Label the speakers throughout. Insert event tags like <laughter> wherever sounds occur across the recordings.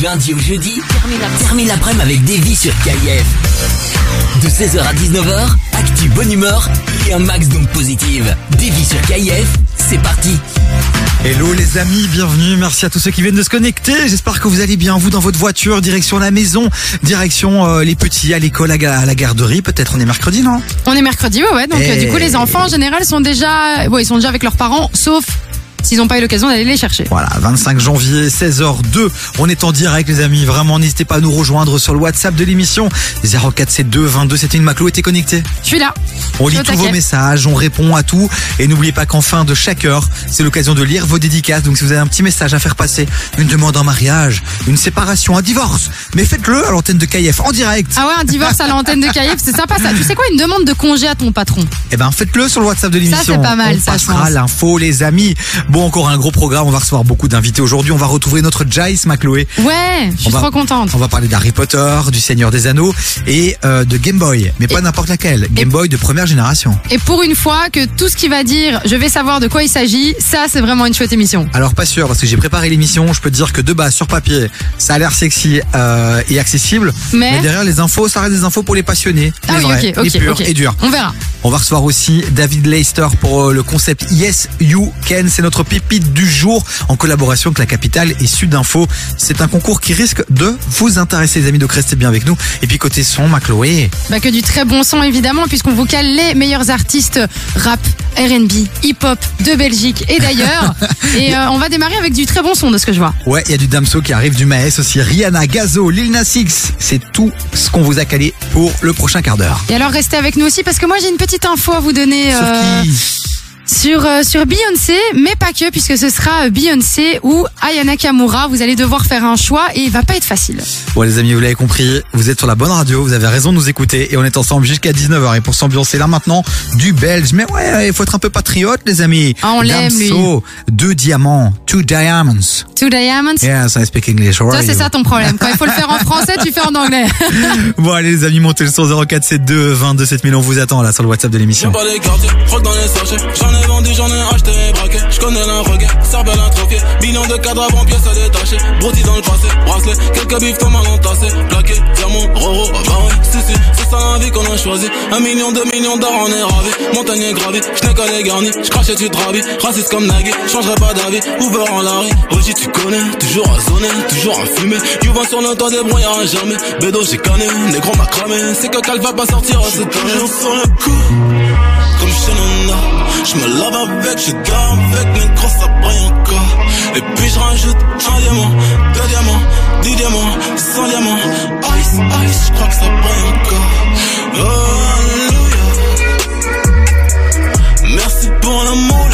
Speaker 1: Du lundi au jeudi, termine l'après-midi avec Davy sur KIF. De 16h à 19h, actu bonne humeur et un max donc positive. Davy sur KIF, c'est parti.
Speaker 2: Hello les amis, bienvenue, merci à tous ceux qui viennent de se connecter. J'espère que vous allez bien, vous dans votre voiture, direction la maison, direction euh, les petits à l'école, à, la garderie. Peut-être on est mercredi, non?
Speaker 3: On est mercredi, ouais, ouais. Donc,
Speaker 2: Et-
Speaker 3: euh, du coup, les enfants, en général, sont déjà, ouais, ils sont déjà avec leurs parents, sauf s'ils n'ont pas eu l'occasion d'aller les chercher.
Speaker 2: Voilà, 25 janvier, 16h02. On est en direct les amis, vraiment n'hésitez pas à nous rejoindre sur le WhatsApp de l'émission 0472 22. C'était une Maclo, était connecté.
Speaker 3: Je suis là.
Speaker 2: On lit tous vos messages, on répond à tout. Et n'oubliez pas qu'en fin de chaque heure, c'est l'occasion de lire vos dédicaces. Donc si vous avez un petit message à faire passer, une demande en mariage, une séparation, un divorce, mais faites-le à l'antenne de KF en direct.
Speaker 3: Ah ouais, un divorce à l'antenne de Caïf, c'est sympa ça. Tu sais quoi, une demande de congé à ton patron?
Speaker 2: Eh ben faites-le sur le WhatsApp de l'émission.
Speaker 3: c'est pas mal,
Speaker 2: On
Speaker 3: ça,
Speaker 2: passera l'info les amis. Bon encore un gros programme, on va recevoir beaucoup d'invités aujourd'hui. On va retrouver notre Jace McLoé.
Speaker 3: Ouais, je suis
Speaker 2: va-
Speaker 3: trop contente.
Speaker 2: On va parler d'Harry Potter, du Seigneur des Anneaux et euh, de Game Boy, mais pas n'importe laquelle. Game Boy de première génération.
Speaker 3: Et pour une fois que tout ce qu'il va dire, je vais savoir de quoi il s'agit, ça, c'est vraiment une chouette émission.
Speaker 2: Alors pas sûr parce que j'ai préparé l'émission. Je peux te dire que de base sur papier, ça a l'air sexy euh, et accessible.
Speaker 3: Mais-
Speaker 2: derrière les infos, ça reste des infos pour les passionnés,
Speaker 3: Ah
Speaker 2: les
Speaker 3: oui,
Speaker 2: vrais,
Speaker 3: ok,
Speaker 2: les
Speaker 3: ok,
Speaker 2: purs
Speaker 3: ok.
Speaker 2: et durs.
Speaker 3: On verra.
Speaker 2: On va recevoir aussi David Leister pour euh, le concept Yes You Can. C'est notre pépite du jour en collaboration avec la capitale et Sud Info. C'est un concours qui risque de vous intéresser, les amis. Donc restez bien avec nous. Et puis côté son, Macloé.
Speaker 3: Bah que du très bon son évidemment puisqu'on vous cale les meilleurs artistes rap, R&B, hip-hop de Belgique et d'ailleurs. <laughs> et euh, on va démarrer avec du très bon son de ce que je vois.
Speaker 2: Ouais, il y a du Damso qui arrive, du Maes aussi, Rihanna, Gazo, Lil Nas X. C'est tout ce qu'on vous a calé pour le prochain quart d'heure.
Speaker 3: Et alors restez avec nous aussi parce que moi j'ai une petite info à vous donner
Speaker 2: Sur
Speaker 3: euh,
Speaker 2: qui?
Speaker 3: Sur euh, sur Beyoncé, mais pas que puisque ce sera Beyoncé ou Aya Nakamura. Vous allez devoir faire un choix et il va pas être facile.
Speaker 2: Bon les amis, vous l'avez compris, vous êtes sur la bonne radio, vous avez raison de nous écouter et on est ensemble jusqu'à 19h. Et pour s'ambiancer là maintenant, du belge. Mais ouais, il faut être un peu patriote les amis.
Speaker 3: Ah, on l'aime, lui.
Speaker 2: Deux diamants, two diamonds.
Speaker 3: Two Diamonds?
Speaker 2: Yes, I speak English. Are
Speaker 3: c'est ça ton problème. Quand il faut le faire en <laughs> français, tu fais en anglais. <laughs>
Speaker 2: Bon allez les amis, montez le son 0472 22 7000, on vous attend là sur le WhatsApp de l'émission.
Speaker 4: Vendu, j'en ai acheté et braqué. J'connais l'infraguet, cervelle un trophée. Bilan de cadre avant pièce à détacher. Dans le passé, bracelet. Quelques bifs mal entassés. Plaqué, diamant, roro, ah bah ouais. Si, si, c'est ça la vie qu'on a choisi. Un million, deux millions d'or, on est ravis. Montagne est gravie, j'n'ai qu'à les garnis. J'crachais, tu te ravis. Raciste comme Nagui, changerai pas d'avis. Uber en Larry. Oji, tu connais, toujours à zoner, toujours à fumer. Youva sur le toit des brouillards, jamais. Bédo, j'ai canné, négro m'a cramé. C'est que Cal va pas sortir, toujours sur le coup Je me lave avec, je garde avec, mais gros ça brille encore. Et puis je rajoute un diamant, deux diamants, dix diamants, cent diamants. Ice, ice, je crois que ça brille encore. Alléluia. Merci pour l'amour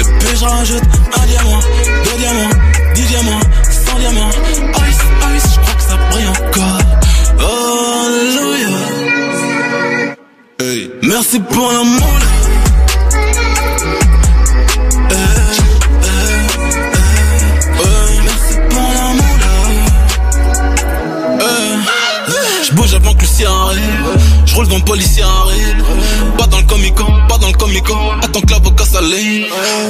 Speaker 4: Et puis je rajoute Merci pour l'amour. Eh, eh, eh. Merci pour. Eh. J'bouge avant que le ciel arrive. J'roule devant le policier arrive. Pas dans le comico, pas dans le comico. Attends que l'avocat s'aligne.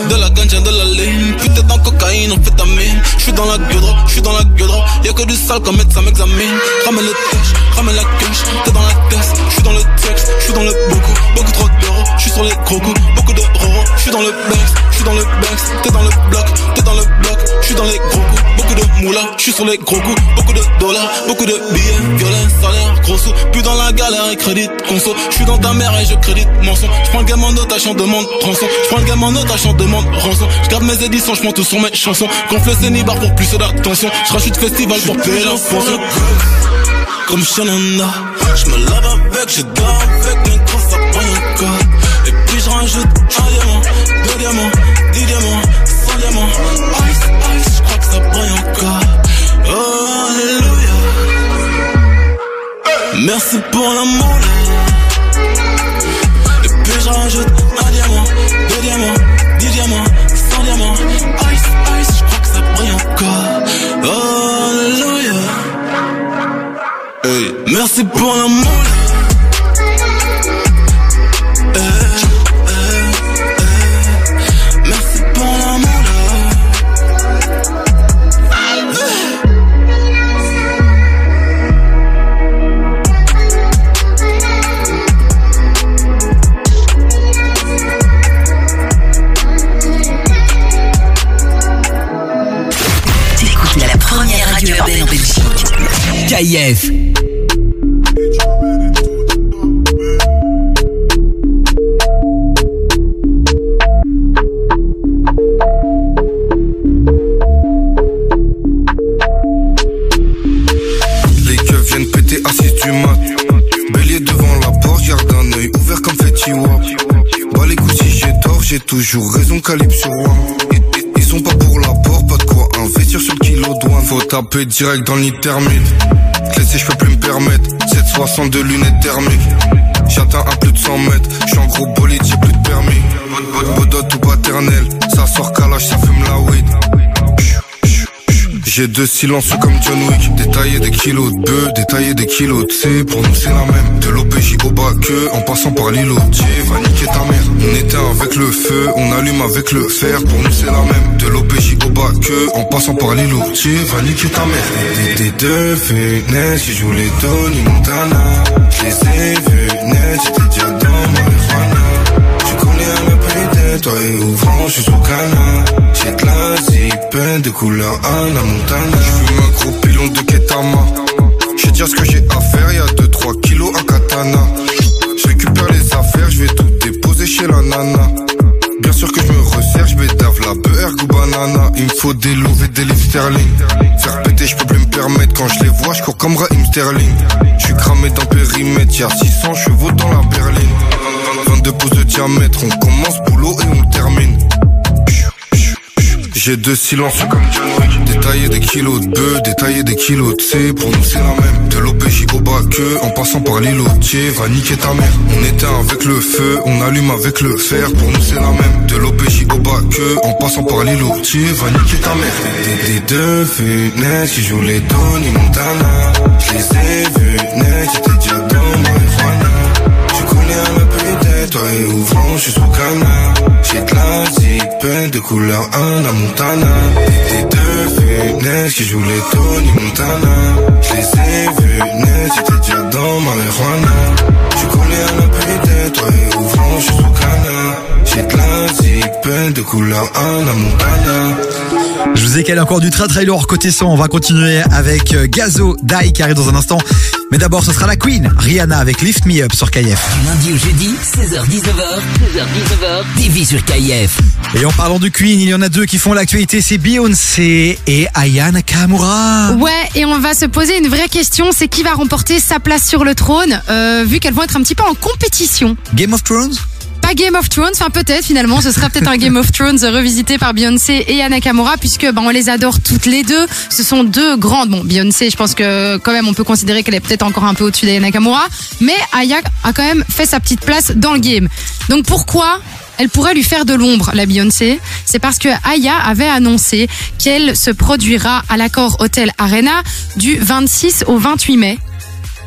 Speaker 4: De la ganja, de la ligne. Putain dans cocaïne, on fait ta mine. J'suis dans la gueule, j'suis dans la gueule. Y'a que du sale comme médecin m'examine. Ramène le cash, ramène la cash. T'es dans la caisse, j'suis dans le texte, j'suis dans le beaucoup, beaucoup trop d'euros. J'suis sur les gros coups, beaucoup de roro. J'suis dans le banks, j'suis dans le banks. T'es dans le bloc, t'es dans le bloc. J'suis dans les gros moula. J'suis sur les gros coups, beaucoup de dollars, beaucoup de billets. Violets, salaire, gros sous. Plus dans la galère et crédit, conso. J'suis dans ta mère et je crédite mon son. J'prends le gamin en otage, j'en demande rançon. J'prends le gamin en otage, j'en demande rançon. J'garde mes éditions, j'prends tout sur mes chansons. Gonfle le cénibar pour plus d'attention. J'rajoute festival pour payer la pension. Comme Shannon, j'me lave avec, je dors avec, mais gros ça brille encore. Et puis je rajoute un diamant, deux diamants, dix diamants, Merci pour l'amour. Et puis je rajoute un diamant, deux diamants, dix diamants, cent diamants. Ice, ice, je crois que ça brille encore. Oh, alléluia. Merci pour l'amour.
Speaker 1: KIF.
Speaker 5: Taper direct dans l'intermite. Laisser, je peux plus me permettre. 762 lunettes thermiques. J'atteins à plus de 100 mètres. J'suis en gros bolide, j'ai plus de permis. Bodot ou paternel. Ça sort calage, ça fume la weed. J'ai deux silences comme John Wick. Détailler des kilos de bœufs, détailler des kilos de C Pour nous c'est la même. De l'OPJ au bas que En passant par l'îlot. Va niquer ta mère. On éteint avec le feu, on allume avec le fer. Pour nous c'est la même. De l'OPJ au bas que En passant par l'îlot. Va niquer ta mère. Des, deux fenêtres qui jouent les Tony Montana. Je les ai net, j'étais déjà dans toi et ouvrant, je suis sous canard. J'ai de la zipette de couleur Anna Montana. Je fume un gros pilon de Ketama. Je dire ce que j'ai à faire, y'a 2-3 kilos à katana. Je récupère les affaires, je vais tout déposer chez la nana. Bien sûr que je me resserre, je bédave la beurre ou banana. Il me faut des louves et des livres sterling. Faire péter, je peux plus me permettre. Quand je les vois, je cours comme Raheem Sterling. Je suis cramé dans périmètre, y'a 600 chevaux dans la berline. 22 pouces de diamètre, on commence boulot et on termine. J'ai deux silences comme John Wick. Détailler des kilos de bœufs, détailler des kilos de C. Pour nous c'est la même. De l'OPJ au bas que En passant par l'îlotier Va niquer ta mère. On éteint avec le feu On allume avec le fer. Pour nous c'est la même. De l'OPJ au bas que En passant par l'îlotier Va niquer ta mère. Des, des deux fenêtres Qui jouent les Tony Montana. Je les ai vus net J'étais déjà toi et ouvrant, je suis sous canard. J'ai de la zipette de couleur Anna Montana. Des deux fenêtres qui jouent les Tony Montana. Je les ai vus j'étais déjà dans marijuana. Je connais un peu de toi et ouvrant, je suis sous canard. J'ai de la zipette de couleur Anna Montana.
Speaker 2: Je vous ai calé encore du très lourd côté son. On va continuer avec euh, Gazo Dai qui arrive dans un instant. Mais d'abord, ce sera la Queen, Rihanna avec Lift Me Up sur KF.
Speaker 1: Du lundi au jeudi, 16h-19h, 16h-19h, TV sur KIF.
Speaker 2: Et en parlant de Queen, il y en a deux qui font l'actualité, c'est Beyoncé et Aya Nakamura.
Speaker 3: Ouais, et on va se poser une vraie question, c'est qui va remporter sa place sur le trône, euh, vu qu'elles vont être un petit peu en compétition?
Speaker 2: Game of Thrones?
Speaker 3: Pas Game of Thrones, enfin peut-être finalement, ce sera peut-être un Game of Thrones revisité par Beyoncé et Anna Nakamura, puisque ben, on les adore toutes les deux. Ce sont deux grandes. Bon, Beyoncé, je pense que quand même on peut considérer qu'elle est peut-être encore un peu au-dessus d'Aya Nakamura, mais Aya a quand même fait sa petite place dans le game. Donc pourquoi elle pourrait lui faire de l'ombre, la Beyoncé? C'est parce que Aya avait annoncé qu'elle se produira à l'accord Hotel Arena du 26 au 28 mai.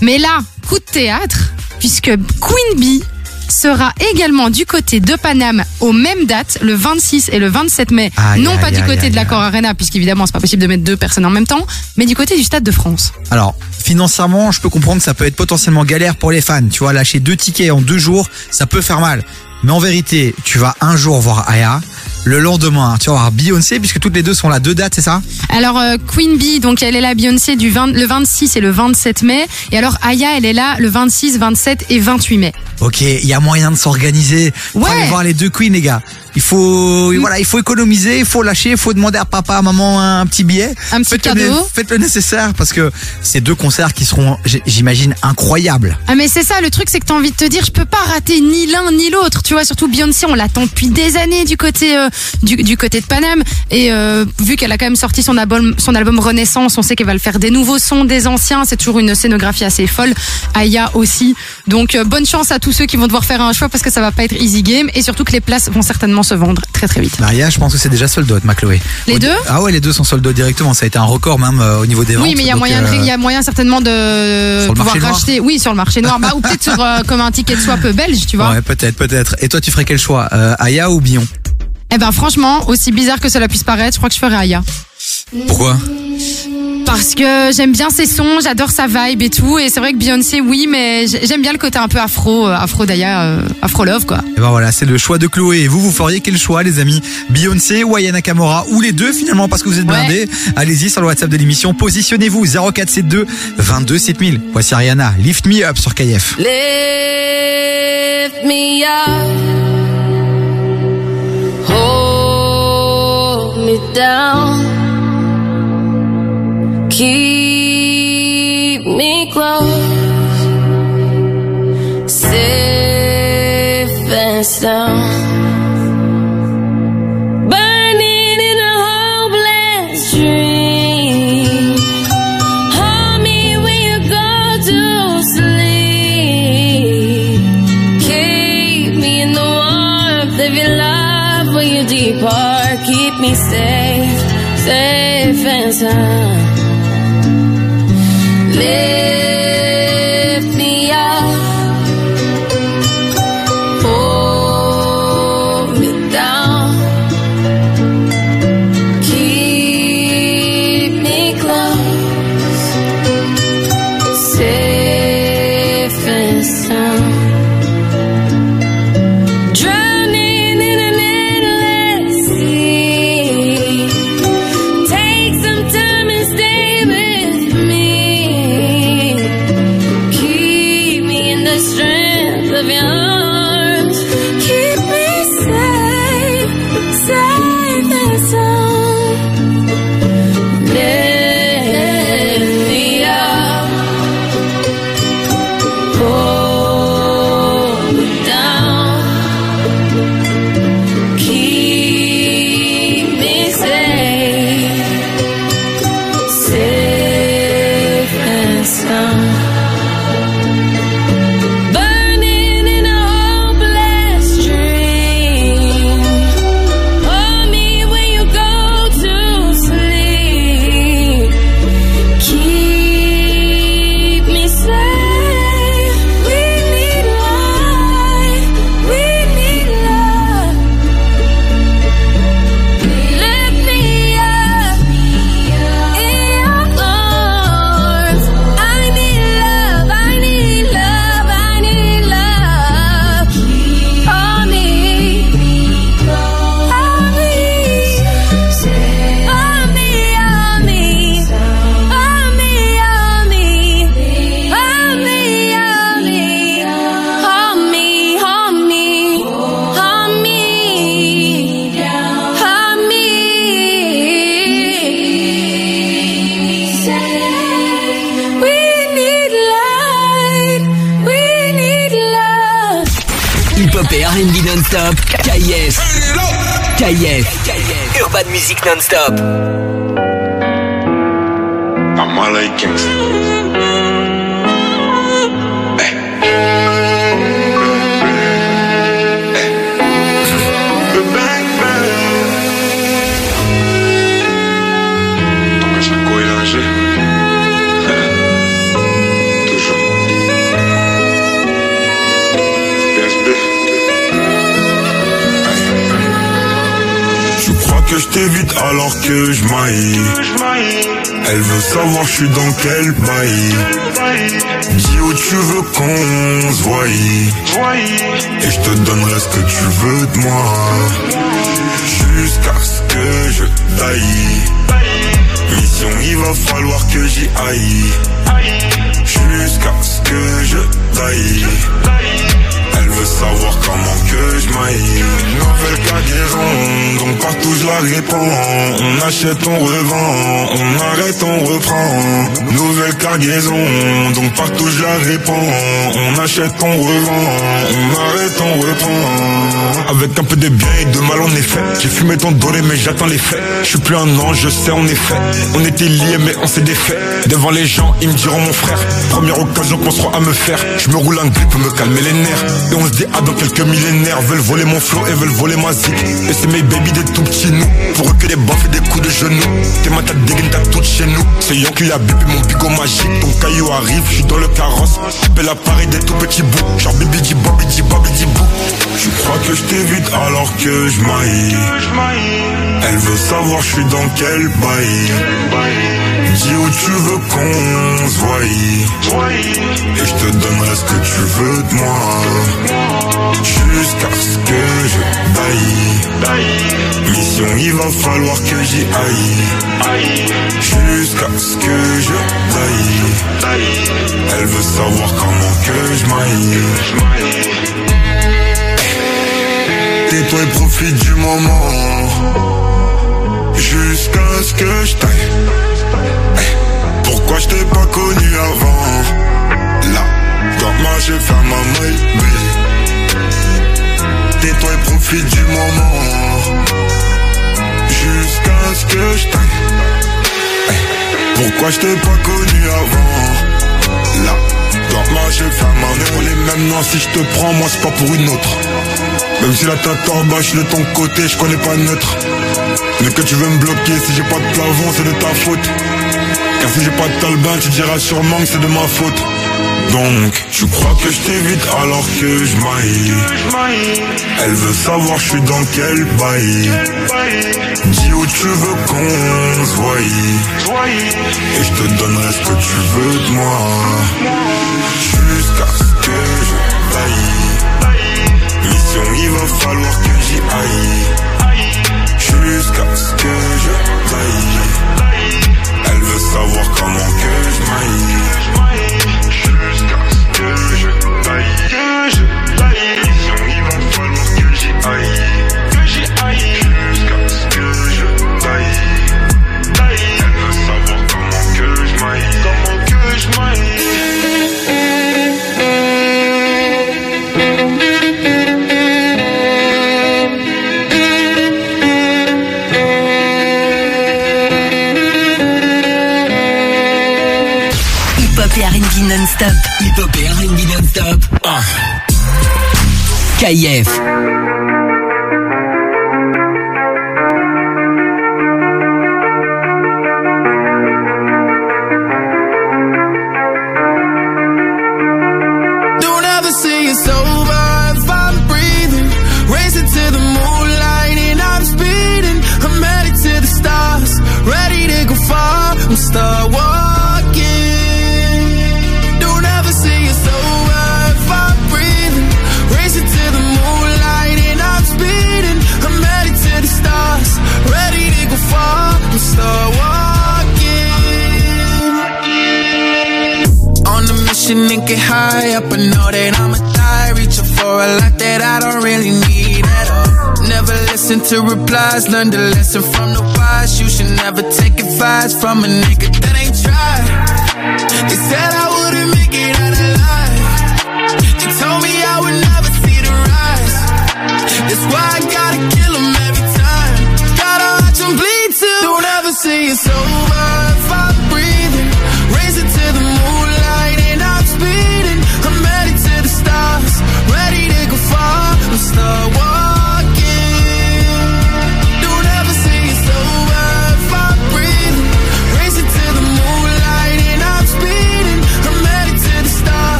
Speaker 3: Mais là, coup de théâtre, puisque Queen Bee sera également du côté de Paname aux mêmes dates, le 26 et le 27 mai.
Speaker 2: Aïe,
Speaker 3: non pas
Speaker 2: aïe,
Speaker 3: du côté de l'accord Arena, puisqu'évidemment c'est pas possible de mettre deux personnes en même temps, mais du côté du Stade de France.
Speaker 2: Alors, financièrement, je peux comprendre que ça peut être potentiellement galère pour les fans. Tu vois, lâcher deux tickets en deux jours, ça peut faire mal. Mais en vérité, tu vas un jour voir Aya. Le lendemain, tu vas voir Beyoncé, puisque toutes les deux sont là deux dates, c'est ça
Speaker 3: Alors euh, Queen Bee, donc elle est là Beyoncé du 20 le 26 et le 27 mai, et alors Aya, elle est là le 26, 27 et 28 mai.
Speaker 2: Ok, il y a moyen de s'organiser. Faut
Speaker 3: Ouais.
Speaker 2: aller voir les deux queens, les gars. Il faut, voilà, il faut économiser, il faut lâcher, il faut demander à papa, à maman un petit billet.
Speaker 3: Un petit
Speaker 2: Faites le
Speaker 3: cadeau.
Speaker 2: né- Faites le nécessaire parce que c'est deux concerts qui seront, j'imagine, incroyables.
Speaker 3: Ah mais c'est ça, le truc c'est que t'as envie de te dire, je peux pas rater ni l'un ni l'autre, tu vois. Surtout Beyoncé, on l'attend depuis des années du côté euh, du, du côté de Paname, et euh, vu qu'elle a quand même sorti son album son album Renaissance, on sait qu'elle va le faire des nouveaux sons, des anciens. C'est toujours une scénographie assez folle. Aya aussi, donc euh, bonne chance à tous ceux qui vont devoir faire un choix parce que ça va pas être easy game, et surtout que les places vont certainement se vendre très très vite.
Speaker 2: Maria, je pense que c'est déjà sold out, ma Chloé.
Speaker 3: Les
Speaker 2: Au-
Speaker 3: deux
Speaker 2: Ah ouais, les deux sont sold out directement. Ça a été un record même euh, au niveau des ventes.
Speaker 3: Oui, mais il y a moyen, il y a moyen certainement de pouvoir racheter. Oui, sur le marché noir, bah, ou peut-être sur comme un ticket de swap belge, tu vois.
Speaker 2: Ouais, peut-être, peut-être. Et toi, tu ferais quel choix Aya ou Bion?
Speaker 3: Eh ben franchement, aussi bizarre que cela puisse paraître, je crois que je ferais Aya.
Speaker 2: Pourquoi
Speaker 3: parce que j'aime bien ses sons, j'adore sa vibe et tout. Et c'est vrai que Beyoncé, oui, mais j'aime bien le côté un peu afro, euh, afro d'ailleurs, euh, afro love quoi.
Speaker 2: Et ben voilà, c'est le choix de Chloé. Et vous, vous feriez quel choix, les amis? Beyoncé ou Aya Nakamura? Ou les deux, finalement, parce que vous êtes
Speaker 3: Ouais.
Speaker 2: blindés? Allez-y sur le WhatsApp de l'émission. Positionnez-vous 0472 22 7000. Voici Ariana. Lift me up sur KF.
Speaker 6: Lift me up, hold me down, keep me close, safe and sound.
Speaker 7: Arrête, on reprend Avec un peu de bien et de mal en effet J'ai fumé ton doré mais j'attends les faits suis plus un ange, je sais en effet. On était liés mais on s'est défait. Devant les gens, ils me diront mon frère Première occasion qu'on sera à me faire. Je me roule un grip pour me calmer les nerfs. Et on se dit ah dans quelques millénaires Veulent voler mon flow et veulent voler ma zik Et c'est mes baby des tout petits nous. Pour eux que des baffes et des coups de genoux. T'es ma tête dégaine t'as tout chez nous. C'est Yon qui a mon bigot magique. Ton caillou arrive, je suis dans le carrosse. Appelle l'appareil des tout petits bouts. Genre bibi di bobi di bobi di bou. Tu crois que je t'évite alors que je Elle veut savoir je suis dans quel bail Dis où tu veux qu'on se voie. Et je te donnerai ce que tu veux de moi. Jusqu'à ce que je taille Mission il va falloir que j'y aille. Jusqu'à ce que je taille Elle veut savoir comment que je maille. Tais-toi et profite du moment Jusqu'à ce que je taille. Pourquoi je t'ai pas connu avant? Là, dans ma j'ai fait ma maille Tais-toi et profite du moment. Jusqu'à ce que je taille. Pourquoi je t'ai pas connu avant? Là, dans ma j'ai fait ma maille. On les mêmes si je te prends moi c'est pas pour une autre. Même si la tête en bas je de ton côté je connais pas neutre mais que tu veux me bloquer, si j'ai pas de plafond, c'est de ta faute. Car si j'ai pas de talbin, tu diras sûrement que c'est de ma faute. Donc, tu crois que je t'évite alors que je maille. Elle veut savoir je suis dans quel bail. Dis où tu veux qu'on se. Et je te donnerai ce que tu veux de moi. Jusqu'à ce que je taille. Mission, il va falloir que j'y aille. Jusqu'à ce que je taille. Elle veut savoir comment que je maille
Speaker 8: non-stop. Hip Hop et. Ah. KIF.
Speaker 9: To replies. Learn the lesson from the wise. You should never take advice from a nigga that ain't tried. They said I wouldn't make it out alive. They told me I would never see the rise. That's why I gotta kill 'em every time. Gotta watch 'em bleed too. Don't ever say it's over if breathing. Racing to the moonlight and I'm speeding. I'm headed to the stars, ready to go far. Start walking.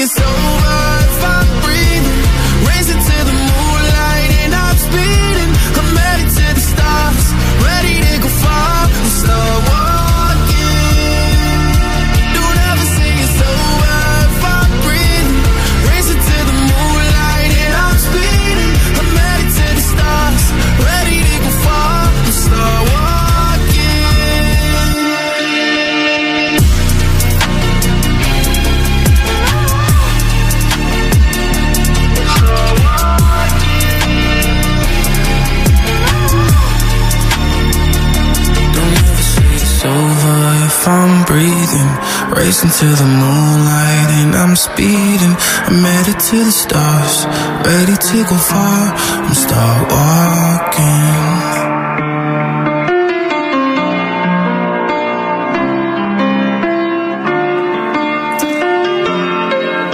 Speaker 9: Ever racing to the moonlight, and I'm speeding. I'm headed to the stars, ready to go far. I'm start walking.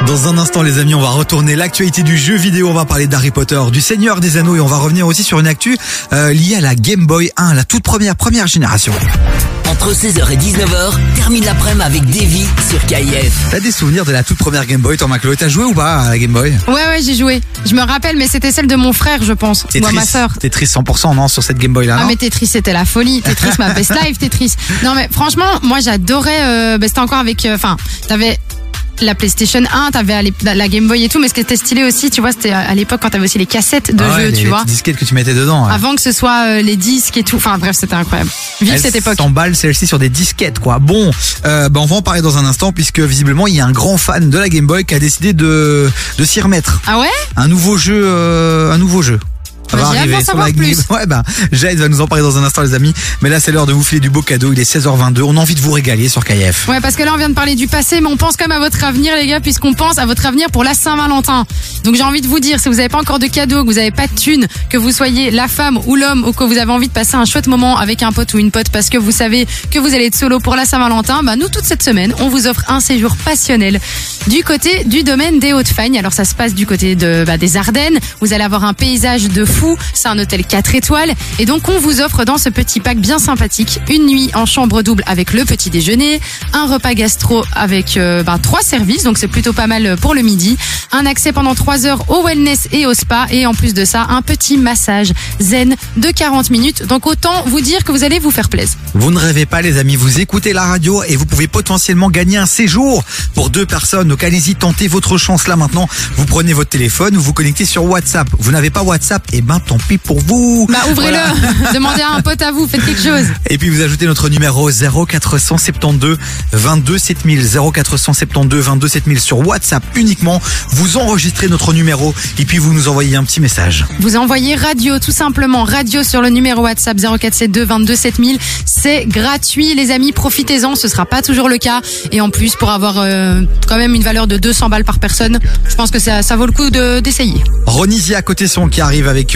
Speaker 2: Dans un instant, les amis, on va retourner l'actualité du jeu vidéo. On va parler d'Harry Potter, du Seigneur des Anneaux et on va revenir aussi sur une actu euh, liée à la Game Boy 1, la toute première première génération.
Speaker 1: Entre 16h et 19h, termine l'après-midi avec Davy sur KIF.
Speaker 2: T'as des souvenirs de la toute première Game Boy, Thomas Chloé T'as joué ou pas à la Game Boy?
Speaker 3: Ouais, ouais, j'ai joué. Je me rappelle, mais c'était celle de mon frère, je pense. Ou à
Speaker 2: Tetris,
Speaker 3: ma sœur.
Speaker 2: Tetris 100% non sur cette Game Boy là.
Speaker 3: Ah
Speaker 2: non?
Speaker 3: mais Tetris c'était la folie, Tetris ma best <laughs> life Tetris. Non mais franchement moi j'adorais, euh, bah, c'était encore avec, euh, enfin t'avais la PlayStation 1, t'avais la Game Boy et tout, mais ce qui était stylé aussi, tu vois, c'était à l'époque quand t'avais aussi les cassettes de
Speaker 2: Ah ouais,
Speaker 3: jeux,
Speaker 2: les,
Speaker 3: tu
Speaker 2: les
Speaker 3: vois.
Speaker 2: petites disquettes que tu mettais dedans. ouais.
Speaker 3: Avant que ce soit euh, les disques et tout, enfin bref c'était incroyable. Vive
Speaker 2: Elle
Speaker 3: cette époque.
Speaker 2: s'emballe celle-ci sur des disquettes quoi. Bon, euh, bah, on va en parler dans un instant puisque visiblement il y a un grand fan de la Game Boy qui a décidé de de s'y remettre.
Speaker 3: Ah ouais?
Speaker 2: Un nouveau jeu, euh, un nouveau jeu. Ça va arriver sur la
Speaker 3: plus. <laughs>
Speaker 2: Ouais bah Jade va nous en parler dans un instant les amis. Mais là c'est l'heure de vous filer du beau cadeau. Il est 16h22. On a envie de vous régaler sur KF.
Speaker 3: Ouais, parce que là, on vient de parler du passé, mais on pense quand même à votre avenir, les gars, puisqu'on pense à votre avenir pour la Saint-Valentin. Donc, j'ai envie de vous dire, si vous n'avez pas encore de cadeau, que vous n'avez pas de thunes, que vous soyez la femme ou l'homme, ou que vous avez envie de passer un chouette moment avec un pote ou une pote, parce que vous savez que vous allez être solo pour la Saint-Valentin, bah, nous, toute cette semaine, on vous offre un séjour passionnel du côté du domaine des Hautes-Fagnes. Alors, ça se passe du côté de, bah, des Ardennes. Vous allez avoir un paysage de C'est un hôtel 4 étoiles. Et donc, on vous offre dans ce petit pack bien sympathique une nuit en chambre double avec le petit déjeuner, un repas gastro avec euh, bah, trois services, donc c'est plutôt pas mal pour le midi, un accès pendant trois heures au wellness et au spa, et en plus de ça, un petit massage zen de 40 minutes. Donc, autant vous dire que vous allez vous faire plaisir.
Speaker 2: Vous ne rêvez pas les amis, vous écoutez la radio et vous pouvez potentiellement gagner un séjour pour deux personnes. Donc allez-y, tentez votre chance là maintenant. Vous prenez votre téléphone, vous vous connectez sur WhatsApp. Vous n'avez pas WhatsApp, et ben tant pis pour vous.
Speaker 3: Bah, ouvrez-le,
Speaker 2: Voilà. <laughs>
Speaker 3: demandez à un pote à vous, faites quelque chose.
Speaker 2: Et puis vous ajoutez notre numéro 0472 22 7000 0472 22 7000 sur WhatsApp uniquement. Vous enregistrez notre numéro et puis vous nous envoyez un petit message.
Speaker 3: Vous envoyez radio, tout simplement, radio sur le numéro WhatsApp 0472 22 7000. C'est gratuit, les amis, profitez-en, ce sera pas toujours le cas. Et en plus, pour avoir euh, quand même une valeur de 200 balles par personne, je pense que ça, ça vaut le coup de- d'essayer.
Speaker 2: Ronizzi à côté son qui arrive avec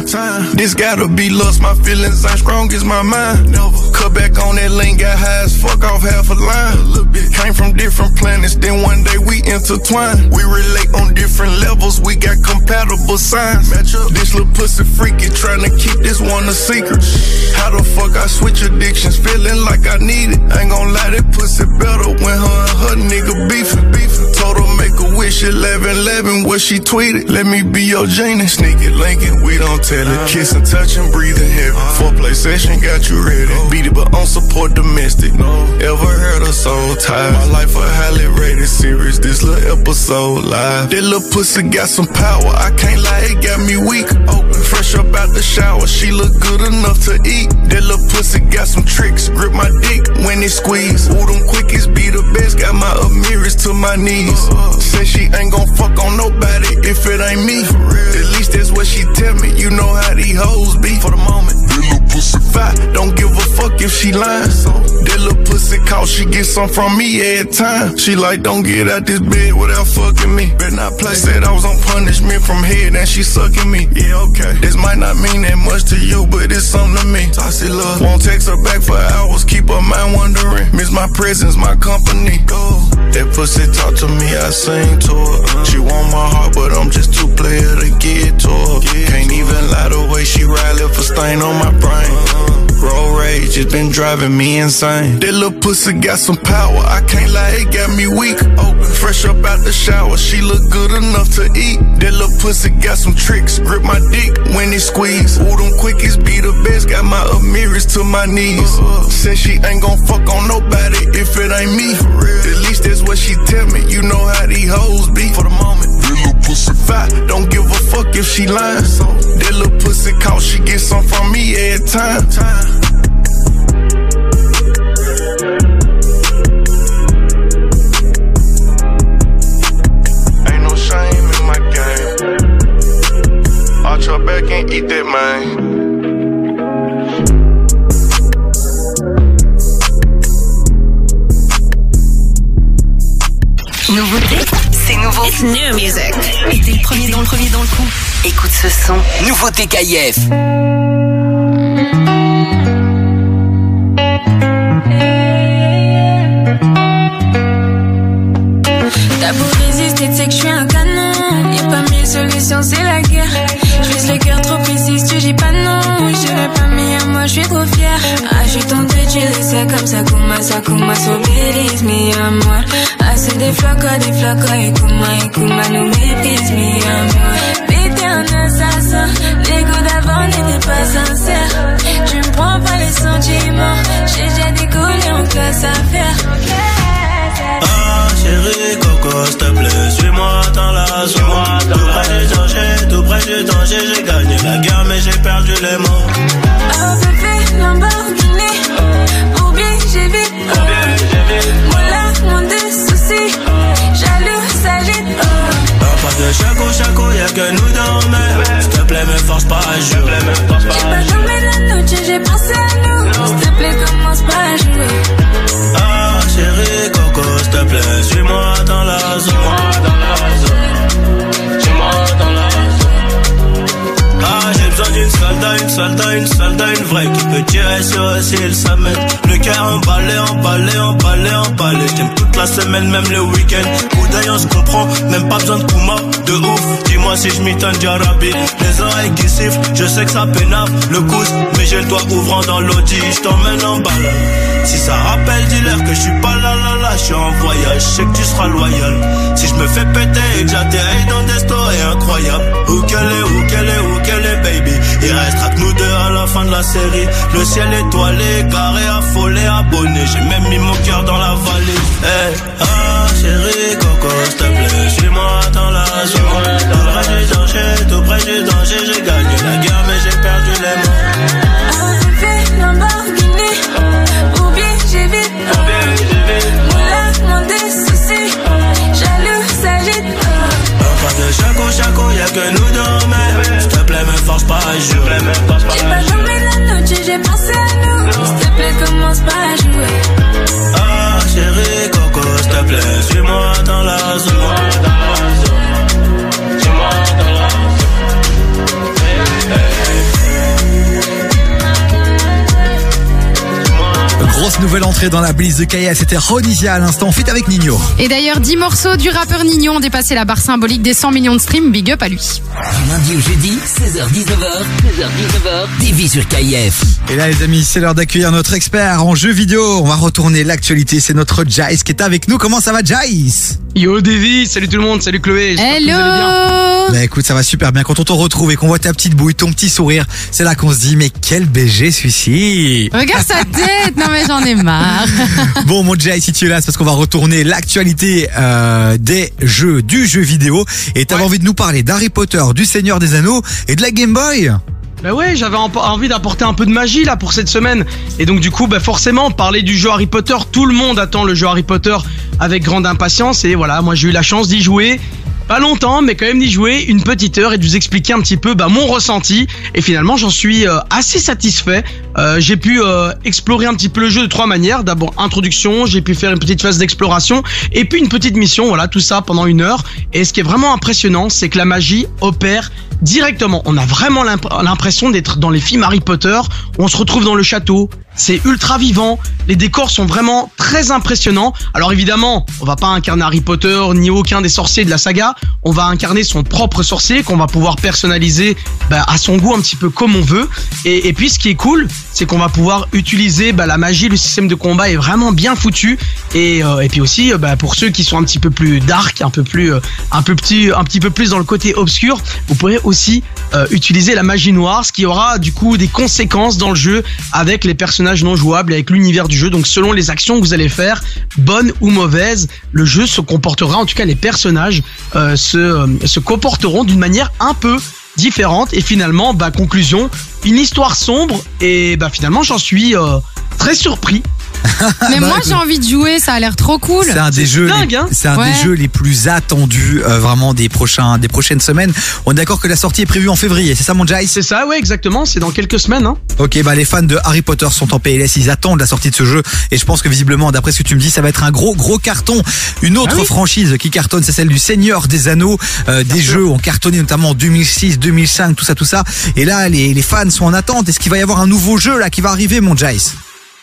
Speaker 10: This gotta be lust, my feelings ain't strong as my mind. Never. Cut back on that lane, got high as fuck off half a line. Came from different planets, then one day we intertwine. We relate on different levels, we got compatible signs. This little pussy freaky, trying to keep this one a secret. How the fuck I switch addictions, feeling like I need it. Ain't gon' lie, that pussy better when her and her nigga beefing. beefing. Told her make a wish, 11 11, what she tweeted. Let me be your genie. Sneak it, link it, we don't tell it. Kiss and touch and breathe in heaven. Foreplay session got you ready. Beat it, but on support domestic. Ever heard her soul tired? My life a highly rated series. This little episode live. That little pussy got some power. I can't lie, it got me weak. Open, fresh up out the shower. She look good enough to eat. That little pussy got some tricks. Grip my dick when it squeeze. Ooh, them quickies be the best. Got my Amiris to my knees. Uh-uh. Say she ain't gon' fuck on nobody if it ain't me. At least that's what she tell me. You know how these hoes be. For the moment, that little pussy fat. Don't give a fuck if she lying. That little pussy call, she get some from me every time. She like, don't get out this bed without fucking me. Better not play. Said I was on punishment from head and she sucking me. Yeah, okay. This might not mean that much to you, but it's something to me. Toxic love. Won't text her back for hours. Keep her mind wondering. Miss my presence, my company. Go. That pussy talk to me, I sing to her. She want my heart, but I'm just too player to get to her. Can't even way she ride, left a stain on my brain. Road rage, it's been driving me insane. That little pussy got some power, I can't lie, it got me weak. Open, fresh up out the shower, she look good enough to eat. That little pussy got some tricks, grip my dick when it squeeze. Ooh, them quickies be the best, got my Amiris to my knees. Said she ain't gon' fuck on nobody if if it ain't me. At least that's what she tell me. You know how these hoes be for the moment. That little pussy fat, don't give a fuck if she lying. So that little pussy caught, she get some from me every time. Ain't no shame in my game. Arch your back and eat that man.
Speaker 11: Nouveauté. It's new music. Et t'es le premier dans le premier dans le coup. Écoute ce son.
Speaker 12: Nouveauté KF.
Speaker 13: T'as beau résister, tu sais que je suis un canon. Y'a pas mille solutions, c'est la guerre. Je vise le cœur trop précis, tu dis pas non. J'irai pas, à moi, je suis trop fière. Ah, je tentée, tu le sais, comme ça, Kuma, ça, Kuma, so bélise, mais à moi. Ah, c'est des flocos, des flocos, et Kuma, et Kuma nous méprise, mais à moi. Mais t'es un assassin, l'ego d'avant n'était pas sincère. Tu me prends pas les sentiments, j'ai déjà décollé en classe à faire.
Speaker 14: Ah chérie Coco s'il te plaît Suis-moi dans la zone Tout près du danger, tout près du danger J'ai gagné la guerre mais j'ai perdu les mots de chaco chaco y'a que nous dans mer S'il te plaît me force pas à jouer.
Speaker 13: J'ai pas dormi la nuit, j'ai pensé à nous. S'il te plaît, commence pas à jouer
Speaker 14: la semaine, même le week-end. D'œil on se comprend, même pas besoin de Kuma De ouf, dis-moi si je m'étonne Jarabi. Les oreilles qui sifflent, je sais que ça pénave. Le coude, mais j'ai le doigt ouvrant dans l'audi. Je t'emmène en balade Si ça rappelle dealer que je suis pas là là là. Je suis en voyage, je sais que tu seras loyal. Si je me fais péter et que j'atterris dans des stories incroyables Où qu'elle est, où qu'elle est, où qu'elle est baby. Il restera que nous deux à la fin de la série. Le ciel étoilé, carré, affolé, abonné. J'ai même mis mon cœur dans la vallée Eh, ah chérie Coco s'il te plaît Suis-moi dans la zone. Tout près du danger, tout près du danger J'ai gagné la guerre mais j'ai perdu les mots que nous dans mer S'il te plaît me force pas à jouer.
Speaker 13: J'ai pas dormi la nuit, j'ai pensé à nous. S'il te plaît, commence pas à jouer.
Speaker 14: Ah chérie Coco s'il te plaît Suis-moi dans la zone. Suis-moi dans la
Speaker 2: Grosse nouvelle entrée dans la blise de Kaya, c'était Ronisia à l'instant, fit avec Nino.
Speaker 3: Et d'ailleurs, 10 morceaux du rappeur Nignon ont dépassé la barre symbolique des 100 millions de streams. Big up à lui.
Speaker 12: Du lundi au jeudi, 16h-19h, 16h-19h, TV sur KF.
Speaker 2: Et là les amis, c'est l'heure d'accueillir notre expert en jeux vidéo. On va retourner l'actualité, c'est notre Jace qui est avec nous. Comment ça va Jace
Speaker 15: Yo Davy, salut tout le monde, salut Chloé. j'espère que vous allez bien.
Speaker 3: Hello
Speaker 2: Bah écoute, ça va super bien. Quand on te retrouve et qu'on voit ta petite bouille, ton petit sourire, c'est là qu'on se dit, mais quel BG celui-ci
Speaker 3: Regarde sa tête Non mais j'en ai marre <laughs>
Speaker 2: Bon, mon Jay, si tu es là, c'est parce qu'on va retourner l'actualité euh, des jeux, du jeu vidéo. Et t'avais
Speaker 15: Ouais.
Speaker 2: envie de nous parler d'Harry Potter, du Seigneur des Anneaux et de la Game Boy.
Speaker 15: Bah ouais, j'avais envie d'apporter un peu de magie là pour cette semaine. Et donc du coup, bah forcément, parler du jeu Harry Potter, tout le monde attend le jeu Harry Potter avec grande impatience. Et voilà, moi j'ai eu la chance d'y jouer. Pas longtemps, mais quand même d'y jouer une petite heure et de vous expliquer un petit peu bah, mon ressenti. Et finalement, j'en suis euh, assez satisfait. Euh, j'ai pu euh, explorer un petit peu le jeu de trois manières. D'abord, introduction, j'ai pu faire une petite phase d'exploration, et puis une petite mission. Voilà, tout ça pendant une heure. Et ce qui est vraiment impressionnant, c'est que la magie opère directement. On a vraiment l'imp- l'impression d'être dans les films Harry Potter, on se retrouve dans le château. C'est ultra vivant, les décors sont vraiment très impressionnants. Alors évidemment, on va pas incarner Harry Potter ni aucun des sorciers de la saga, on va incarner son propre sorcier qu'on va pouvoir personnaliser bah, à son goût un petit peu comme on veut. Et, puis ce qui est cool, c'est qu'on va pouvoir utiliser bah, la magie, le système de combat est vraiment bien foutu. Et, euh, puis aussi, euh, bah, pour ceux qui sont un petit peu plus dark, un peu plus, euh, un peu petit, un petit peu plus dans le côté obscur, vous pourrez aussi utiliser la magie noire, ce qui aura du coup des conséquences dans le jeu avec les personnages non jouables avec l'univers du jeu. Donc selon les actions que vous allez faire, bonnes ou mauvaises, le jeu se comportera, en tout cas les personnages euh, se, euh, se comporteront d'une manière un peu différente. Et finalement, bah conclusion, une histoire sombre et bah finalement j'en suis euh, très surpris. <laughs>
Speaker 3: Mais
Speaker 2: Bah,
Speaker 3: moi, j'ai envie de jouer, ça a l'air trop cool.
Speaker 2: C'est un des jeux,
Speaker 15: dingue,
Speaker 2: les,
Speaker 15: hein
Speaker 2: c'est un
Speaker 3: Ouais.
Speaker 2: des jeux les plus attendus euh, vraiment des prochains, des prochaines semaines. On est d'accord que la sortie est prévue en février, c'est ça mon Jai?
Speaker 15: C'est ça, ouais, exactement. C'est dans quelques semaines. Hein.
Speaker 2: Ok, bah les fans de Harry Potter sont en PLS, ils attendent la sortie de ce jeu et je pense que visiblement, d'après ce que tu me dis, ça va être un gros gros carton. Une autre
Speaker 15: Ah oui.
Speaker 2: franchise qui cartonne, c'est celle du Seigneur des Anneaux. Euh, des jeux ont cartonné notamment en 2006, 2005, tout ça, tout ça. Et là, les, les fans sont en attente. Est-ce qu'il va y avoir un nouveau jeu là qui va arriver, mon Jace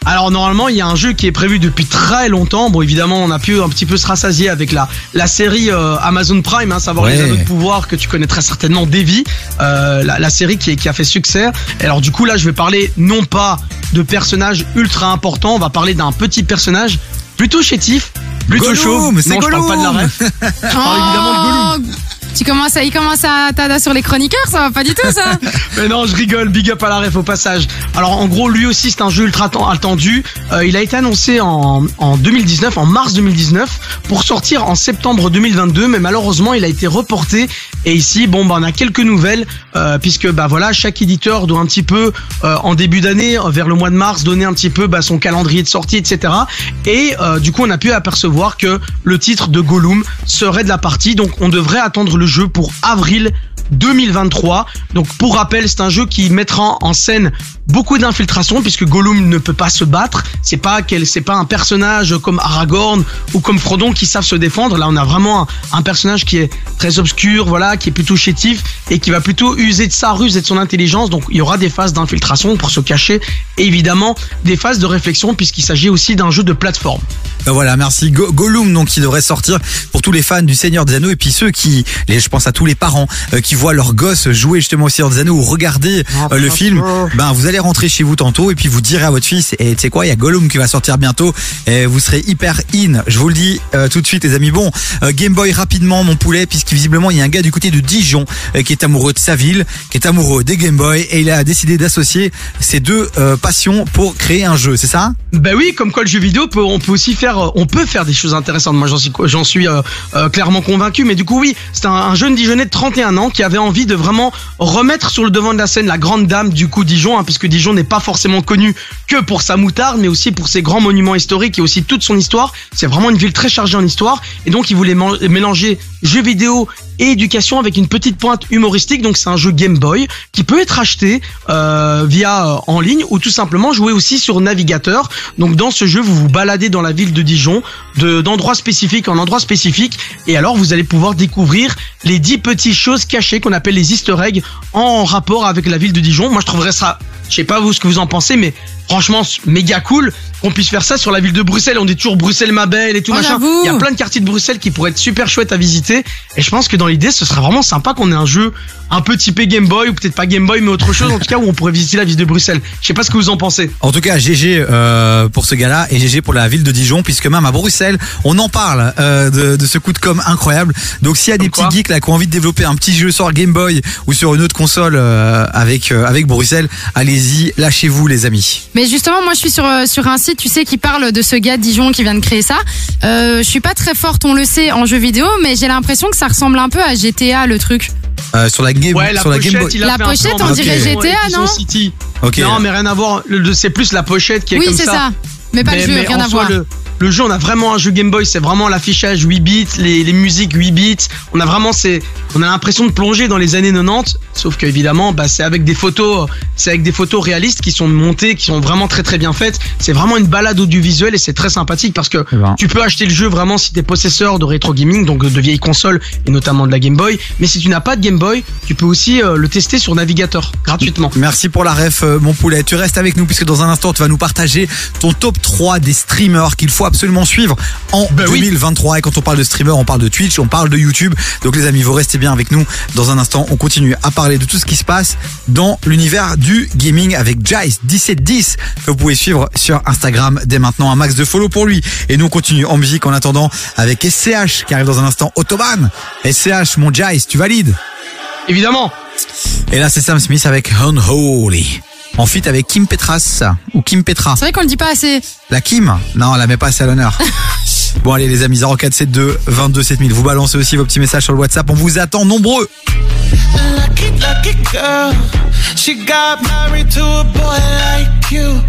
Speaker 15: Alors normalement, il y a un jeu qui est prévu depuis très longtemps. Bon, évidemment, on a pu un petit peu se rassasier avec la la série euh, Amazon Prime, hein, savoir
Speaker 2: Ouais.
Speaker 15: les anneaux de pouvoir que tu connais très certainement, Devi, euh, la, la série qui, qui a fait succès. Et alors du coup, là, je vais parler non pas de personnages ultra importants, on va parler d'un petit personnage plutôt chétif, plutôt
Speaker 2: Gollum,
Speaker 15: chaud.
Speaker 2: c'est
Speaker 15: non, je parle pas de la ref. <laughs> Je parle évidemment de Gollum.
Speaker 3: Tu commences à, il commence à tada sur les chroniqueurs, ça va pas du tout ça. <laughs>
Speaker 15: Mais non, je rigole, big up à la ref au passage. Alors en gros, lui aussi c'est un jeu ultra ten- attendu. Euh, il a été annoncé en, en 2019, en mars 2019, pour sortir en septembre 2022, mais malheureusement il a été reporté. Et ici, bon, bah, on a quelques nouvelles, euh, puisque bah voilà, chaque éditeur doit un petit peu euh, en début d'année, euh, vers le mois de mars, donner un petit peu bah, son calendrier de sortie, etc. Et euh, du coup, on a pu apercevoir que le titre de Gollum serait de la partie, donc on devrait attendre le jeu pour avril 2023. Donc pour rappel, c'est un jeu qui mettra en scène beaucoup d'infiltration puisque Gollum ne peut pas se battre. C'est pas c'est pas un personnage comme Aragorn ou comme Frodon qui savent se défendre. Là, on a vraiment un, personnage qui est très obscur, voilà, qui est plutôt chétif et qui va plutôt user de sa ruse et de son intelligence. Donc il y aura des phases d'infiltration pour se cacher et évidemment des phases de réflexion puisqu'il s'agit aussi d'un jeu de plateforme.
Speaker 2: Ben voilà, merci. Go- Gollum, donc, qui devrait sortir pour tous les fans du Seigneur des Anneaux et puis ceux qui, je pense à tous les parents euh, qui voient leurs gosses jouer justement au Seigneur des Anneaux ou regarder
Speaker 15: Ah,
Speaker 2: euh, le film. Ben, vous allez rentrer chez vous tantôt et puis vous direz à votre fils, et tu sais quoi, il y a Gollum qui va sortir bientôt et vous serez hyper in. Je vous le dis euh, tout de suite, les amis. Bon, euh, Game Boy rapidement, mon poulet, puisque visiblement il y a un gars du côté de Dijon euh, qui est amoureux de sa ville, qui est amoureux des Game Boy et il a décidé d'associer ces deux euh, passions pour créer un jeu, c'est ça?
Speaker 15: Ben oui, comme quoi le jeu vidéo peut, on peut aussi faire, on peut faire des choses intéressantes. Moi, j'en suis, j'en suis euh, euh, clairement convaincu. Mais du coup, oui, c'est un, un jeune Dijonais de 31 ans qui avait envie de vraiment remettre sur le devant de la scène la grande dame du coup Dijon, hein, puisque Dijon n'est pas forcément connu que pour sa moutarde, mais aussi pour ses grands monuments historiques et aussi toute son histoire. C'est vraiment une ville très chargée en histoire, et donc il voulait mélanger jeux vidéo et éducation avec une petite pointe humoristique. Donc c'est un jeu Game Boy qui peut être acheté euh, via euh, en ligne ou tout simplement jouer aussi sur navigateur. Donc dans ce jeu, vous vous baladez dans la ville de Dijon, de d'endroit spécifique en endroit spécifique, et alors vous allez pouvoir découvrir les 10 petites choses cachées qu'on appelle les Easter eggs en rapport avec la ville de Dijon. Moi je trouverais ça, je sais pas vous ce que vous en pensez, mais franchement méga cool qu'on puisse faire ça sur la ville de Bruxelles. On dit toujours Bruxelles ma belle et tout
Speaker 3: Oh,
Speaker 15: machin.
Speaker 3: j'avoue.
Speaker 15: Il y a plein de quartiers de Bruxelles qui pourraient être super chouettes à visiter. Et je pense que dans l'idée, ce serait vraiment sympa qu'on ait un jeu un peu typé Game Boy ou peut-être pas Game Boy mais autre chose en tout cas où on pourrait visiter la ville de Bruxelles. Je sais pas ce que vous en pensez.
Speaker 2: En tout cas, GG euh, pour ce gars-là et GG pour la ville de Dijon, puisque même à Bruxelles, on en parle euh, de, de ce coup de com incroyable. Donc s'il y a des petits geeks là qui ont envie de développer un petit jeu sur Game Boy ou sur une autre console euh, avec euh, avec Bruxelles, allez-y, lâchez-vous les amis.
Speaker 3: Mais justement, moi, je suis sur euh, sur un site, tu sais, qui parle de ce gars de Dijon qui vient de créer ça. Euh, je suis pas très forte, on le sait, en jeu vidéo, mais j'ai l'impression que ça ressemble un peu à GTA, le truc.
Speaker 2: Euh, sur la Game,
Speaker 15: Ouais, la
Speaker 2: sur la Game
Speaker 15: pochette,
Speaker 2: Boy.
Speaker 15: il a
Speaker 3: La
Speaker 15: fait un
Speaker 3: pochette,
Speaker 15: plan
Speaker 3: on
Speaker 2: dirait
Speaker 3: GTA, non
Speaker 15: City.
Speaker 2: Ok.
Speaker 15: Non, mais rien à voir. Le- le- C'est plus la pochette qui est
Speaker 3: Oui,
Speaker 15: comme
Speaker 3: c'est
Speaker 15: ça.
Speaker 3: ça. Mais pas le jeu, rien
Speaker 15: en
Speaker 3: à
Speaker 15: soi,
Speaker 3: voir.
Speaker 15: Le, le jeu, on a vraiment un jeu Game Boy, c'est vraiment l'affichage 8 bits, les, les musiques 8 bits. On a vraiment, c'est, on a l'impression de plonger dans les années 90. Sauf que évidemment, bah, c'est avec des photos, c'est avec des photos réalistes qui sont montées, qui sont vraiment très très bien faites. C'est vraiment une balade audiovisuelle et c'est très sympathique parce que
Speaker 2: Eh ben.
Speaker 15: tu peux acheter le jeu vraiment si t'es possesseur de rétro gaming, donc de vieilles consoles et notamment de la Game Boy. Mais si tu n'as pas de Game Boy, tu peux aussi euh, le tester sur navigateur gratuitement.
Speaker 2: Merci pour la ref, euh, mon poulet. Tu restes avec nous puisque dans un instant, tu vas nous partager ton top 3 des streamers qu'il faut absolument suivre en
Speaker 15: Ben oui.
Speaker 2: 2023. Et quand on parle de streamers, on parle de Twitch, on parle de YouTube. Donc les amis, vous restez bien avec nous. Dans un instant, on continue à parler de tout ce qui se passe dans l'univers du gaming avec Jice 1710 que vous pouvez suivre sur Instagram dès maintenant. Un max de follow pour lui. Et nous, on continue en musique en attendant avec SCH qui arrive dans un instant. Autobahn. SCH, mon Jice, tu valides?
Speaker 15: Évidemment.
Speaker 2: Et là, c'est Sam Smith avec Unholy. En feat avec Kim Petras ou Kim Petra.
Speaker 3: C'est vrai qu'on le dit pas assez.
Speaker 2: La Kim? Non, elle la met pas assez à l'honneur. <laughs> Bon allez les amis 0472 22 7000 vous balancez aussi vos petits messages sur le WhatsApp on vous attend nombreux
Speaker 16: Lucky, lucky girl. She got married to a boy like you.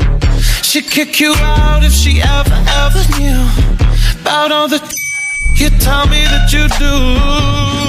Speaker 16: She'd kick you out if she ever, ever knew about all the you tell me that you do.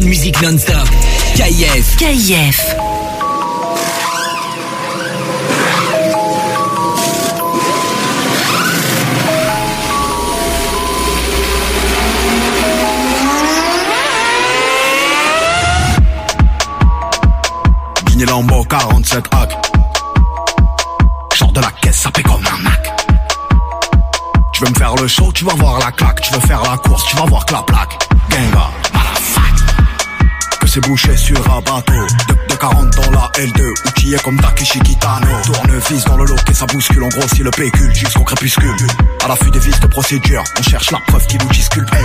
Speaker 12: Music Non-Stop. KIF.
Speaker 11: KIF.
Speaker 17: Guigné Lambo 47 hack. Sors de la caisse, ça paie comme un Mac. Tu veux me faire le show, tu vas voir la claque. Tu veux faire la course, tu vas voir que la plaque. C'est bouché sur un bateau. De, de 40 dans la L2 Outillé comme Takeshi Kitano. Tournevis dans le lot et ça bouscule. On grossit le pécule jusqu'au crépuscule. À l'affût des vices de procédure On cherche la preuve qui nous disculpe. Hey.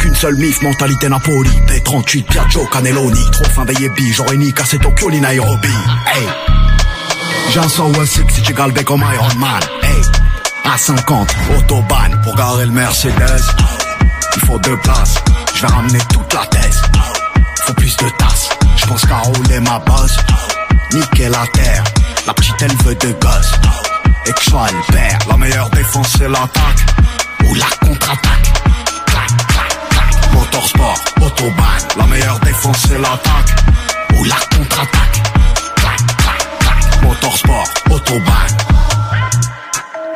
Speaker 17: Qu'une seule mif, mentalité Napoli. P38, Piaggio, Cannelloni Trop fin veillé bi, j'aurais ni cassé Tokyo ni Nairobi. Hey. J'ai un 106 si tu galbé comme Iron Man. Hey. À 50, autobahn Pour garer le Mercedes. Il faut deux places Je vais ramener toute la thèse faut plus de tasses. Je pense qu'à rouler ma bosse, niquer la terre. La petite elle veut de gosse, et que sois le père. La meilleure défense c'est l'attaque, ou la contre-attaque. Clac, clac, clac. Motorsport, autobahn. La meilleure défense c'est l'attaque, ou la contre-attaque. Clac, clac, clac. Motorsport, autobahn.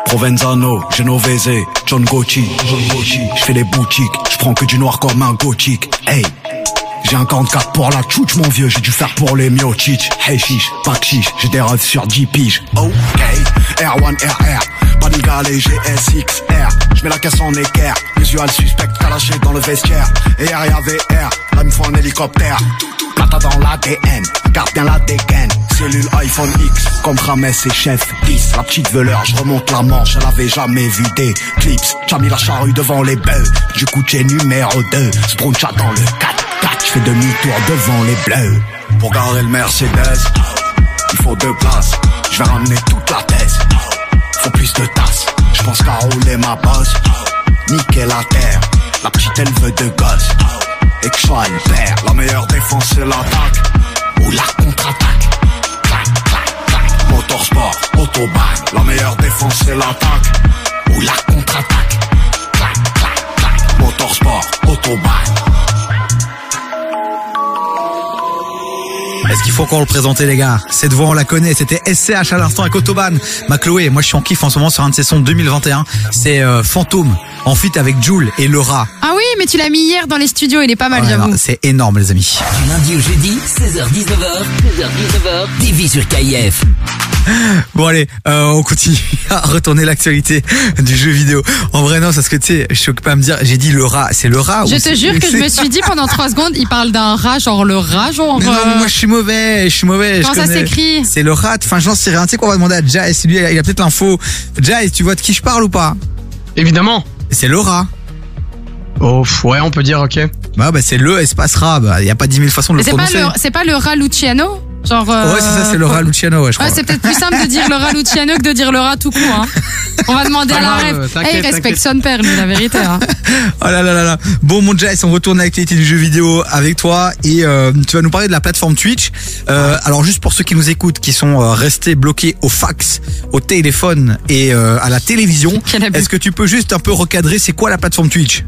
Speaker 17: Provenzano, Genovese, John Gucci, John Gucci. Je fais les boutiques, je prends que du noir comme un gothique. Hey, j'ai un 44 pour la tchouch mon vieux, j'ai dû faire pour les miochich. Hey chiche, pas chiche, j'ai des rêves sur 10 piges. Ok, R1 RR, de galé GSXR. Je mets la caisse en équerre, visual suspect calaché dans le vestiaire. Et RIA VR, là me faut un hélicoptère. Plata dans l'ADN, garde bien la dégaine. Cellule iPhone X, comme Rames et Chef 10. La petite veleur, je remonte la manche, elle avait jamais vu des clips. J'ai mis la charrue devant les bœufs, du coup j'ai numéro 2. Spruncha dans le 4 4 je fais demi-tour devant les bleus. Pour garer le Mercedes, il faut deux places. Je vais ramener toute la thèse. Faut plus de tasses. Je pense qu'à rouler ma bosse. Niquer la terre. La petite elle veut de gosse. Et que le père. La meilleure défense c'est l'attaque. Ou la contre-attaque. Clac, clac, clac. Motorsport, autobahn. La meilleure défense c'est l'attaque. Ou la contre-attaque. Clac, clac, clac. Motorsport, autobahn.
Speaker 2: Est-ce qu'il faut encore le présenter les gars? Cette voix on la connaît, c'était SCH à l'instant avec Autobahn. Ma Chloé, moi je suis en kiff en ce moment sur un de ses sons 2021. C'est euh, Fantôme, en feat avec Jules et Le Rat.
Speaker 3: Ah oui, mais tu l'as mis hier dans les studios, il est pas mal,
Speaker 2: Oh là là,
Speaker 3: j'avoue.
Speaker 2: c'est énorme les amis.
Speaker 1: Du lundi au jeudi, 16h-19h, 16h-19h, TV sur KIF.
Speaker 2: Bon allez, euh, on continue <laughs> à retourner l'actualité du jeu vidéo. En vrai non, parce que tu sais, je suis occupé à me dire, j'ai dit le rat, c'est le rat
Speaker 3: Je
Speaker 2: ou
Speaker 3: te jure que je me suis dit pendant 3 secondes, il parle d'un rat, genre le rat, genre.
Speaker 2: Mais non, mais
Speaker 3: euh,
Speaker 2: moi je suis mauvais, je suis mauvais.
Speaker 3: Comment
Speaker 2: je
Speaker 3: ça s'écrit
Speaker 2: C'est le rat. Enfin, j'en sais rien. Tu sais qu'on va demander à Jai, lui, il a peut-être l'info. Jai, tu vois de qui je parle ou pas
Speaker 15: Évidemment.
Speaker 2: C'est le rat.
Speaker 15: Oh, ouais, on peut dire, ok.
Speaker 2: Bah, bah c'est le espace rat. Bah, il y a pas 10 000 façons de le prononcer.
Speaker 3: c'est pas le rat Luciano Genre. euh,
Speaker 2: Ouais, c'est ça, c'est le rat Luciano, ouais, je crois.
Speaker 3: Ouais, c'est peut-être plus simple de dire le rat Luciano que de dire le rat tout court. Hein. On va demander à la rêve. Eh, il respecte son père, lui, la vérité. Hein. <laughs>
Speaker 2: Oh là là là là. Bon, mon Jai, on retourne à l'actualité du jeu vidéo avec toi et euh, tu vas nous parler de la plateforme Twitch. Euh, alors, juste pour ceux qui nous écoutent, qui sont restés bloqués au fax, au téléphone et euh, à la télévision,
Speaker 3: Quel abus.
Speaker 2: est-ce que tu peux juste un peu recadrer c'est quoi la plateforme Twitch?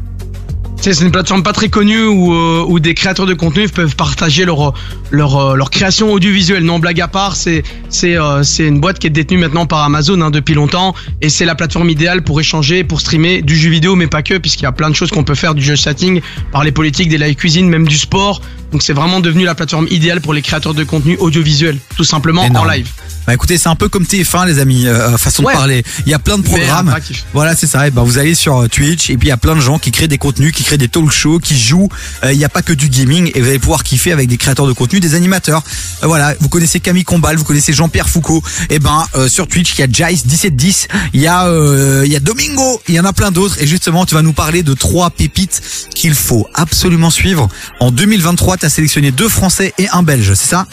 Speaker 15: C'est une plateforme pas très connue où, euh, où des créateurs de contenu peuvent partager leur leur euh, leur création audiovisuelle. Non, blague à part, c'est euh, une boîte qui est détenue maintenant par Amazon hein, depuis longtemps et c'est la plateforme idéale pour échanger, pour streamer du jeu vidéo, mais pas que, puisqu'il y a plein de choses qu'on peut faire du jeu setting, par les politiques, des live cuisine, même du sport. Donc c'est vraiment devenu la plateforme idéale pour les créateurs de contenu audiovisuel, tout simplement
Speaker 2: Énorme.
Speaker 15: en live.
Speaker 2: Bah écoutez, c'est un peu comme TF1 les amis, euh, façon
Speaker 15: Ouais.
Speaker 2: de parler. Il y a plein de programmes. Voilà, c'est ça. Et ben vous allez sur euh, Twitch et puis il y a plein de gens qui créent des contenus, qui créent des talk shows, qui jouent. Euh, Il n'y a pas que du gaming et vous allez pouvoir kiffer avec des créateurs de contenu, des animateurs. Euh, voilà, vous connaissez Camille Combal, vous connaissez Jean-Pierre Foucault. Et ben euh, sur Twitch, il y a Jice 1710, il y a euh, il y a Domingo, il y en a plein d'autres et justement, tu vas nous parler de trois pépites qu'il faut absolument suivre. En 2023, tu as sélectionné deux français et un belge, c'est ça?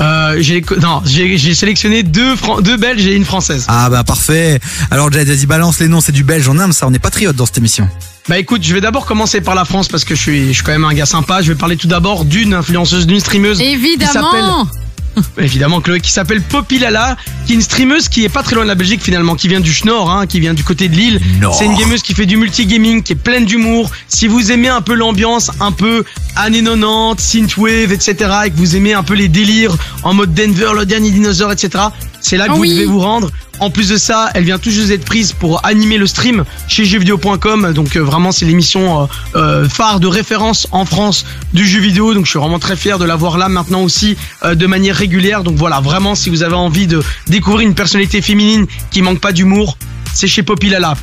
Speaker 15: Euh, j'ai non, j'ai sélectionné deux Fran- deux Belges et une Française.
Speaker 2: Ah bah parfait. Alors Jade, vas-y balance les noms, c'est du belge, on aime ça, on est patriote dans cette émission.
Speaker 15: Bah écoute, je vais d'abord commencer par la France parce que je suis, je suis quand même un gars sympa. Je vais parler tout d'abord d'une influenceuse, d'une streameuse. qui
Speaker 3: Évidemment
Speaker 15: s'appelle- <laughs> Évidemment, Chloé, qui s'appelle Poppy Lala, qui est une streameuse qui est pas très loin de la Belgique finalement, qui vient du Schnorr, hein, qui vient du côté de Lille. C'est une gameuse qui fait du multigaming, qui est pleine d'humour. Si vous aimez un peu l'ambiance, un peu années 90, synthwave, etc., et que vous aimez un peu les délires en mode Denver, le dernier dinosaure, etc., c'est là que
Speaker 3: Ah
Speaker 15: vous
Speaker 3: oui.
Speaker 15: devez vous rendre. En plus de ça, elle vient tout juste prise pour animer le stream chez jeuxvideo.com. Donc euh, vraiment, c'est l'émission euh, euh, phare de référence en France du jeu vidéo. Donc je suis vraiment très fier de l'avoir là maintenant aussi de manière régulière. Donc voilà, vraiment, si vous avez envie de découvrir une personnalité féminine qui manque pas d'humour, c'est chez Poppy Lala.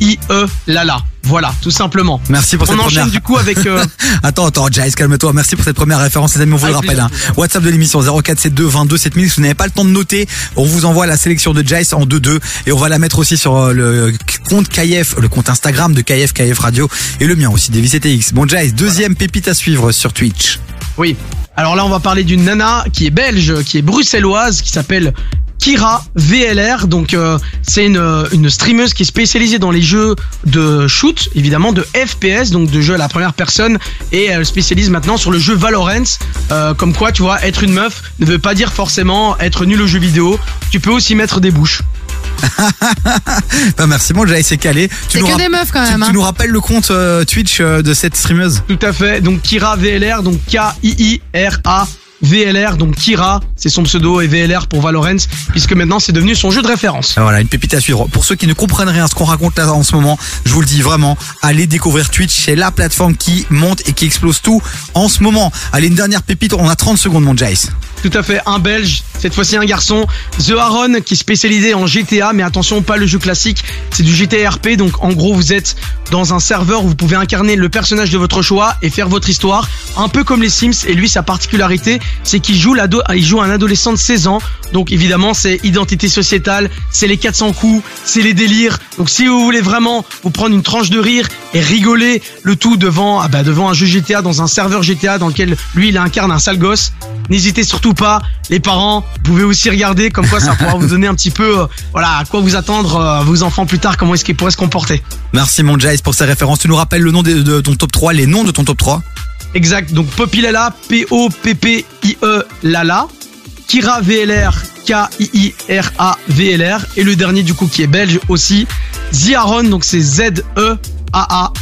Speaker 15: P-O-P-P-I-E Lala. Voilà, tout simplement.
Speaker 2: Merci pour
Speaker 15: On
Speaker 2: cette
Speaker 15: enchaîne
Speaker 2: première.
Speaker 15: du coup avec... euh, <laughs>
Speaker 2: Attends, attends, Jace, calme-toi. Merci pour cette première référence, les amis. On vous le rappelle. Hein. WhatsApp de l'émission 0472 22 7000. Si vous n'avez pas le temps de noter, on vous envoie la sélection de Jace en 2-2 et on va la mettre aussi sur euh, le compte KF, le compte Instagram de KF, KF Radio et le mien aussi, Davis CTX. Bon, Jace, deuxième pépite à suivre sur Twitch.
Speaker 15: Oui. Alors là, on va parler d'une nana qui est belge, qui est bruxelloise, qui s'appelle Kira VLR. Donc euh, c'est une, une streameuse qui est spécialisée dans les jeux de shoot, évidemment de FPS, donc de jeux à la première personne, et elle spécialise maintenant sur le jeu Valorant. Euh, comme quoi, tu vois, être une meuf ne veut pas dire forcément être nul au jeu vidéo. Tu peux aussi mettre des bouches. <laughs>
Speaker 2: Bah, merci, bon, Jace, c'est calé. Tu
Speaker 3: C'est
Speaker 2: nous
Speaker 3: que des meufs quand même.
Speaker 2: Tu,
Speaker 3: hein.
Speaker 2: nous rappelles le compte euh, Twitch euh, de cette streameuse?
Speaker 15: Tout à fait. Donc Kira VLR, donc K-I-I-R-A. VLR, donc Kira, c'est son pseudo, et VLR pour Valorant, puisque maintenant c'est devenu son jeu de référence.
Speaker 2: Voilà, une pépite à suivre. Pour ceux qui ne comprennent rien à ce qu'on raconte là en ce moment, je vous le dis vraiment, allez découvrir Twitch, c'est la plateforme qui monte et qui explose tout en ce moment. Allez, une dernière pépite, on a 30 secondes mon Jace.
Speaker 15: Tout à fait, un Belge, cette fois-ci un garçon, The Aaron, qui est spécialisé en GTA, mais attention, pas le jeu classique, c'est du GTA RP, donc en gros vous êtes dans un serveur où vous pouvez incarner le personnage de votre choix et faire votre histoire, un peu comme les Sims, et lui sa particularité, c'est qu'il joue, il joue un adolescent de 16 ans, donc évidemment c'est identité sociétale, c'est les 400 coups, c'est les délires, donc si vous voulez vraiment vous prendre une tranche de rire et rigoler le tout devant, ah bah, devant un jeu GTA, dans un serveur GTA dans lequel lui il incarne un sale gosse, N'hésitez surtout pas, les parents, vous pouvez aussi regarder comme quoi ça pourra vous donner un petit peu, euh, voilà, à quoi vous attendre, euh, vos enfants plus tard, comment est-ce qu'ils pourraient se comporter.
Speaker 2: Merci mon Jace pour ces références. Tu nous rappelles le nom de ton top 3, les noms de ton top 3
Speaker 15: Exact, donc Poppy Lala, P-O-P-P-I-E Lala, Kira VLR, K-I-I-R-A VLR, et le dernier du coup qui est belge aussi, Ziaron, donc c'est E Z-E-A-A-R-O-N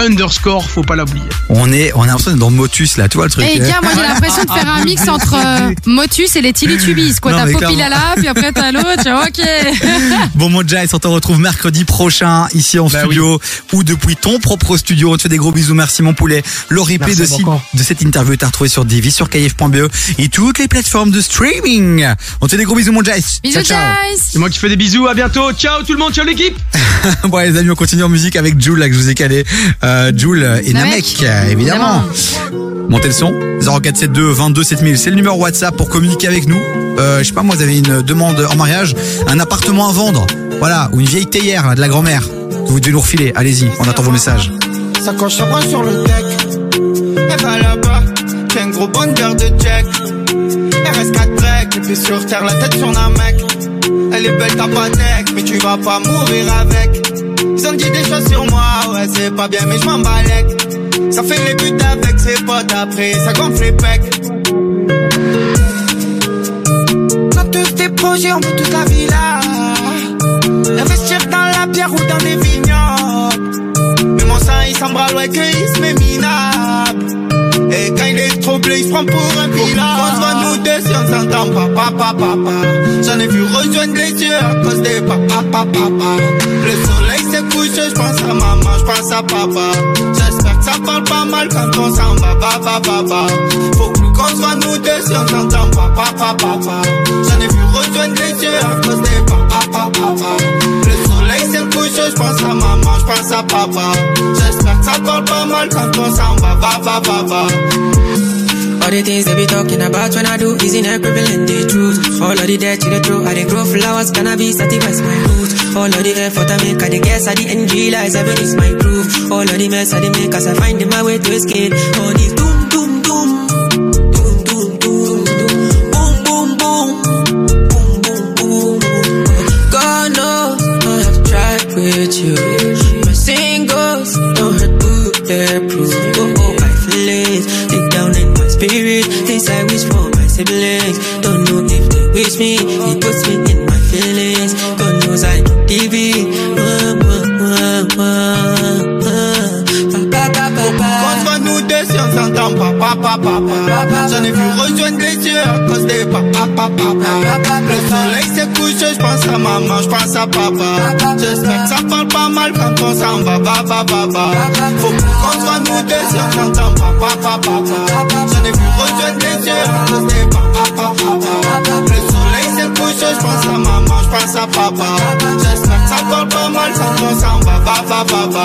Speaker 15: underscore, faut pas l'oublier.
Speaker 2: On est, on a l'impression d'être dans Motus là, tu vois le truc.
Speaker 3: Et gars, moi j'ai l'impression de faire un mix entre euh, Motus et les Tubbies Quoi, t'as Popilala, puis après t'as l'autre. Ok. <laughs>
Speaker 2: Bon, mon Jazz, on te retrouve mercredi prochain ici en
Speaker 15: Bah
Speaker 2: studio ou depuis ton propre studio. On te fait des gros bisous. Merci, mon poulet. Le replay
Speaker 15: Merci
Speaker 2: de,
Speaker 15: beaucoup.
Speaker 2: de cette interview est à retrouver sur Divi, sur kf.be et toutes les plateformes de streaming. On te fait des gros bisous, mon Jazz.
Speaker 3: Bisous,
Speaker 2: ciao, ciao.
Speaker 3: Jazz.
Speaker 15: C'est moi qui fais des bisous, à bientôt. Ciao tout le monde, ciao l'équipe. <laughs>
Speaker 2: bon, les amis, on continue en musique avec Jules, là, que je vous ai calé. Euh, Jules et
Speaker 3: Namek.
Speaker 2: Namek, euh, évidemment. Montez le son. 0472 22 7000. C'est le numéro WhatsApp pour communiquer avec nous. Euh, je sais pas, moi, vous avez une demande en mariage, un appartement à vendre. Voilà. Ou une vieille théière, là, de la grand-mère. Que vous devez nous refiler. Allez-y. On attend vos messages.
Speaker 18: Ça coche sur le deck. Elle va là-bas, j'ai un gros bonheur de check. Elle reste 4 breaks, et puis sur terre, la tête sur un mec. Elle est belle, deck, mais tu vas pas mourir avec. Ils ont dit des choses sur moi, ouais, c'est pas bien, mais je m'en. Ça fait les buts avec ses potes après, ça gonfle les pecs. A tous des projets, on veut toute la villa. Investir dans la pierre ou dans des vignobles. Mais mon sang il s'embralle ouais que il se met minable Et quand il est troublé il se prend pour un pilote On se voit nous deux si on s'entend papa papa papa J'en ai vu rejoindre les yeux à cause des papa papa papa s'est couché je pense à maman je pense à papa. J'espère que ça parle pas mal quand on s'en va va va Faut plus qu'on se voit nous deux si on s'entend papa papa papa J'en ai vu rejoindre les yeux à cause des papa papa papa Le soleil s'est couché je pense à maman je pense à papa. J'espère que ça parle pas mal quand on s'en va va va
Speaker 19: All the things they be talking about when I do isn't equivalent the truth. All of the dirt to the throat, I dey grow flowers, cannabis satisfies my roots. All of the effort I make, I dey guess I the end realize heaven is my proof. All of the mess I dey make, as I find my way to escape. All this doom doom doom, doom doom doom, boom boom boom, boom boom boom. God knows I have tried with you. My singles don't hurt bulletproof. Oh oh, my feelings deep down in my spirit. Things I wish for my siblings. Don't know if they wish me.
Speaker 18: Papa papa papa J'en ai vu rejoindre les yeux à cause des papa papa Le soleil s'est couché, je pense à maman, je pense à papa J'espère que ça parle pas mal quand on s'en va va va va va Faut qu'on se voit nous deux on s'entend papa papa papa J'en ai vu rejoindre les yeux à cause des papa papa Le soleil s'est couché, je pense à maman, je pense à papa J'espère que ça parle pas mal quand on s'en va va va va va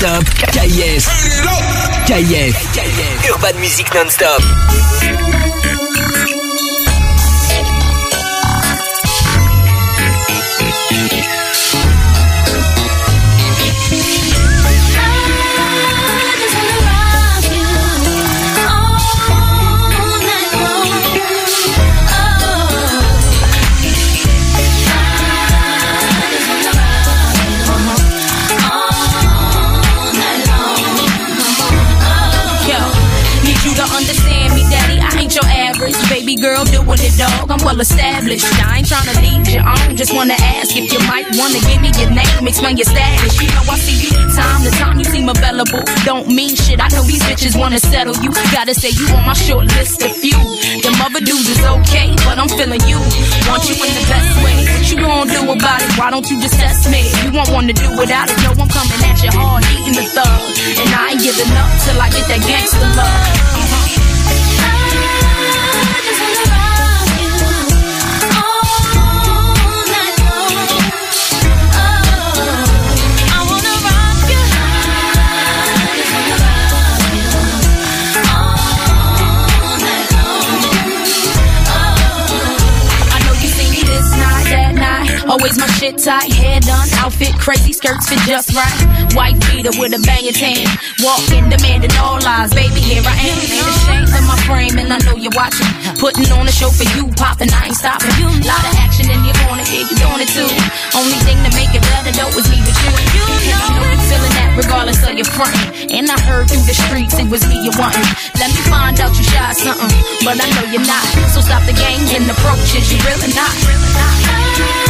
Speaker 20: non-stop. KIF. KIF. Urban Music non-stop.
Speaker 21: Don't mean shit. I know these bitches wanna settle you. Gotta say you on my short list of few. Them other dudes is okay, but I'm feeling you. Want you in the best way. What you gonna do about it? Why don't you just test me? You won't wanna do without it. Yo, I'm coming at you hard, eating the thug. And I ain't giving up till I get that gangster love. Always my shit tight, hair done, outfit crazy, skirts fit just right. White beater with a banging tan. Walking, demanding all lies. Baby, here I am. Ain't ashamed of my frame, and I know you're watching. Putting on a show for you, popping, I ain't stopping. Lot of action in your corner, yeah, you doing it too. Only thing to make it better though is me with you. And I know you feel frontin'. And I heard through the streets it was me you wantin'. Let me find out you shy something, but I know you're not. So stop the games and approaches, you really not. Okay,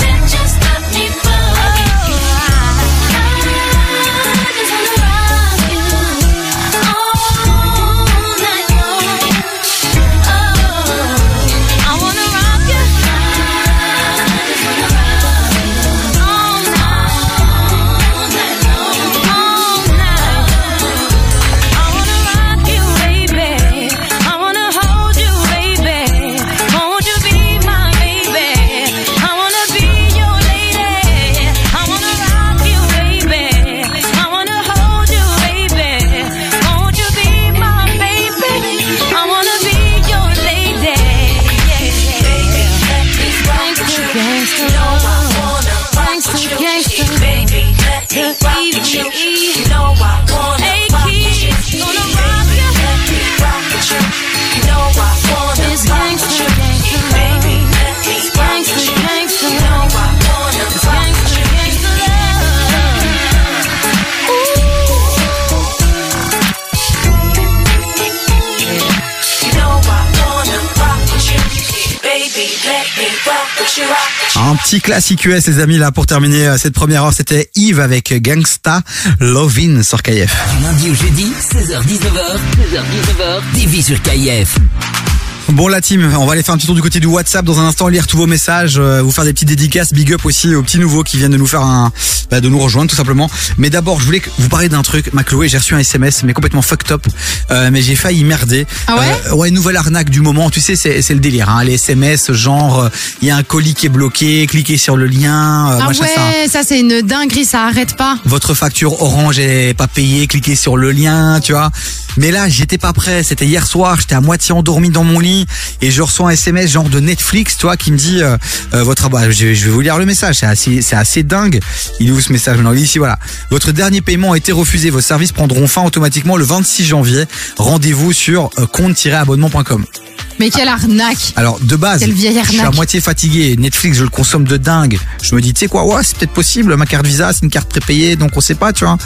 Speaker 2: Un petit classique US, les amis, là, pour terminer euh, cette première heure, c'était Yves avec Gangsta Lovin sur KF.
Speaker 1: Du lundi au jeudi, 16h-19h, 16h-19h, TV sur KIF.
Speaker 2: Bon la team, on va aller faire un petit tour du côté du WhatsApp dans un instant, lire tous vos messages, euh, vous faire des petites dédicaces, big up aussi aux petits nouveaux qui viennent de nous faire un, bah, de nous rejoindre tout simplement. Mais d'abord, je voulais vous parler d'un truc, ma Chloé, j'ai reçu un SMS, mais complètement fucked up, euh, mais j'ai failli merder.
Speaker 3: Ah ouais
Speaker 2: Euh, Ouais, nouvelle arnaque du moment. Tu sais, c'est c'est le délire, hein, les SMS, genre, euh, il y a un colis qui est bloqué, cliquez sur le lien, euh,
Speaker 3: Ah
Speaker 2: machin, ça.
Speaker 3: ouais, ça c'est une dinguerie, ça arrête pas.
Speaker 2: Votre facture Orange est pas payée, cliquez sur le lien, tu vois. Mais là, j'étais pas prêt. C'était hier soir, j'étais à moitié endormi dans mon lit et je reçois un SMS genre de Netflix, toi, qui me dit euh, euh, votre bah, je, je vais vous lire le message. C'est assez, c'est assez dingue. Il est où ce message maintenant? Il est ici, voilà. Votre dernier paiement a été refusé. Vos services prendront fin automatiquement le 26 janvier. Rendez-vous sur euh, compte-abonnement.com.
Speaker 3: Mais quelle arnaque.
Speaker 2: Alors de base, je suis à moitié fatigué. Netflix, je le consomme de dingue. Je me dis, tu sais quoi, ouais, c'est peut-être possible. Ma carte Visa, c'est une carte prépayée, donc on sait pas, tu vois.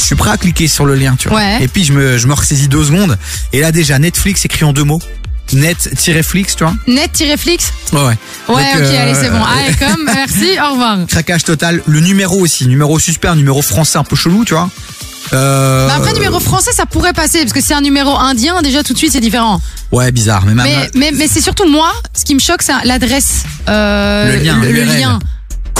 Speaker 2: Je suis prêt à cliquer sur le lien, tu vois.
Speaker 3: Ouais.
Speaker 2: Et puis je me, je me ressaisis deux secondes. Et là déjà, Netflix écrit en deux mots. Net-flix, tu vois.
Speaker 3: Net-flix
Speaker 2: Ouais, ouais.
Speaker 3: Ouais, ok,
Speaker 2: euh,
Speaker 3: allez, c'est bon. Allez, <laughs> comme, merci, au revoir.
Speaker 2: Craquage total. Le numéro aussi. Numéro suspect, numéro français un peu chelou, tu vois. Euh,
Speaker 3: Bah après, numéro français, ça pourrait passer, parce que c'est un numéro indien, déjà tout de suite, c'est différent.
Speaker 2: Ouais, bizarre. Mais, même,
Speaker 3: Mais, mais, mais c'est surtout moi, ce qui me choque, c'est l'adresse. Euh,
Speaker 2: le lien,
Speaker 3: le, lien.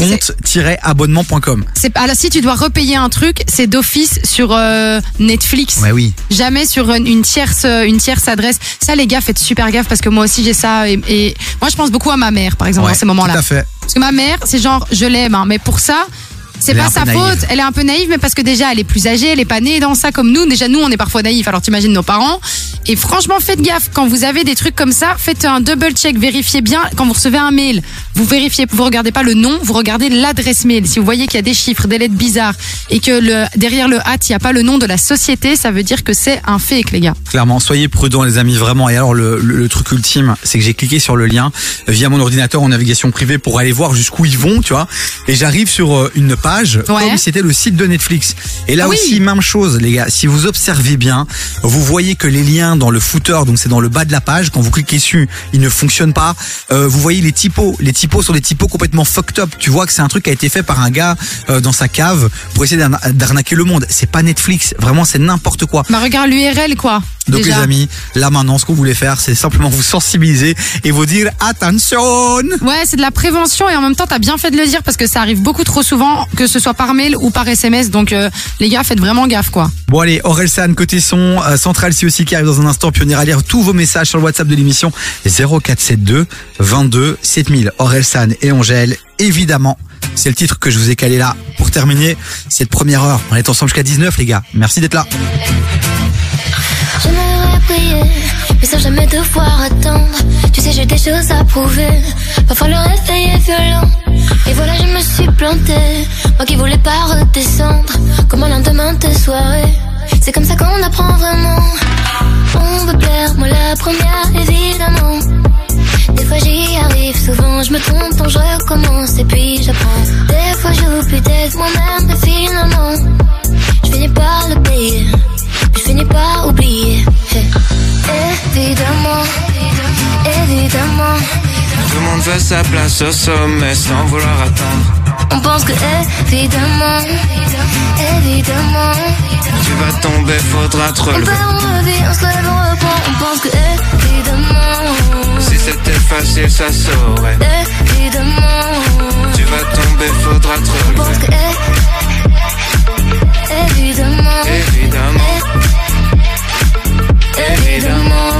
Speaker 2: compte-abonnement.com.
Speaker 3: C'est alors si tu dois repayer un truc, c'est d'office sur euh, Netflix.
Speaker 2: Ouais, oui.
Speaker 3: Jamais sur une, une tierce une tierce adresse. Ça les gars, faites super gaffe parce que moi aussi j'ai ça et, et moi je pense beaucoup à ma mère par exemple
Speaker 2: Ouais,
Speaker 3: dans ces moments-là.
Speaker 2: tout à fait.
Speaker 3: Parce que ma mère, c'est genre je l'aime hein, mais pour ça c'est pas sa faute, elle est un peu naïve, mais parce que déjà elle est plus âgée, elle est pas née dans ça comme nous. Déjà nous on est parfois naïfs, alors t'imagines nos parents. Et franchement faites gaffe quand vous avez des trucs comme ça, faites un double check, vérifiez bien quand vous recevez un mail. Vous vérifiez, vous regardez pas le nom, vous regardez l'adresse mail. Si vous voyez qu'il y a des chiffres, des lettres bizarres et que le, derrière le hâte il y a pas le nom de la société, ça veut dire que c'est un fake les gars.
Speaker 2: Clairement, soyez prudents les amis, vraiment. Et alors le, le- le truc ultime, c'est que j'ai cliqué sur le lien via mon ordinateur en navigation privée pour aller voir jusqu'où ils vont, tu vois. Et j'arrive sur euh, une page
Speaker 3: Ouais.
Speaker 2: comme c'était le site de Netflix. Et là
Speaker 3: Ah oui.
Speaker 2: aussi, même chose les gars. Si vous observez bien, vous voyez que les liens dans le footer, donc c'est dans le bas de la page, quand vous cliquez dessus, ils ne fonctionnent pas. Euh, vous voyez les typos, les typos sont des typos complètement fucked up. Tu vois que c'est un truc qui a été fait par un gars euh, dans sa cave pour essayer d'arna- d'arnaquer le monde. C'est pas Netflix, vraiment c'est n'importe quoi.
Speaker 3: Bah regarde l'URL quoi.
Speaker 2: Donc
Speaker 3: Déjà.
Speaker 2: les amis, là maintenant, ce qu'on voulait faire, c'est simplement vous sensibiliser et vous dire attention.
Speaker 3: Ouais, c'est de la prévention et en même temps, t'as bien fait de le dire parce que ça arrive beaucoup trop souvent, que ce soit par mail ou par SMS. Donc, euh, les gars, faites vraiment gaffe, quoi.
Speaker 2: Bon allez, Orelsan côté son, euh, Central si aussi qui arrive dans un instant, puis on ira lire tous vos messages sur le WhatsApp de l'émission 0472 22 7000. Orelsan et Angèle, évidemment. C'est le titre que je vous ai calé là pour terminer cette première heure. On est ensemble jusqu'à 19 les gars. Merci d'être là.
Speaker 20: J'aimerais prier, mais sans jamais devoir attendre. Tu sais, j'ai des choses à prouver. Parfois le réveil est violent. Et voilà, je me suis plantée. Moi qui voulais pas redescendre. Comme un lendemain de soirée. C'est comme ça qu'on apprend vraiment. On veut plaire, moi la première, évidemment. Des fois j'y arrive, souvent je me trompe, donc je recommence et puis j'apprends. Des fois j'oublie d'être moi-même, mais finalement, je finis par le payer. Je finis par oublier. Évidemment, évidemment,
Speaker 22: Tout le monde veut sa place au sommet sans vouloir attendre.
Speaker 20: on pense que évidemment, évidemment,
Speaker 22: Tu vas tomber, faudra te
Speaker 20: on
Speaker 22: relever.
Speaker 20: perd, on revit, on se lève, on reprend, on pense que évidemment,
Speaker 22: Si c'était facile, ça saurait.
Speaker 20: évidemment,
Speaker 22: Tu vas tomber, faudra te
Speaker 20: on pense
Speaker 22: relever.
Speaker 20: que é- évidemment,
Speaker 22: Évidemment, évidemment. Coucou.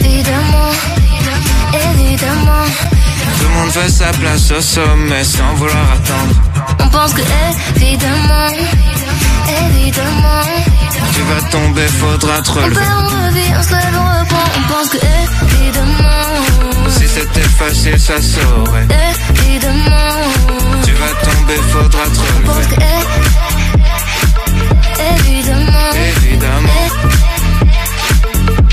Speaker 20: Évidemment, évidemment,
Speaker 22: Tout le monde veut sa place au sommet sans vouloir attendre.
Speaker 20: on pense que évidemment, évidemment,
Speaker 22: Tu vas tomber, faudra te
Speaker 20: on
Speaker 22: relever.
Speaker 20: perd, on revit, on se lève, on reprend, on pense que évidemment,
Speaker 22: Si c'était facile, ça saurait.
Speaker 20: évidemment,
Speaker 22: Tu vas tomber, faudra te
Speaker 20: on pense
Speaker 22: relever.
Speaker 20: que évidemment,
Speaker 22: Évidemment,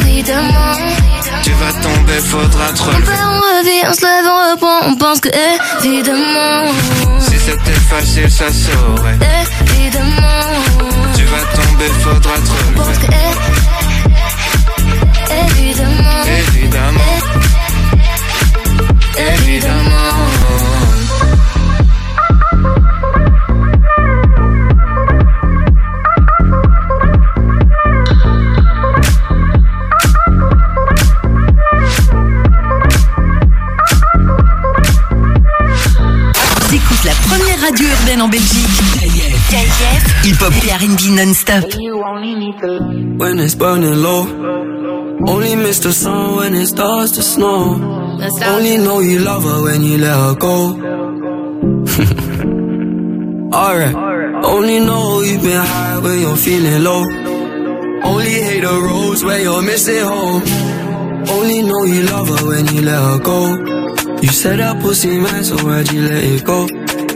Speaker 20: évidemment,
Speaker 22: Tu vas tomber, faudra te
Speaker 20: on
Speaker 22: relever.
Speaker 20: on revit, on se lève, on reprend, on pense que évidemment,
Speaker 22: Si c'était facile, ça saurait.
Speaker 20: évidemment.
Speaker 22: Tu vas tomber, faudra te
Speaker 20: pense
Speaker 22: relever.
Speaker 20: que évidemment,
Speaker 22: Évidemment, évidemment.
Speaker 11: Radio urbaine en Belgique. KIF. Hip-hop et R&B non-stop.
Speaker 23: when it's burning low. Only miss the sun when it starts to snow. Only know you love her when you let her go. <laughs> Alright. Only know you've been high when you're feeling low. Only hate the roads where you're missing home. Only know you love her when you let her go. You said that pussy man, so why'd you let it go?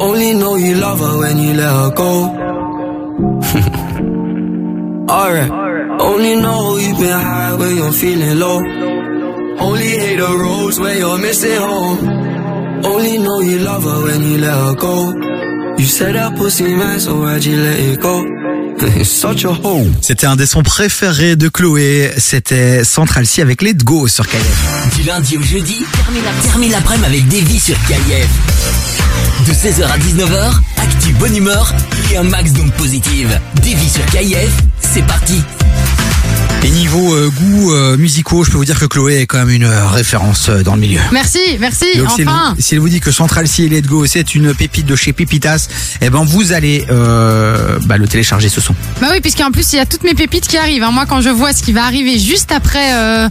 Speaker 23: Only know you love her when you let her go. <laughs> Alright. Only know you've been high when you're feeling low. Only hate the roads when you're missing home. Only know you love her when you let her go. You said that pussy man, so why'd you let it go? It's such a home.
Speaker 2: C'était un des sons préférés de Chloé. C'était Central C avec Let Go sur KF.
Speaker 1: Du lundi au jeudi, termine la- termine l'après-midi avec Davy sur KIF. De 16h à 19h, actu bonne humeur et un max d'ondes positives. Davy sur KIF, c'est parti.
Speaker 2: Et niveau euh, goût euh, musicaux, je peux vous dire que Chloé est quand même une euh, référence euh, dans le milieu.
Speaker 3: Merci, merci,
Speaker 2: Donc, si, elle
Speaker 3: enfin.
Speaker 2: vous, si elle vous dit que Central C et Let Go c'est une pépite de chez Pépitas, eh ben vous allez euh, bah, le télécharger ce son.
Speaker 3: Bah oui, puisqu'en plus, il y a toutes mes pépites qui arrivent. hein. Moi, quand je vois ce qui va arriver juste après euh,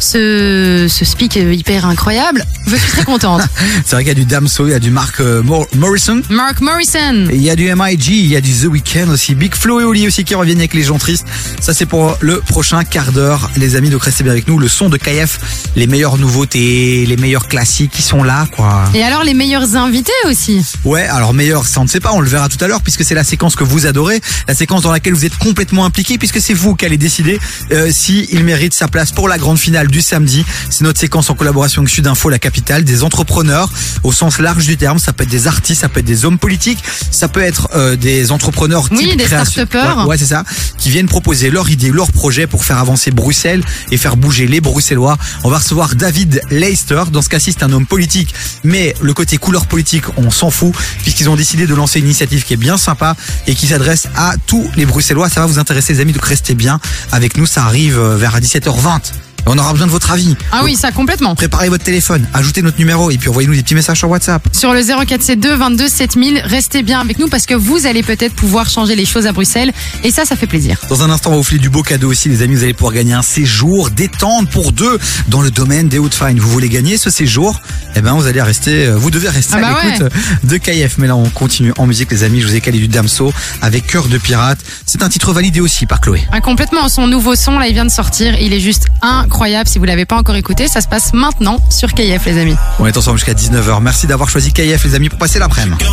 Speaker 3: ce, ce speak hyper incroyable, je suis très contente. <laughs>
Speaker 2: C'est vrai qu'il y a du Damso, il y a du Mark euh, Mor- Morrison.
Speaker 3: Mark Morrison.
Speaker 2: Et Il y a du MIG, il y a du The Weeknd aussi, Big Flo et Oli aussi qui reviennent avec les gens tristes. Ça c'est pour le prochain quart d'heure, les amis. Donc restez bien avec nous. Le son de KF, les meilleures nouveautés, les meilleurs classiques qui sont là, quoi.
Speaker 3: Et alors, les meilleurs invités aussi.
Speaker 2: Ouais, alors meilleur, ça on ne sait pas, on le verra tout à l'heure puisque c'est la séquence que vous adorez, la séquence dans laquelle vous êtes complètement impliqué puisque c'est vous qui allez décider euh, si il mérite sa place pour la grande finale du samedi. C'est notre séquence en collaboration avec Sud Info, la capitale, des entrepreneurs au sens large du terme. Ça peut être des artistes, ça peut être des hommes politiques, ça peut être euh, des entrepreneurs
Speaker 3: Oui,
Speaker 2: type
Speaker 3: des start-upers.
Speaker 2: Ouais, ouais, c'est ça, qui viennent proposer leur idée, leur projet pour faire avancer Bruxelles et faire bouger les Bruxellois. On va recevoir David Leister. Dans ce cas-ci, c'est un homme politique, mais le côté couleur politique, on s'en fout, puisqu'ils ont décidé de lancer une initiative qui est bien sympa et qui s'adresse à tous les Bruxellois. Ça va vous intéresser, les amis, donc restez bien avec nous. Ça arrive euh, vers 17h20. Et on aura besoin de votre avis.
Speaker 3: Ah oui, ça complètement.
Speaker 2: Préparez votre téléphone, ajoutez notre numéro et puis envoyez-nous des petits messages sur WhatsApp.
Speaker 3: Sur le 0472 22 7000, restez bien avec nous parce que vous allez peut-être pouvoir changer les choses à Bruxelles. Et ça, ça fait plaisir.
Speaker 2: Dans un instant, on va vous filer du beau cadeau aussi, les amis. Vous allez pouvoir gagner un séjour détente pour deux dans le domaine des hautes fines. Vous voulez gagner ce séjour? Eh ben, vous allez rester, euh, vous devez rester
Speaker 3: Ah
Speaker 2: à
Speaker 3: bah
Speaker 2: l'écoute de KF. Mais là, on continue en musique, les amis. Je vous ai calé du Damso avec Cœur de Pirate. C'est un titre validé aussi par Chloé.
Speaker 3: Ah, complètement, son nouveau son, là, il vient de sortir. Il est juste incroyable. Si vous l'avez pas encore écouté, ça se passe maintenant sur KF, les amis.
Speaker 2: On est ensemble jusqu'à 19h. Merci d'avoir choisi KF, les amis, pour passer l'après-midi.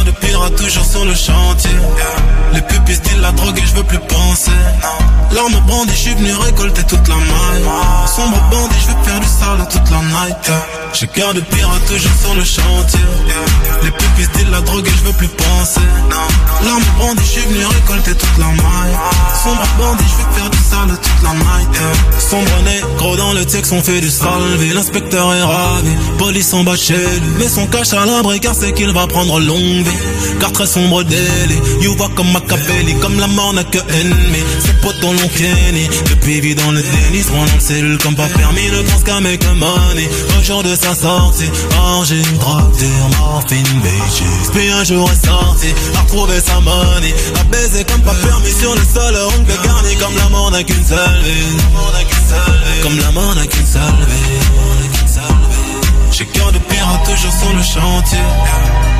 Speaker 4: Toujours sur le chantier. Les pupilles style la drogue et je veux plus penser. L'arme bandit, je suis venu récolter toute la maille. Sombre bandit, je veux faire du sale toute la night. J'ai cœur de pirate toujours sur le chantier. Les pupilles style la drogue et je veux plus penser. Je suis venu récolter toute la maille. Sombre bandit, je veux faire du sale toute la night. Sombre négro dans le texte, on fait du salvé. L'inspecteur est ravi, police en bas chez lui. Mais son cache à l'abri car c'est qu'il va prendre longue vie. Car très sombre délai, you voit comme Machiavelli, comme la mort n'a que ennemi. Ses potes dans l'ont kenny, depuis vit dans le déni, se dans le cellule comme pas permis, ne pense qu'à make money. Au jour de sa sortie, orgie, drogue, morphine, bitches. Puis un jour est sorti, a retrouvé sa money, a baiser comme pas permis sur le sol, ongle garni comme la mort n'a qu'une seule vie. Comme la mort n'a qu'une seule vie. J'ai cœur de pirate toujours sur le chantier.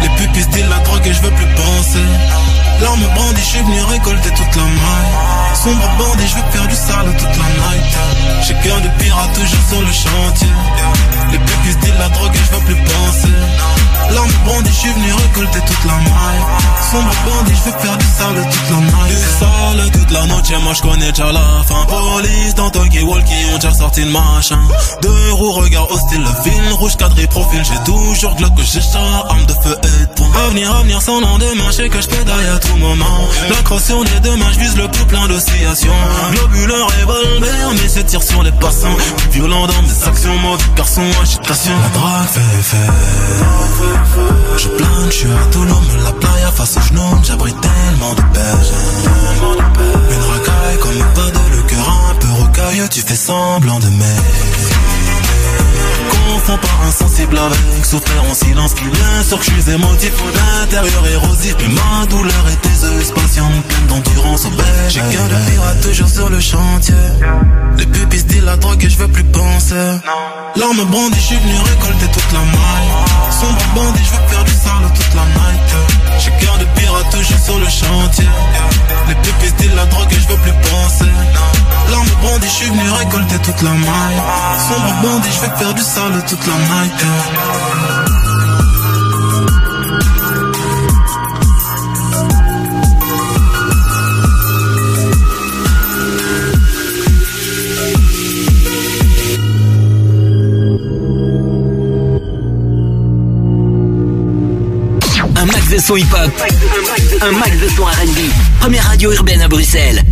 Speaker 4: Les pupilles style la drogue et je veux plus penser. L'arme brandie, je suis venu récolter toute la maille. Sombre bandit, je veux faire du sale toute la night. J'ai cœur de pirate toujours sur le chantier. Les pupilles style la drogue et je veux plus penser. L'arme brandie, je suis venu récolter toute la maille. Sombre bandit, je veux faire du sale toute la night. Du sale toute la noche, moi je connais déjà la fin. Police dans Talkie Walkie, on déjà sorti le machin. Deux roues, regard hostile, le film rouge cadré profil. J'ai toujours glock j'ai ça, arme de feu. Avenir, avenir sans lendemain, je sais que je pédale à tout moment. La crosse sur deux mains, vise le plus plein d'oscillations. Globuleur revolver, mais je tire sur les passants. Violent dans mes actions, mauvais garçon, agitation. La drague fait effet. Je plane, je suis à Toulon, me la playa face au genou, j'abrite tellement de paix. Une racaille comme pas de le cœur un peu rocailleux, tu fais semblant de m'aimer. Confonds pas insensible avec souffrir en silence. Bien sûr que je suis émotif d'intérieur érosif Mais ma douleur est aiseuse, patiente, pleine d'endurance. Au bec J'ai cœur de pirate toujours sur le chantier. Les pupilles disent la drogue et je veux plus penser. L'arme brandie, je suis venu récolter toute la maille. Sombre bandit, je veux faire du sale toute la night. J'ai cœur de pirate toujours sur le chantier. Les pupilles disent la drogue et je veux plus penser. L'arme brandie, je suis venu récolter toute la maille. Sombre bandit, je veux faire du sale toute
Speaker 1: Un max de son hip-hop. Un max de son R&B. Première radio urbaine à Bruxelles.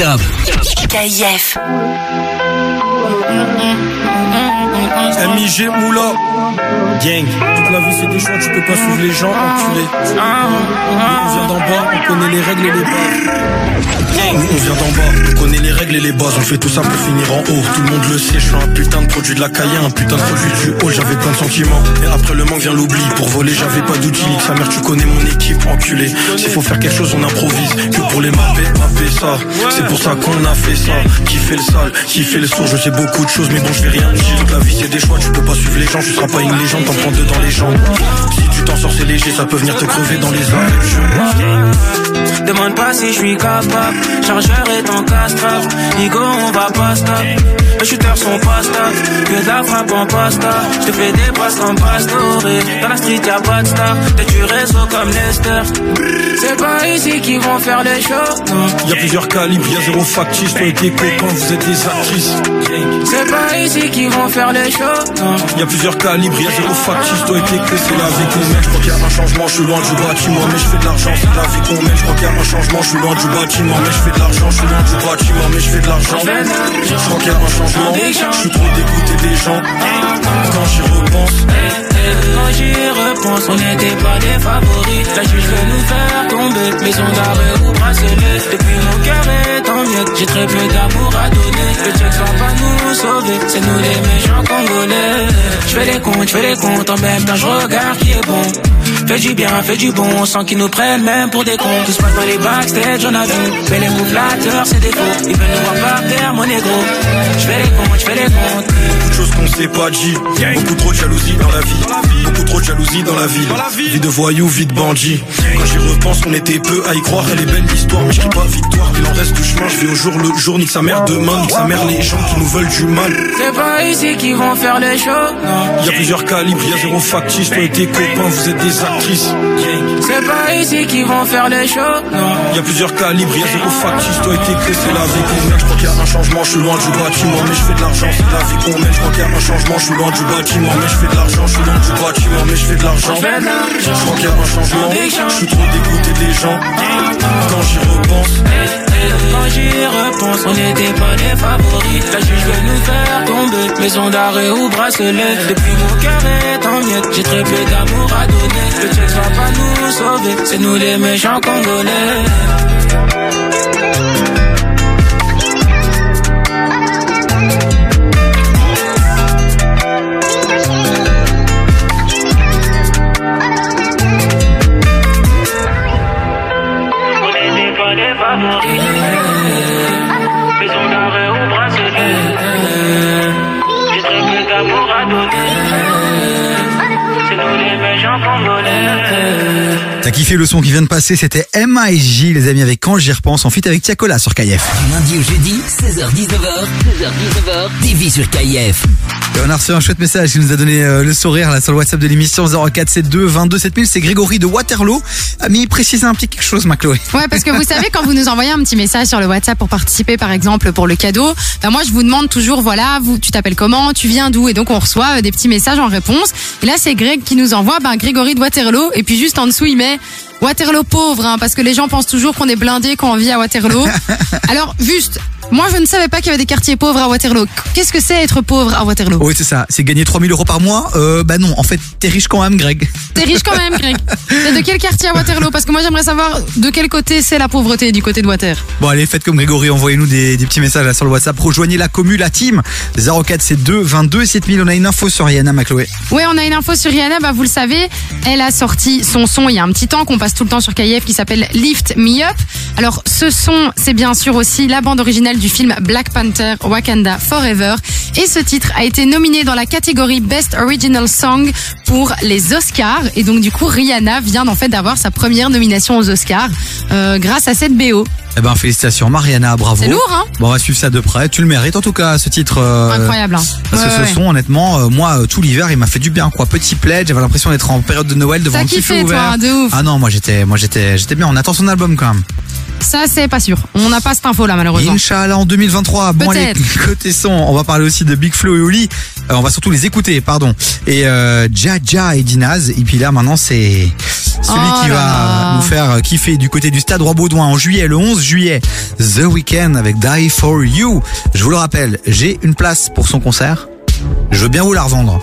Speaker 12: Non-stop.
Speaker 11: KIF.
Speaker 24: MIG Moula Gang Toute la vie c'est des choix, tu peux pas suivre les gens, enculé On vient d'en bas, on connaît les règles et les bases on vient d'en bas, on connaît les règles et les bases. On fait tout ça pour finir en haut. Tout le monde le sait, je suis un putain de produit de la caille Un putain de produit du haut, j'avais plein de sentiments. Et après le manque vient l'oubli. Pour voler j'avais pas d'outils. Sa mère tu connais mon équipe, enculé. S'il faut faire quelque chose on improvise. Que pour les mapper, mapper ça. C'est pour ça qu'on a fait ça. Qui fait le sale, qui fait le sourd. Je sais beaucoup de choses mais bon je vais rien dire la vie c'est des choix, tu peux pas suivre les gens. Tu seras pas une légende, t'en prends deux dans les jambes T'en sors c'est léger, ça peut venir te crever dans les arrêts
Speaker 25: Demande pas si je suis capable. Chargeur est en castrap. Nigo, on va pas stop. Les shooters sont pas stop. Que de la frappe en pasta. Je te fais des passes en pastoré. Dans la street, y'a pas de star. T'es du réseau comme Lester. C'est pas ici qu'ils vont faire les non.
Speaker 24: Y'a plusieurs calibres, y'a zéro factice Toi et tes copains, vous êtes des actrices
Speaker 25: C'est pas ici qu'ils vont faire les non.
Speaker 24: Y'a plusieurs calibres, y'a zéro factice Toi et tes copains, c'est la vie qu'on mène Je crois qu'il y a un changement, je suis loin du bâtiment Mais je fais de l'argent, c'est la vie qu'on mène Je crois qu'il y a un changement, je suis loin du bâtiment Mais je fais de l'argent, je suis loin du bâtiment Mais je fais de l'argent. Je crois qu'il y a un changement Je suis trop dégoûté des gens. Quand j'y repense
Speaker 25: Quand j'y repense, on n'était pas des favoris. La juge veut nous faire tomber, maison d'arrêt ou bracelet. Depuis mon cœur est en miettes, j'ai très peu d'amour à donner. Le check va pas nous sauver, c'est nous les méchants congolais. Je fais les comptes, je fais les comptes, en même temps je regarde qui est bon. Fais du bien, fais du bon, sans qu'ils nous prennent même pour des cons. Tout se passe dans les backstage, on a vu. Mais les mots flatteurs, c'est des faux. Ils veulent nous voir par terre, mon négro. Je fais les comptes, je fais les comptes.
Speaker 24: Choses qu'on sait pas dit Beaucoup trop de jalousie dans la vie. Beaucoup trop de jalousie dans la ville. Vie de voyou, vie de bandit. Quand j'y repense on était peu à y croire. Elle est belle l'histoire mais je crie pas victoire. Il en reste du chemin, je vais au jour le jour Nique sa mère demain, nique sa mère les gens qui nous veulent du mal.
Speaker 25: C'est pas ici qu'ils vont faire les shows, non.
Speaker 24: Il y a plusieurs calibres, il y a zéro factice. Toi et tes copains vous êtes des actrices.
Speaker 25: C'est pas ici qu'ils vont faire les shows, non.
Speaker 24: Il y a plusieurs calibres, il y a zéro factice. Toi et tes c'est la vie qu'on mène. Je crois qu'il y a un changement, je suis loin du bâtiment Mais je fais de l'argent, c'est la vie qu'on mène qu'il y a un changement, je suis loin du bâtiment. Mais je fais de l'argent, je suis loin du bâtiment. Mais je fais de l'argent. Je crois qu'il y a un changement. Je suis trop dégoûté des gens. Quand j'y repense.
Speaker 25: Quand j'y repense, on n'était pas les favoris. La juge veut nous faire tomber, maison d'arrêt ou bracelet. Depuis mon cœur est en miettes, j'ai très peu d'amour à donner. Le check va pas nous sauver, c'est nous les méchants congolais.
Speaker 2: T'as kiffé le son qui vient de passer, c'était M.I.J. les amis avec Quand j'y repense, en fit avec Tiakola sur KF.
Speaker 12: Du lundi au jeudi, 16h-19h, 16h-19h, TV sur KIF.
Speaker 2: Et on a reçu un chouette message qui nous a donné euh, le sourire là sur le WhatsApp de l'émission 0472 22 7000. C'est Grégory de Waterloo. Ami, précise un petit quelque chose, ma Chloé.
Speaker 3: Ouais, parce que vous savez, quand vous nous envoyez un petit message sur le WhatsApp pour participer, par exemple, pour le cadeau, ben moi, je vous demande toujours, voilà, vous, tu t'appelles comment, tu viens d'où, et donc on reçoit euh, des petits messages en réponse. Et là, c'est Greg qui nous envoie, ben, Grégory de Waterloo, et puis juste en dessous, il met Waterloo pauvre, hein, parce que les gens pensent toujours qu'on est blindé quand on vit à Waterloo. <laughs> Alors, juste, moi, je ne savais pas qu'il y avait des quartiers pauvres à Waterloo. Qu'est-ce que c'est être pauvre à Waterloo
Speaker 2: Oui, c'est ça. C'est gagner 3000 euros par mois. Euh, bah non, en fait, t'es riche quand même, Greg.
Speaker 3: T'es riche quand même, Greg. <laughs> De quel quartier à Waterloo Parce que moi, j'aimerais savoir de quel côté c'est la pauvreté du côté de Water.
Speaker 2: Bon, allez, faites comme Grégory, envoyez-nous des, des petits messages là sur le WhatsApp. Rejoignez la commu, la team. 0472 22 7000. On a une info sur Rihanna, ma Chloé.
Speaker 3: Ouais, on a une info sur Rihanna, bah vous le savez, elle a sorti son son il y a un petit temps qu'on passe tout le temps sur KF qui s'appelle Lift Me Up. Alors ce son, c'est bien sûr aussi la bande originale du film Black Panther Wakanda Forever et ce titre a été nominé dans la catégorie Best Original Song pour les Oscars et donc du coup Rihanna vient en fait d'avoir sa première nomination aux Oscars euh, grâce à cette BO.
Speaker 2: Eh ben, félicitations, Mariana, bravo.
Speaker 3: C'est lourd, hein
Speaker 2: Bon, on va suivre ça de près. Tu le mérites, en tout cas, ce titre. euh,
Speaker 3: Incroyable. Hein.
Speaker 2: Parce
Speaker 3: Ouais,
Speaker 2: que ce
Speaker 3: ouais.
Speaker 2: son, honnêtement, euh, moi, tout l'hiver, il m'a fait du bien, quoi. Petit plaid, j'avais l'impression d'être en période de Noël devant un petit feu ouvert.
Speaker 3: toi, de ouf.
Speaker 2: Ah non, moi, j'étais, moi, j'étais, j'étais bien. On attend son album, quand même.
Speaker 3: Ça, c'est pas sûr. On n'a pas cette info là, malheureusement.
Speaker 2: Inch'Allah en 2023. Bon, allez, <laughs> côté son, on va parler aussi de Big Flo et Oli. Euh, on va surtout les écouter, pardon. Et euh, Jaja et Dinaz. Et puis là, maintenant, c'est celui
Speaker 3: Oh
Speaker 2: qui
Speaker 3: là
Speaker 2: va
Speaker 3: là.
Speaker 2: nous faire kiffer du côté du stade Roi-Baudouin en juillet, le 11 juillet. The Weeknd avec Die For You. Je vous le rappelle, j'ai une place pour son concert. Je veux bien vous la revendre.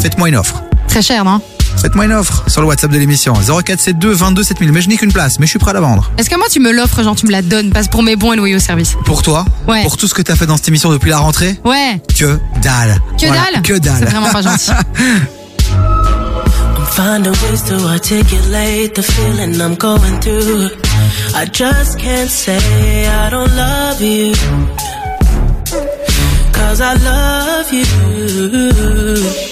Speaker 2: Faites-moi une offre.
Speaker 3: Très cher, non?
Speaker 2: Faites-moi une offre sur le WhatsApp de l'émission 0472 22 7000. Mais je n'ai qu'une place, mais je suis prêt à la vendre.
Speaker 3: Est-ce que moi, tu me l'offres, genre, tu me la donnes, passe pour mes bons et loyaux services
Speaker 2: Pour toi,
Speaker 3: Ouais.
Speaker 2: pour tout ce que tu as fait dans cette émission depuis la rentrée,
Speaker 3: Ouais.
Speaker 2: que dalle.
Speaker 3: Que
Speaker 2: Voilà,
Speaker 3: dalle
Speaker 2: Que dalle.
Speaker 3: C'est vraiment pas gentil. <laughs>
Speaker 26: I'm finding ways to articulate the feeling I'm going through. I just can't say I don't love you. Cause I love you.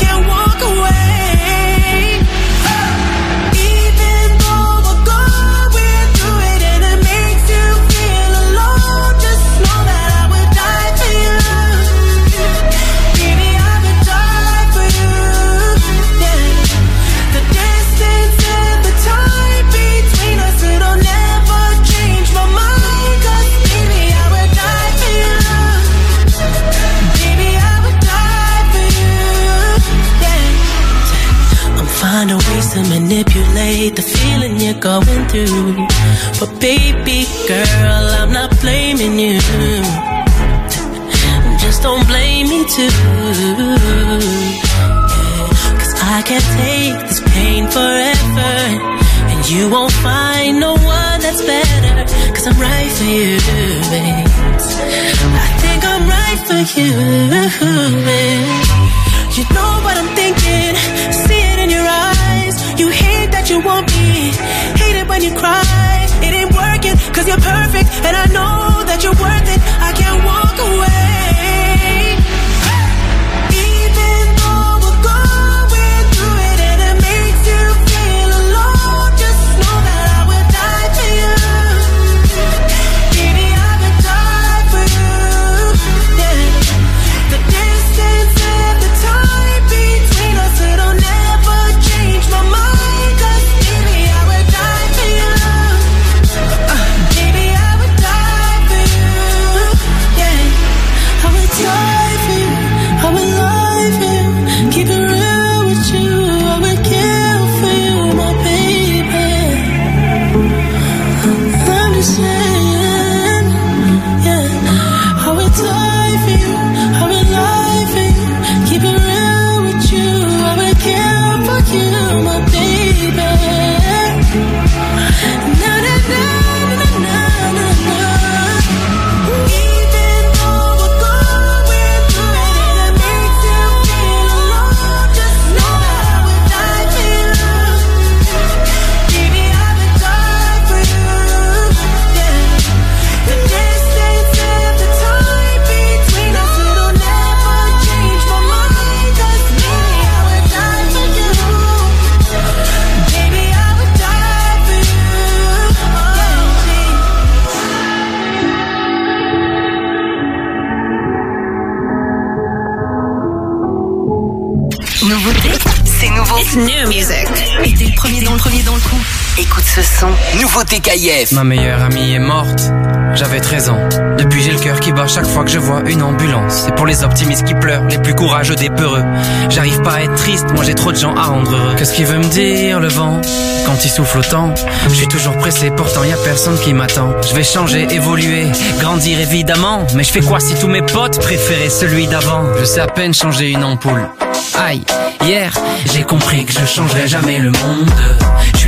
Speaker 26: you're going through. But baby girl, I'm not blaming you. Just don't blame me too. Cause I can't take this pain forever. And you won't find no one that's better. Cause I'm right for you, babe. I think I'm right for you, babe. You know what I'm thinking, hate it when you cry. It ain't working, cause you're perfect, and I know that you're worth it.
Speaker 11: Écoute ce son.
Speaker 1: Nouveauté KIF.
Speaker 22: Ma meilleure amie est morte, j'avais 13 ans. Depuis j'ai le cœur qui bat chaque fois que je vois une ambulance. C'est pour les optimistes qui pleurent, les plus courageux des peureux. J'arrive pas à être triste, moi j'ai trop de gens à rendre heureux. Qu'est-ce qu'il veut me dire le vent? Quand il souffle autant Je suis toujours pressé, pourtant y a personne qui m'attend. Je vais changer, évoluer, grandir évidemment. Mais je fais quoi si tous mes potes préféraient celui d'avant? Je sais à peine changer une ampoule. Aïe, hier j'ai compris que je changerai jamais le monde.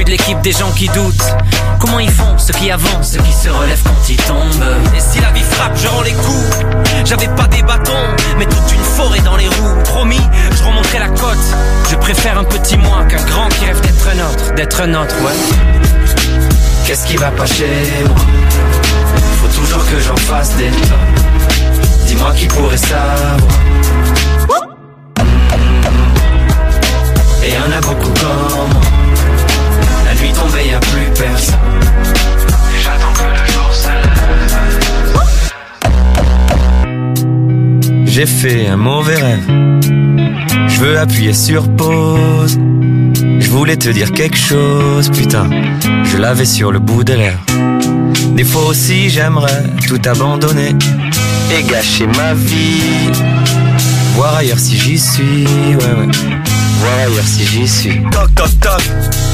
Speaker 27: De l'équipe des gens qui doutent. Comment ils font, ceux qui avancent, ceux qui se relèvent quand ils tombent. Et si la vie frappe, je rends les coups. J'avais pas des bâtons, mais toute une forêt dans les roues. Promis, je remonterai la côte. Je préfère un petit moi qu'un grand qui rêve d'être un autre, d'être un autre, ouais. Qu'est-ce qui va pas chez moi? Faut toujours que j'en fasse des. Dis-moi qui pourrait savoir. Et y'en a beaucoup comme moi. Plus personne. J'ai fait un mauvais rêve. Je veux appuyer sur pause. Je voulais te dire quelque chose, putain. Je l'avais sur le bout des lèvres. Des fois aussi, j'aimerais tout abandonner et gâcher ma vie. Voir ailleurs si j'y suis, ouais, ouais. Voir ailleurs si j'y suis. Toc, toc, toc.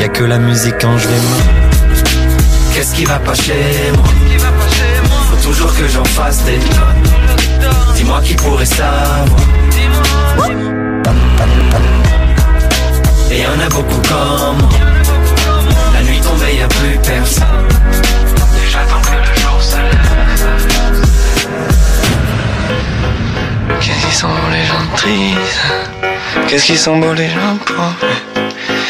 Speaker 27: Y a que la musique quand je mal. Qu'est-ce qui va pas chez moi? Faut toujours que j'en fasse des. Dis-moi qui pourrait savoir. Et y'en a beaucoup comme moi. La nuit tombée, y a plus personne. J'attends que le jour se lève. Qu'est-ce qu'ils sont beaux les gens tristes? Qu'est-ce qu'ils sont beaux les gens pauvres?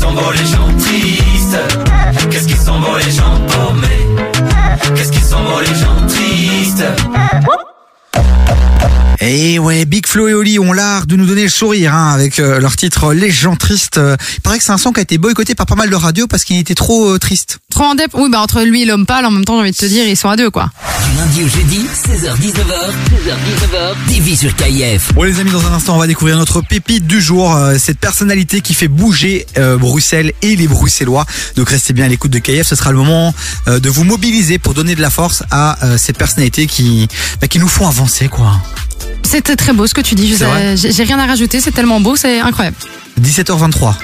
Speaker 27: Sont beaux les gens tristes Qu'est-ce qu'ils sont beaux les gens paumés? Qu'est-ce qu'ils sont beaux les gens tristes
Speaker 2: Et ouais, Big Flo et Oli ont l'art de nous donner le sourire hein, avec euh, leur titre Les gens tristes. Euh, Il paraît que c'est un son qui a été boycotté par pas mal de radios parce qu'il était trop euh, triste.
Speaker 3: Trop en dep. Oui, bah entre lui et l'homme pâle, en même temps, j'ai envie de te dire, ils sont à deux, quoi.
Speaker 1: Du lundi au jeudi, 16h-19h, 16h-19h, TV sur KIF.
Speaker 2: Bon les amis, dans un instant, on va découvrir notre pépite du jour, euh, cette personnalité qui fait bouger euh, Bruxelles et les Bruxellois. Donc restez bien à l'écoute de KF, ce sera le moment euh, de vous mobiliser pour donner de la force à euh, cette personnalité qui, bah, qui nous font avancer quoi.
Speaker 3: C'était très beau ce que tu dis. J'ai rien à rajouter, c'est tellement beau, c'est incroyable.
Speaker 2: 17h23.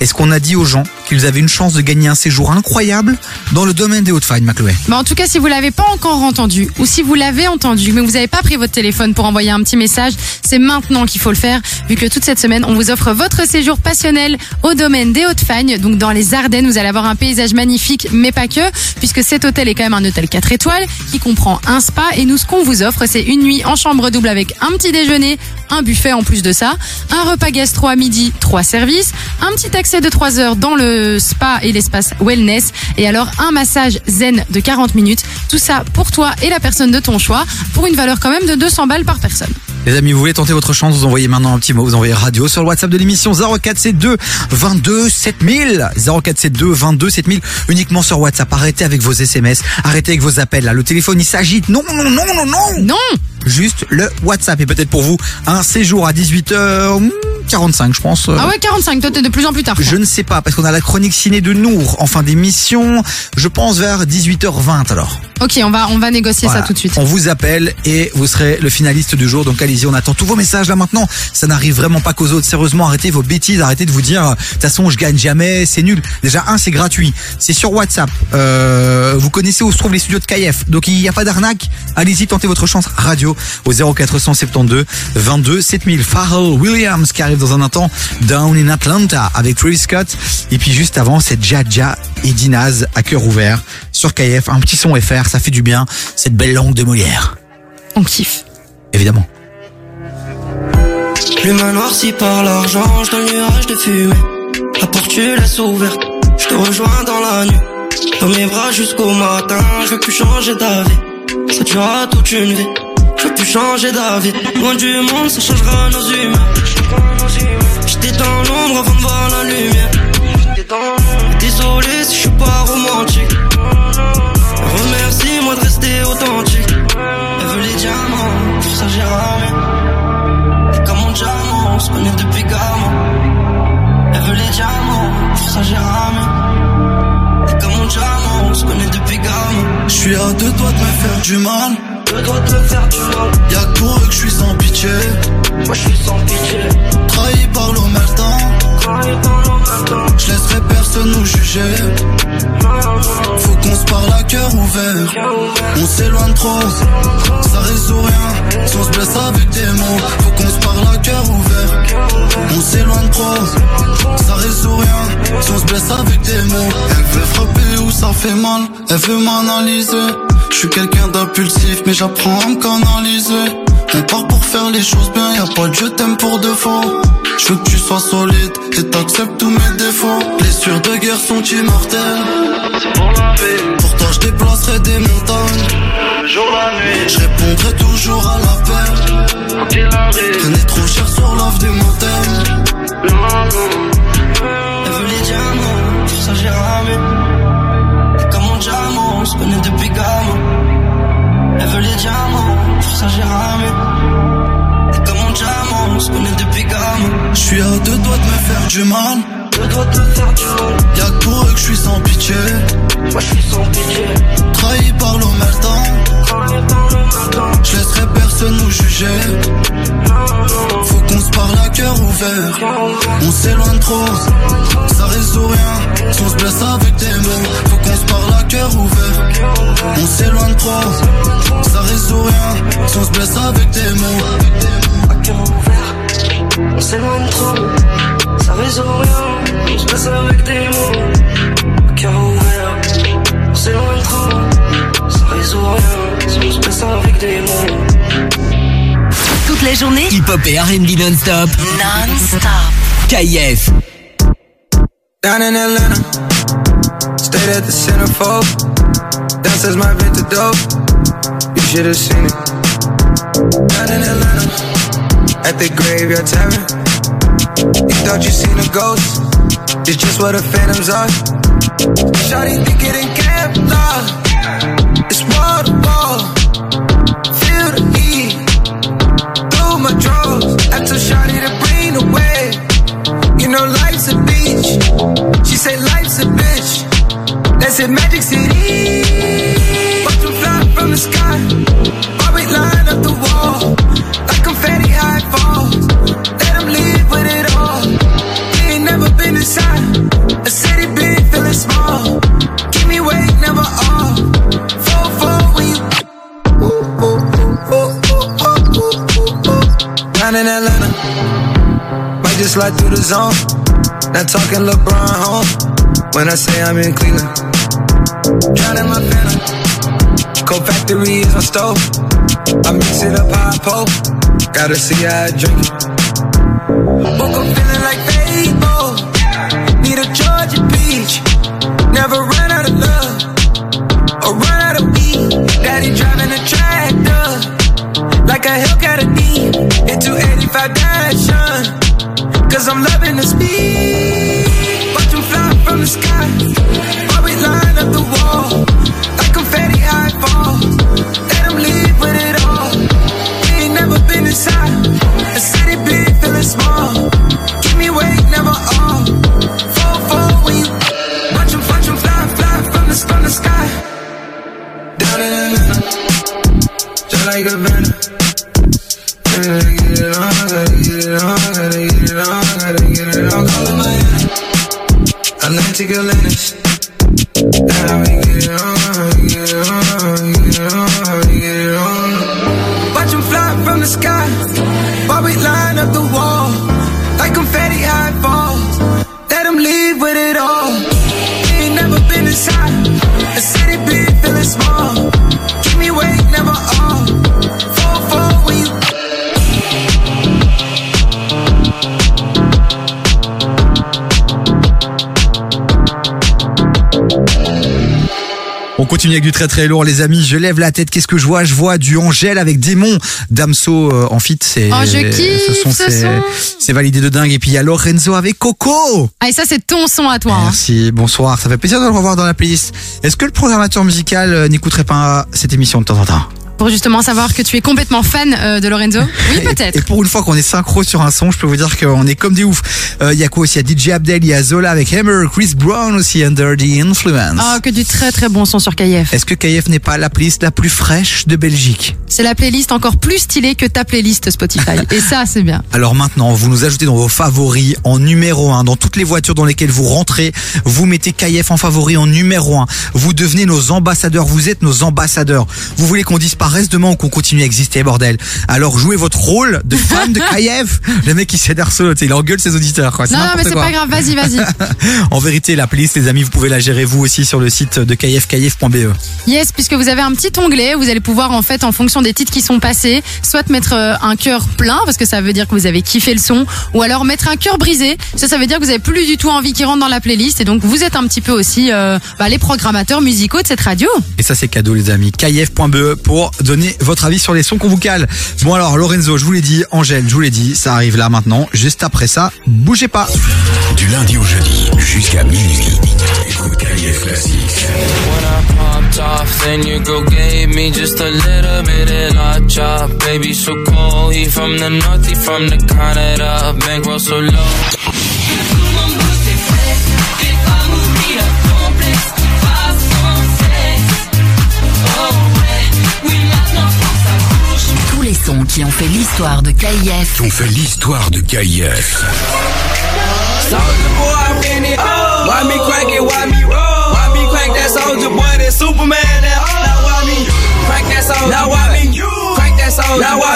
Speaker 2: Est-ce qu'on a dit aux gens qu'ils avaient une chance de gagner un séjour incroyable dans le domaine des Hautes-Fagnes, McLoé
Speaker 3: Bah en tout cas, si vous l'avez pas encore entendu ou si vous l'avez entendu mais vous n'avez pas pris votre téléphone pour envoyer un petit message, c'est maintenant qu'il faut le faire vu que toute cette semaine, on vous offre votre séjour passionnel au domaine des Hautes-Fagnes. Donc dans les Ardennes, vous allez avoir un paysage magnifique, mais pas que, puisque cet hôtel est quand même un hôtel 4 étoiles qui comprend un spa et nous ce qu'on vous offre, c'est une nuit en chambre double avec un petit déjeuner, un buffet en plus de ça, un repas gastro à midi, trois services, un petit accès de 3 heures dans le spa et l'espace wellness et alors un massage zen de 40 minutes. Tout ça pour toi et la personne de ton choix pour une valeur quand même de 200 balles par personne.
Speaker 2: Les amis, vous voulez tenter votre chance, vous envoyez maintenant un petit mot, vous envoyez radio sur le WhatsApp de l'émission 0472 22 7000 0472 22 7000 uniquement sur WhatsApp. Arrêtez avec vos SMS, arrêtez avec vos appels là, le téléphone il s'agite. Non non non non non.
Speaker 3: Non.
Speaker 2: Juste le WhatsApp et peut-être pour vous un séjour à 18h45 je pense. euh,
Speaker 3: Ah ouais, 45, toi t'es de plus en plus tard.
Speaker 2: Je ne sais pas, parce qu'on a la chronique ciné de Nour en fin d'émission, je pense vers 18h20 alors.
Speaker 3: Ok, on va, on va négocier
Speaker 2: Voilà.
Speaker 3: ça tout de suite.
Speaker 2: On vous appelle et vous serez le finaliste du jour. Donc allez-y, on attend tous vos messages là maintenant. Ça n'arrive vraiment pas qu'aux autres. Sérieusement, arrêtez vos bêtises, arrêtez de vous dire de toute façon je gagne jamais, c'est nul. Déjà un, c'est gratuit, c'est sur WhatsApp. Euh, vous connaissez où se trouvent les studios de KF, donc il n'y a pas d'arnaque. Allez-y, tentez votre chance. Radio au 0472 22 7000. Pharrell Williams qui arrive dans un instant. Down in Atlanta avec Travis Scott. Et puis juste avant, c'est Jaja et Dinaz à cœur ouvert sur KF. Un petit son FR, ça fait du bien. Cette belle langue de Molière.
Speaker 3: On kiffe.
Speaker 2: Évidemment.
Speaker 23: L'humain noirci par l'argent, dans le nuage de fumée. La porte tu laisses ouverte, je te rejoins dans la nuit.
Speaker 28: Dans mes bras jusqu'au matin, je veux plus changer d'avis. Ça durera toute une vie. Changer d'avis. Loin du monde, ça changera nos humeurs. J'étais dans l'ombre avant de voir la lumière. Désolé si je suis pas romantique. Remercie-moi de rester authentique. Elle veut les diamants, pour ça j'ai ramé. Et comme mon diamant, on se connaît depuis gamin. Elle veut les diamants, pour ça j'ai ramé. Et comme mon diamant, on se connaît depuis gamin.
Speaker 9: Je suis à deux doigts de me faire du mal.
Speaker 28: Deux doigts de me faire du mal.
Speaker 9: Y'a que pour eux que je suis sans pitié.
Speaker 28: Moi je suis sans pitié.
Speaker 9: Trahi par l'omertan.
Speaker 28: Trahi par l'omertan.
Speaker 9: Je laisserai personne nous juger. Faut qu'on se parle à cœur ouvert. On s'éloigne trop, ça résout rien. Si on se blesse avec des mots, faut qu'on se parle à cœur ouvert. On s'éloigne trop, ça résout rien. Si on se blesse avec des mots, elle veut frapper où ça fait mal, elle veut m'analyser. Je suis quelqu'un d'impulsif, mais j'apprends à me canaliser. On part pour faire les choses bien, y a pas de je t'aime pour de faux. Je veux que tu sois solide et t'acceptes tous mes défauts. Blessures de guerre sont immortelles. Pour toi, je déplacerai des montagnes. Je répondrai toujours à l'appel. Prenez trop cher sur l'offre du motel.
Speaker 28: Elle veut les diamants, pour ça j'ai ramé. Et comme mon diamant, on se connaît depuis gamin. Elle veut les diamants, pour ça j'ai ramé. Comme mon diamant, on se connaît depuis gamin.
Speaker 9: Je suis à deux doigts de me faire du mal.
Speaker 28: Doigts de me faire du mal.
Speaker 9: Y'a que pour eux que je suis sans pitié.
Speaker 28: Moi je suis sans pitié.
Speaker 9: Trahi par l'omertan.
Speaker 28: Trahi par l'omertan.
Speaker 9: Je laisserai personne nous juger. Faut qu'on se parle à cœur ouvert. On s'éloigne trop, ça résout rien. Si on se blesse avec des mots, faut qu'on se parle à cœur ouvert. On s'éloigne trop, ça résout rien. Si on se blesse avec des mots.
Speaker 28: À cœur ouvert. On s'éloigne trop, ça résout rien. Blesse avec des mots. À cœur ouvert. On s'éloigne trop, ça résout rien. Si on se blesse avec des mots.
Speaker 11: Toute la journée,
Speaker 12: Hip-hop et R&B non-stop.
Speaker 11: non-stop.
Speaker 12: KF.
Speaker 18: Down in Atlanta, stayed at the centerfold. Downstairs my vintage dope, you should have seen it. Down in Atlanta, at the graveyard tavern. You thought you seen a ghost, it's just what the phantoms are. Shawty think it in Kevlar, it's wall to wall. Feel the heat through my drawers. I told Shawty to bring the wave. You know life's a beach. She say life's a bitch. That's it, Magic City. Down in Atlanta. Might just slide through the zone. Not talking LeBron home. When I say I'm in Cleveland. Drowning my phantom. Cold factory is my stove. I mix it up high pole. Gotta see how I drink it. Woke up feeling 285 Cause I'm loving the speed. Watch them fly from the sky.
Speaker 2: Continue avec du très très lourd les amis. Je lève la tête, qu'est-ce que je vois? Je vois du Angèle avec Démon, Damso euh, en fit. C'est,
Speaker 3: Oh, je kiffe
Speaker 2: ce son, c'est validé de dingue. Et puis il y a Lorenzo avec Coco.
Speaker 3: Ah, et ça, c'est ton son à toi. hein.
Speaker 2: Merci, bonsoir. Ça fait plaisir de le revoir dans la playlist. Est-ce que le programmateur musical euh, n'écouterait pas cette émission de temps en temps?
Speaker 3: Pour justement savoir que tu es complètement fan euh, de Lorenzo. Oui, peut-être.
Speaker 2: Et pour une fois qu'on est synchro sur un son, je peux vous dire qu'on est comme des oufs. Euh, Il y a quoi aussi? Il y a DJ Abdel, il y a Zola avec Hammer, Chris Brown aussi, Under the Influence.
Speaker 3: Oh, que du très très bon son sur KF.
Speaker 2: Est-ce que KF n'est pas la playlist la plus fraîche de Belgique?
Speaker 3: C'est la playlist encore plus stylée que ta playlist Spotify. et ça, c'est bien. <laughs>
Speaker 2: Alors maintenant, vous nous ajoutez dans vos favoris en numéro 1, dans toutes les voitures dans lesquelles vous rentrez, vous mettez KF en favori en numéro 1. Vous devenez nos ambassadeurs, vous êtes nos ambassadeurs. Vous voulez qu'on disparaisse demain ou qu'on continue à exister, bordel Alors jouez votre rôle de fan de <laughs> KF. Le mec il tu sais, il engueule ses auditeurs. Quoi.
Speaker 3: Non, non, mais c'est pas grave. Vas-y, vas-y. <laughs>
Speaker 2: en vérité, la playlist, les amis, vous pouvez la gérer vous aussi sur le site de KF, kf.be.
Speaker 3: Yes, puisque vous avez un petit onglet, vous allez pouvoir en fait, en fonction des titres qui sont passés, soit mettre euh, un cœur plein parce que ça veut dire que vous avez kiffé le son, ou alors mettre un cœur brisé. Ça, ça veut dire que vous avez plus du tout envie qu'il rentre dans la playlist et donc vous êtes un petit peu aussi euh, bah, les programmateurs musicaux de cette radio.
Speaker 2: Et ça, c'est cadeau, les amis. KF.be E pour donner votre avis sur les sons qu'on vous cale. Bon, alors, Lorenzo, je vous l'ai dit, Angèle, je vous l'ai dit, ça arrive là maintenant. Juste après ça, bougez pas.
Speaker 29: Du lundi au jeudi jusqu'à minuit. Écoute
Speaker 30: popped off, then your girl gave me just a little bit of la chop. Baby, so cold, he from the north, he from the Canada. Bankroll so low.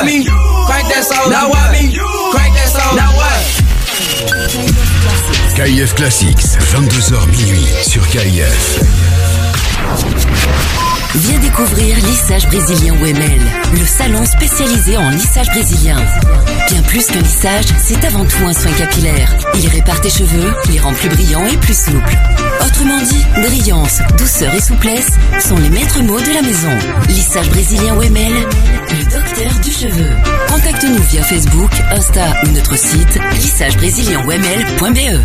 Speaker 19: Me crank that soldier? Now why me crank that soldier? Now what?
Speaker 29: KIF Classics, 22h minuit sur KIF.
Speaker 1: Viens découvrir Lissage Brésilien Wemel, le salon spécialisé en lissage brésilien. Bien plus qu'un lissage, c'est avant tout un soin capillaire. Il répare tes cheveux, les rend plus brillants et plus souples. Autrement dit, brillance, douceur et souplesse sont les maîtres mots de la maison. Lissage Brésilien Wemel, le docteur du cheveu. Contacte-nous via Facebook, Insta ou notre site lissagebrésilien.wemel.be.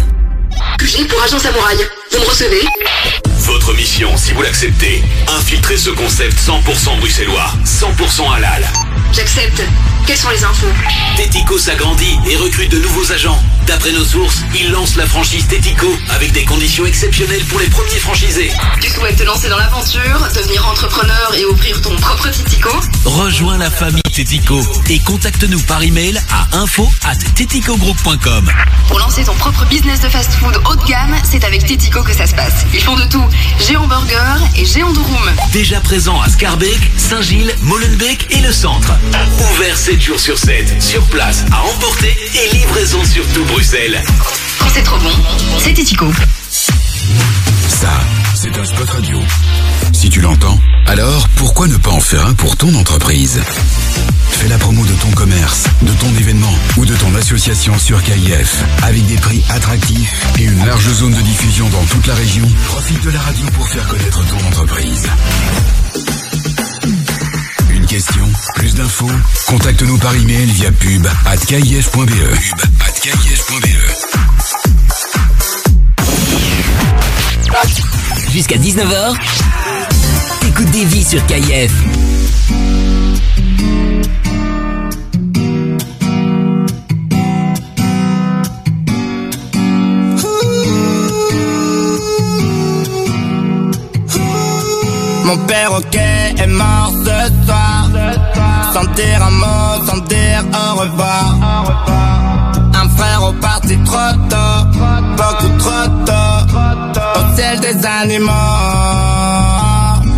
Speaker 31: J'ai pour agent samouraï. Vous me recevez?
Speaker 29: Votre mission, si vous l'acceptez, infiltrer ce concept 100% bruxellois, 100% halal.
Speaker 31: J'accepte. Quelles sont les infos
Speaker 29: Tético s'agrandit et recrute de nouveaux agents. D'après nos sources, il lance la franchise Tético avec des conditions exceptionnelles pour les premiers franchisés.
Speaker 31: Tu souhaites te lancer dans l'aventure, devenir entrepreneur et ouvrir ton propre Titico
Speaker 29: Rejoins la famille Tético et contacte-nous par email à info at teticogroup.com.
Speaker 31: Pour lancer ton propre business de fast-food haut de gamme, c'est avec Titico que ça se passe. Ils font de tout. Géant Burger et Géant Durum.
Speaker 29: Déjà présent à Scarbeck, Saint-Gilles, Molenbeek et le centre. Ouvert 7 jours sur 7, sur place, à emporter et livraison sur tout Bruxelles.
Speaker 31: Quand c'est trop bon, c'est Titico.
Speaker 29: Ça, c'est un spot radio. Si tu l'entends, alors pourquoi ne pas en faire un pour ton entreprise? Fais la promo de ton commerce, de ton événement ou de ton association sur KIF avec des prix attractifs et une large zone de diffusion dans toute la région. Profite de la radio pour faire connaître ton entreprise. Une question, plus d'infos, contacte-nous par email via pub at kif.be. Pub at kif.be.
Speaker 1: Jusqu'à 19h, t'écoutes des vies sur KIF.
Speaker 30: Mon perroquet est mort. Sans dire un mot, sans dire au revoir. Un frère au parti trop tôt, beaucoup trop tôt. Au ciel des animaux.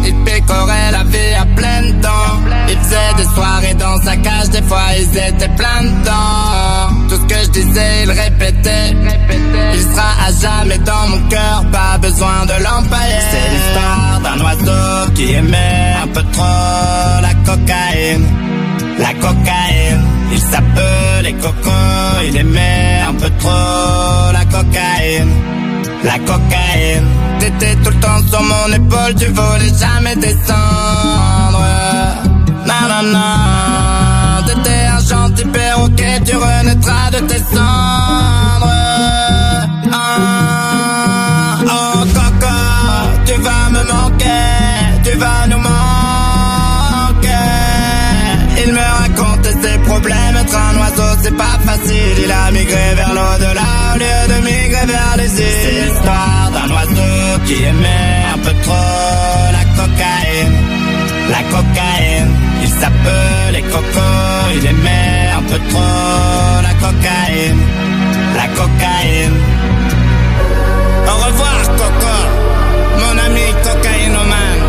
Speaker 30: Il picorait la vie à plein temps. Il faisait des soirées dans sa cage, des fois ils étaient plein dedans. Tout ce que je disais, il répétait. Il sera à jamais dans mon cœur, pas besoin de l'empailler. C'est l'histoire d'un oiseau qui aimait un peu trop la cocaïne. La cocaïne, il s'appelait Coco, il aimait un peu trop la cocaïne. la cocaïne. T'étais tout le temps sur mon épaule, tu voulais jamais descendre. Nanana, t'étais un gentil perroquet, tu renaîtras de tes cendres. C'est pas facile. Il a migré vers l'au-delà au lieu de migrer vers les îles. C'est l'histoire d'un oiseau qui aimait un peu trop la cocaïne. La cocaïne, il s'appelait Coco, il aimait un peu trop la cocaïne. La cocaïne. Au revoir Coco, mon ami cocaïnomane.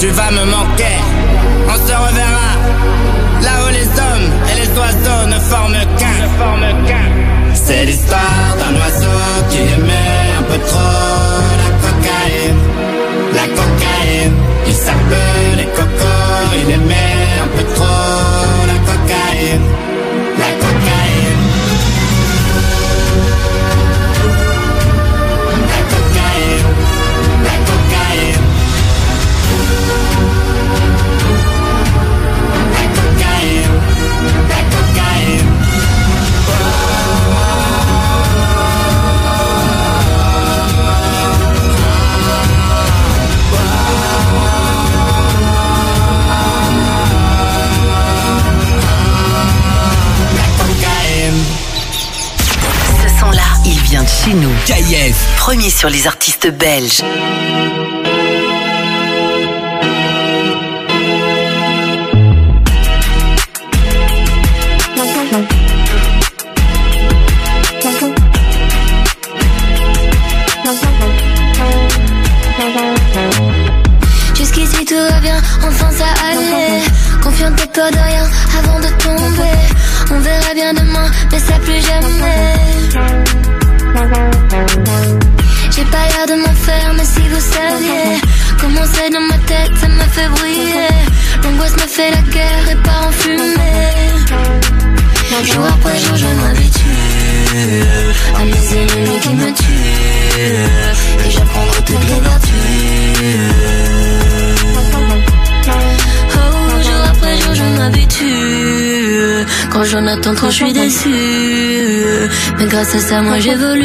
Speaker 30: Tu vas me manquer, on se reverra. Là où les hommes et les oiseaux ne forment qu'un. C'est l'histoire d'un oiseau qui aimait un peu trop la cocaïne. La cocaïne, il s'appelait Coco, il aimait un peu trop la cocaïne.
Speaker 1: Chez nous. KIF. Premier sur les artistes belges.
Speaker 20: Jusqu'ici tout va bien, enfin ça allait. Confiante et peur de rien avant de tomber. On verra bien demain, mais ça plus jamais. J'ai pas l'air de m'en faire, mais si vous saviez comment c'est dans ma tête, ça me fait briller. L'angoisse me fait la guerre et part en fumée. Jour après jour, je m'habitue à mes ennemis qui me tuent. Et j'apprendrai toutes les vertus. Oh, jour après jour, je m'habitue. Quand j'en attends trop, je suis déçu. Mais grâce à ça, moi j'évolue.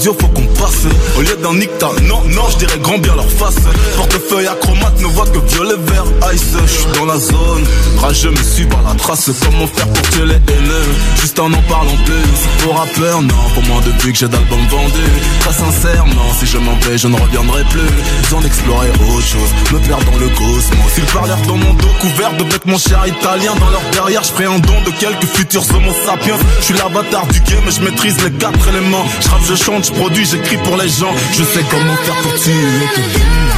Speaker 4: radio, faut qu'on passe. Au lieu d'un nicta, non, non, je dirais grand bien leur face. Portefeuille acromate ne voit que violet, vert, ice. J'suis dans la zone, rageux me suis par la trace. Comment faire pour tuer les haineux? Juste en en parlant plus, pour rappeur, non Pour moi depuis que j'ai d'albums vendus. Très sincèrement, si je m'en vais, je ne reviendrai plus. Besoin d'explorer autre chose, me perdre dans le cosmos. Ils parlèrent dans mon dos, couvert de bêtes mon cher italien. Dans leur derrière, je un don de quelques futurs homo sapiens. Je suis l'avatar du game, je maîtrise les quatre éléments. Je je chante, je produis, j'écris pour les gens. Je sais comment faire pour tuer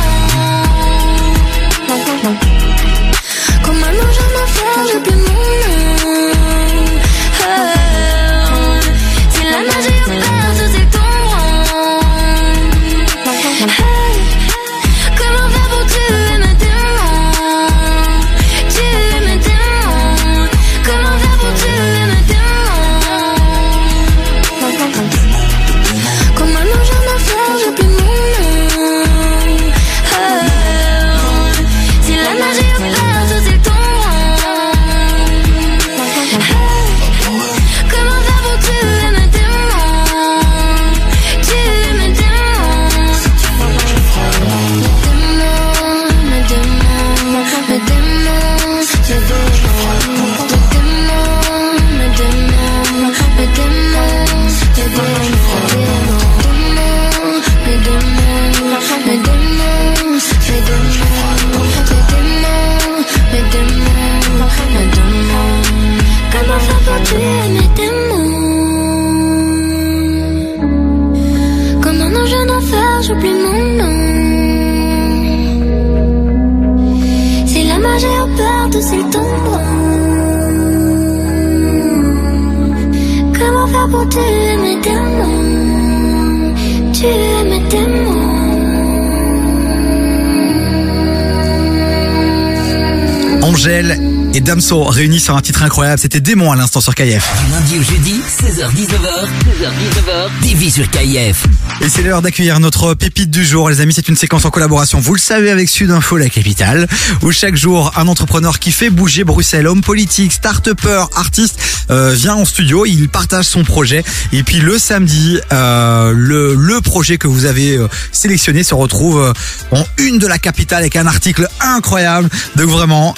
Speaker 2: Damso réunis sur un titre incroyable. C'était Démon à l'instant sur KF.
Speaker 32: Du lundi au jeudi, 16h-19h, 16h-19h, TV sur KIF.
Speaker 2: Et c'est l'heure d'accueillir notre pépite du jour. Les amis, c'est une séquence en collaboration, vous le savez, avec Sudinfo, la capitale, où chaque jour, un entrepreneur qui fait bouger Bruxelles, homme politique, start-upper, artiste, euh, vient en studio, il partage son projet. Et puis le samedi, euh, le, le projet que vous avez euh, sélectionné se retrouve en une de la capitale avec un article incroyable. Donc vraiment,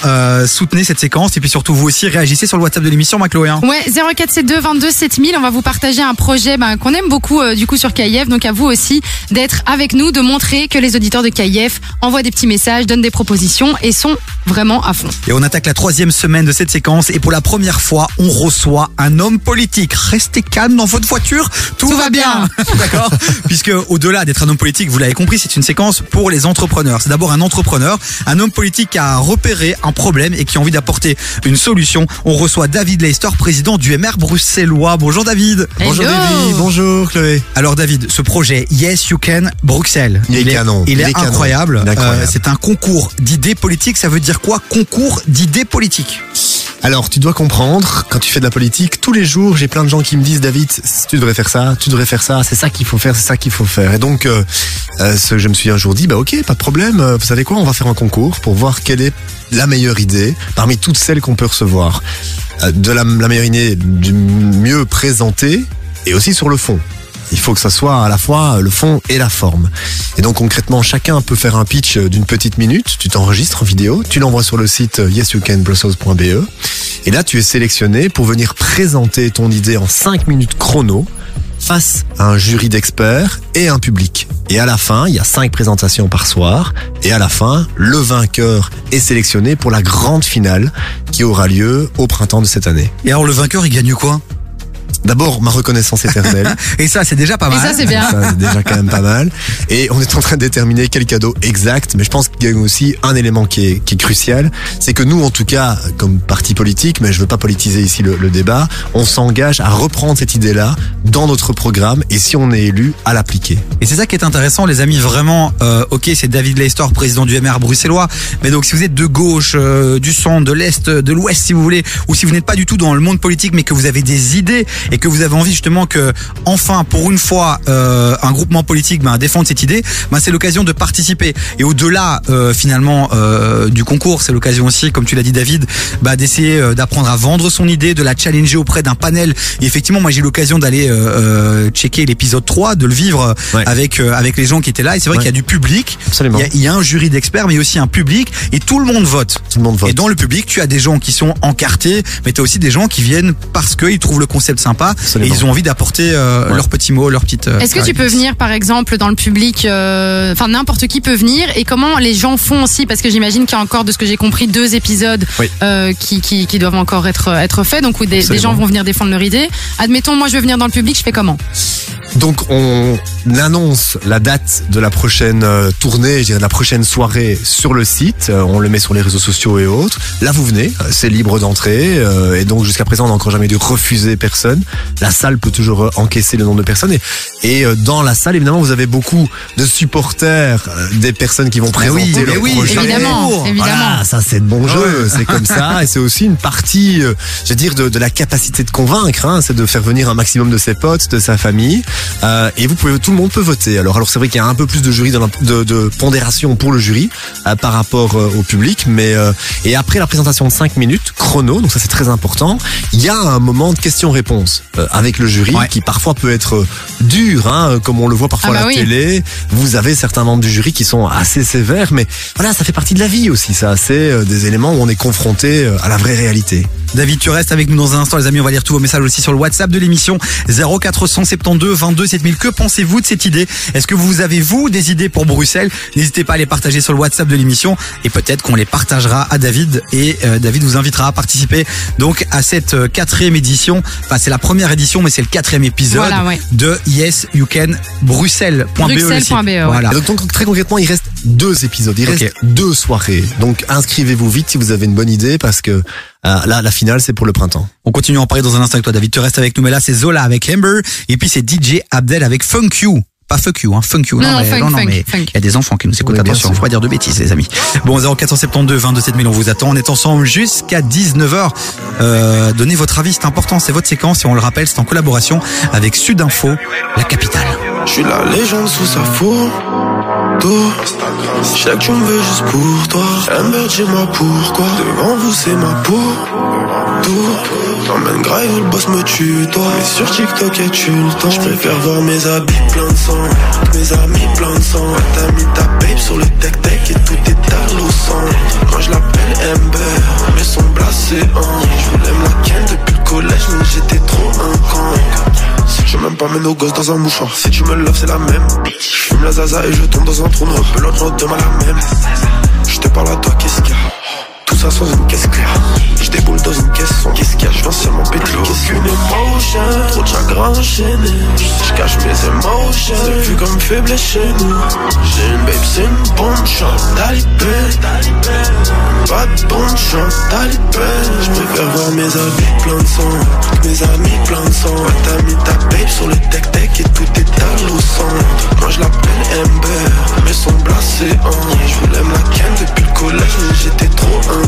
Speaker 2: soutenez cette séquence. Et puis surtout, vous aussi, réagissez sur le WhatsApp de l'émission, Macloé. hein.
Speaker 3: Ouais, 0472 22 7000. On va vous partager un projet ben, qu'on aime beaucoup du coup sur KIF. Donc à vous aussi d'être avec nous, de montrer que les auditeurs de KIF envoient des petits messages, donnent des propositions et sont vraiment à fond.
Speaker 2: Et on attaque la troisième semaine de cette séquence et pour la première fois, on reçoit un homme politique. Restez calme dans votre voiture, tout, va bien. <laughs> D'accord Puisque au-delà d'être un homme politique, vous l'avez compris, c'est une séquence pour les entrepreneurs. C'est d'abord un entrepreneur, un homme politique qui a repéré un problème et qui a envie d'apporter une solution. On reçoit David Leister, président du MR bruxellois. Bonjour David.
Speaker 33: Bonjour. Davy, bonjour Chloé.
Speaker 2: Alors David, ce projet Yes You Can Bruxelles,
Speaker 33: Il est canon,
Speaker 2: il, est.
Speaker 33: Il est incroyable.
Speaker 2: Euh, c'est un concours d'idées politiques. Ça veut dire quoi? Concours d'idées politiques.
Speaker 33: Alors, tu dois comprendre, quand tu fais de la politique, tous les jours, j'ai plein de gens qui me disent, David, tu devrais faire ça, tu devrais faire ça, c'est ça qu'il faut faire, c'est ça qu'il faut faire. Et donc, euh, euh, je me suis un jour dit, bah ok, pas de problème, euh, vous savez quoi, on va faire un concours pour voir quelle est la meilleure idée parmi toutes celles qu'on peut recevoir. De la, la meilleure idée du mieux présentée et aussi sur le fond. Il faut que ça soit à la fois le fond et la forme. Et donc concrètement, chacun peut faire un pitch d'une petite minute. Tu t'enregistres en vidéo, tu l'envoies sur le site yesyoucanbrussels.be. Et là, tu es sélectionné pour venir présenter ton idée en 5 minutes chrono face à un jury d'experts et un public. Et à la fin, il y a cinq présentations par soir. Et à la fin, le vainqueur est sélectionné pour la grande finale qui aura lieu au printemps de cette année.
Speaker 2: Et alors le vainqueur, il gagne quoi?
Speaker 33: D'abord, ma reconnaissance éternelle. <laughs>
Speaker 2: Et ça, c'est déjà pas mal.
Speaker 3: Et ça, c'est bien.
Speaker 33: Ça, c'est déjà quand même pas mal. Et on est en train de déterminer quel cadeau exact, mais je pense qu'il y a aussi un élément qui est, qui est crucial, c'est que nous, en tout cas, comme parti politique, mais je veux pas politiser ici le, le débat, on s'engage à reprendre cette idée-là dans notre programme et si on est élu, à l'appliquer.
Speaker 2: Et c'est ça qui est intéressant, les amis. Vraiment, euh, ok, c'est David Leister, président du MR bruxellois. Mais donc, si vous êtes de gauche, euh, du centre, de l'est, de l'ouest, si vous voulez, ou si vous n'êtes pas du tout dans le monde politique, mais que vous avez des idées et que vous avez envie justement que, enfin, pour une fois, euh, un groupement politique ben, défende cette idée, ben, c'est l'occasion de participer. Et au-delà, euh, finalement, euh, du concours, c'est l'occasion aussi, comme tu l'as dit, David, bah, d'essayer euh, d'apprendre à vendre son idée, de la challenger auprès d'un panel. Et effectivement, moi, j'ai eu l'occasion d'aller euh, euh, checker l'épisode 3, de le vivre avec euh, avec les gens qui étaient là. Et c'est vrai
Speaker 33: Ouais.
Speaker 2: qu'il y a du public.
Speaker 33: Absolument.
Speaker 2: Il y a, il y a un jury d'experts, mais aussi un public. Et tout le monde vote.
Speaker 33: Tout le monde vote.
Speaker 2: Et dans le public, tu as des gens qui sont encartés, mais tu as aussi des gens qui viennent parce qu'ils trouvent le concept sympa
Speaker 33: Absolument.
Speaker 2: et ils ont envie d'apporter euh,
Speaker 33: Ouais.
Speaker 2: leurs petits mots, leurs petites. euh,
Speaker 3: Est-ce que tu peux venir, par exemple, dans le public, euh, enfin n'importe qui peut venir, et comment les gens font aussi, parce que j'imagine qu'il y a encore, de ce que j'ai compris, deux épisodes
Speaker 33: Oui.
Speaker 3: euh, qui, qui, qui doivent encore être être faits, donc où des, gens vont venir défendre leur idée. Admettons, moi je veux venir dans le public, je fais comment?
Speaker 33: Donc on annonce la date de la prochaine tournée, je dirais de la prochaine soirée sur le site. On le met sur les réseaux sociaux et autres. Là vous venez, c'est libre d'entrée et donc jusqu'à présent on n'a encore jamais dû refuser personne. La salle peut toujours euh, encaisser le nombre de personnes et, et euh, dans la salle évidemment vous avez beaucoup de supporters euh, des personnes qui vont
Speaker 2: oui,
Speaker 33: présenter
Speaker 2: mais
Speaker 33: leur
Speaker 2: oui,
Speaker 33: projet.
Speaker 3: Évidemment, évidemment.
Speaker 33: Voilà, ça c'est de bon jeu, c'est comme ça et c'est aussi une partie, euh, je veux dire, de, de la capacité de convaincre. Hein, c'est de faire venir un maximum de ses potes, de sa famille euh, et vous pouvez, tout le monde peut voter. Alors, alors c'est vrai qu'il y a un peu plus de jury, dans la- de, de pondération pour le jury euh, par rapport au public, mais euh, et après la présentation de 5 minutes chrono, donc ça c'est très important. Il y a un moment de questions-réponses euh, avec le jury
Speaker 2: Ouais.
Speaker 33: qui parfois peut être euh, dur, hein, comme on le voit parfois
Speaker 3: Ah
Speaker 33: à
Speaker 3: bah
Speaker 33: la
Speaker 3: oui.
Speaker 33: télé. Vous avez certains membres du jury qui sont assez sévères, mais voilà, ça fait partie de la vie aussi. Ça, c'est euh, des éléments où on est confronté euh, à la vraie réalité.
Speaker 2: David, tu restes avec nous dans un instant, les amis. On va lire tous vos messages aussi sur le WhatsApp de l'émission 0472 22 7000. Que pensez-vous de cette idée? Est-ce que vous avez, vous, des idées pour Bruxelles? N'hésitez pas à les partager sur le WhatsApp de l'émission et peut-être qu'on les partagera à David et euh, David vous invitera à participer donc à cette euh, quatrième édition. Enfin, c'est la première édition, mais c'est le quatrième épisode
Speaker 3: Voilà, ouais.
Speaker 2: de Yes You Can Bruxelles.be.
Speaker 3: ouais.
Speaker 2: Voilà.
Speaker 33: Et donc, donc, très concrètement, il reste deux épisodes, il reste deux soirées. Donc inscrivez-vous vite si vous avez une bonne idée parce que euh, là, la finale, c'est pour le printemps.
Speaker 2: On continue à en parler dans un instant avec toi, David. Tu restes avec nous, mais là, c'est Zola avec Amber. Et puis, c'est DJ Abdel avec Funk You. Pas fuck you, hein, funk you.
Speaker 3: Non, non,
Speaker 2: mais,
Speaker 3: funk,
Speaker 2: non, non,
Speaker 3: funk,
Speaker 2: mais
Speaker 3: funk.
Speaker 2: il y a des enfants qui nous écoutent.
Speaker 33: Oui,
Speaker 2: attention, faut pas dire de bêtises, les amis. Bon, 0472 22 7000, on vous attend. On est ensemble jusqu'à 19h. Euh, donnez votre avis, c'est important. C'est votre séquence et on le rappelle, c'est en collaboration avec Sudinfo, la capitale.
Speaker 34: Je suis la légende sous sa photo. Je sais que tu me veux juste pour toi. Amber, dis-moi pourquoi? Devant vous, c'est ma peau. Tout. T'emmènes grave le boss me tue, toi. Mais sur TikTok, et tu le temps? Je préfère voir mes habits plein de sang. Mes amis plein de sang. T'as mis ta babe sur le tech-tech et tout est à sang. Quand je l'appelle Amber, mes sons blasés en. Je voulais me la ken depuis le collège, mais j'étais trop un con. Je même pas mets nos gosses dans un mouchoir. Si tu me loves, c'est la même. Je fume la zaza et je tombe dans un trou noir. Je demain la même. Je te parle à toi, qu'est-ce qu'il y a? Ça sans une caisse claire. Je déboule dans une caisse sans qu'est-ce qu'il y a Je viens seulement péter qu'est-ce qu'une émotion? Trop de chagrin enchaîné. Je cache mes émotions. C'est plus comme faible chez nous. J'ai une babe, c'est une bonne chance. Talibé. Pas de bonne chance. Talibé. Je préfère voir mes habits plein de sang. Mes amis plein de sang. Ouais, T'as mis ta babe sur le tech-tech et tout est à l'eau sang. Moi je l'appelle Amber. Mais son blasé en. Je voulais me la ken depuis le collège, mais j'étais trop un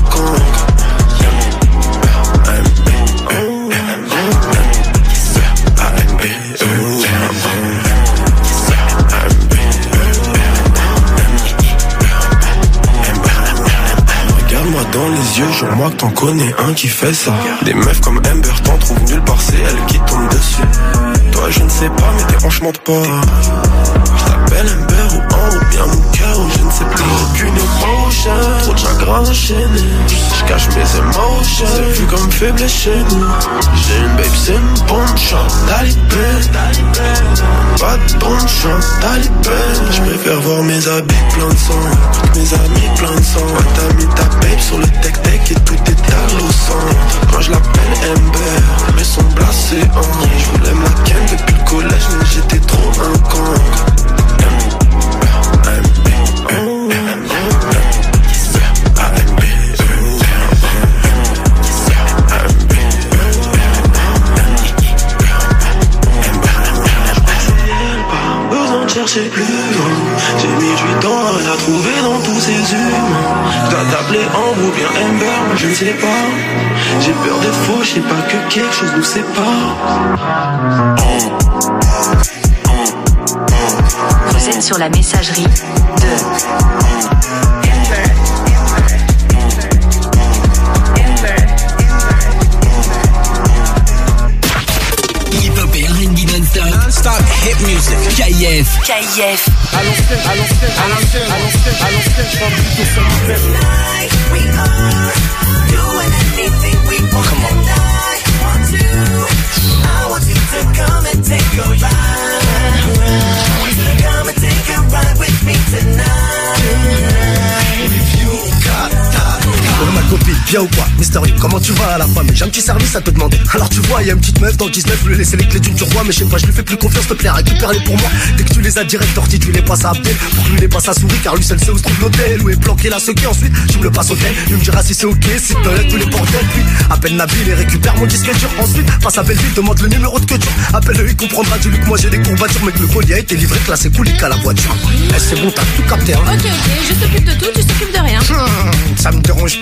Speaker 34: Regarde-moi dans les yeux, jure-moi que t'en connais un qui fait ça. Des meufs comme Amber t'en trouvent nulle part, c'est elle qui tombe dessus. Toi, je ne sais pas, mais t'es franchement de pas. Je t'appelle Amber ou Ambre, ou bien sais plus. Aucune émotion, trop de chagrin enchaîné. Je cache mes émotions, c'est plus comme faible chez nous. J'ai une babe, c'est une bonne chance, talibé. Pas de bonne chance, talibé. Je préfère voir mes habits plein de sang, que mes amis plein de sang. T'as mis ta babe sur le tech-tech et tout est à sang. Moi je l'appelle Amber, mais son blasé en. Je voulais me la ken depuis le collège, mais j'étais trop un con. Plus. J'ai mis du temps à la trouver dans tous ces humains. T'as t'appeler Ambre ou bien Amber, je ne sais pas. J'ai peur des faux, je sais pas que quelque chose nous sépare.
Speaker 11: Vous êtes sur la messagerie de
Speaker 12: music. KF.
Speaker 11: KF.
Speaker 12: À l'ancienne, à l'ancienne, à l'ancienne, à l'ancienne, à l'ancienne, sans solitaire.
Speaker 27: Come on.
Speaker 35: Come
Speaker 27: and take a ride. With me tonight.
Speaker 35: If you got time. Ma copine, bien ou quoi Mister Lee, comment tu vas à la fin Mais j'ai un petit service à te demander. Alors tu vois, il y a une petite meuf dans le 19 Je lui ai laissé les clés d'une turbois Mais je sais pas, je lui fais plus confiance, te plaît, récupère-les pour moi. Dès que tu les as direct tortis, tu les passes à Abdel. Pour que lui les passe à souris Car lui seul sait où se trouve l'hôtel. Où est planqué la sequée Ensuite, je me le passe au tel Il me dira si c'est ok, si te tous les bordels. Puis appelle Nabil et récupère mon disque dur. Ensuite, passe à Belleville, demande le numéro de que dur Appelle-le, il comprendra du lui que moi j'ai des courbatures Mais que le colis a été livré, classé coulique à la voiture. Eh, c'est bon, t'as tout capté hein.
Speaker 21: Ok, ok, je t'occupe de tout, tu t'occupes de rien.
Speaker 35: Hmm, Ça me dérange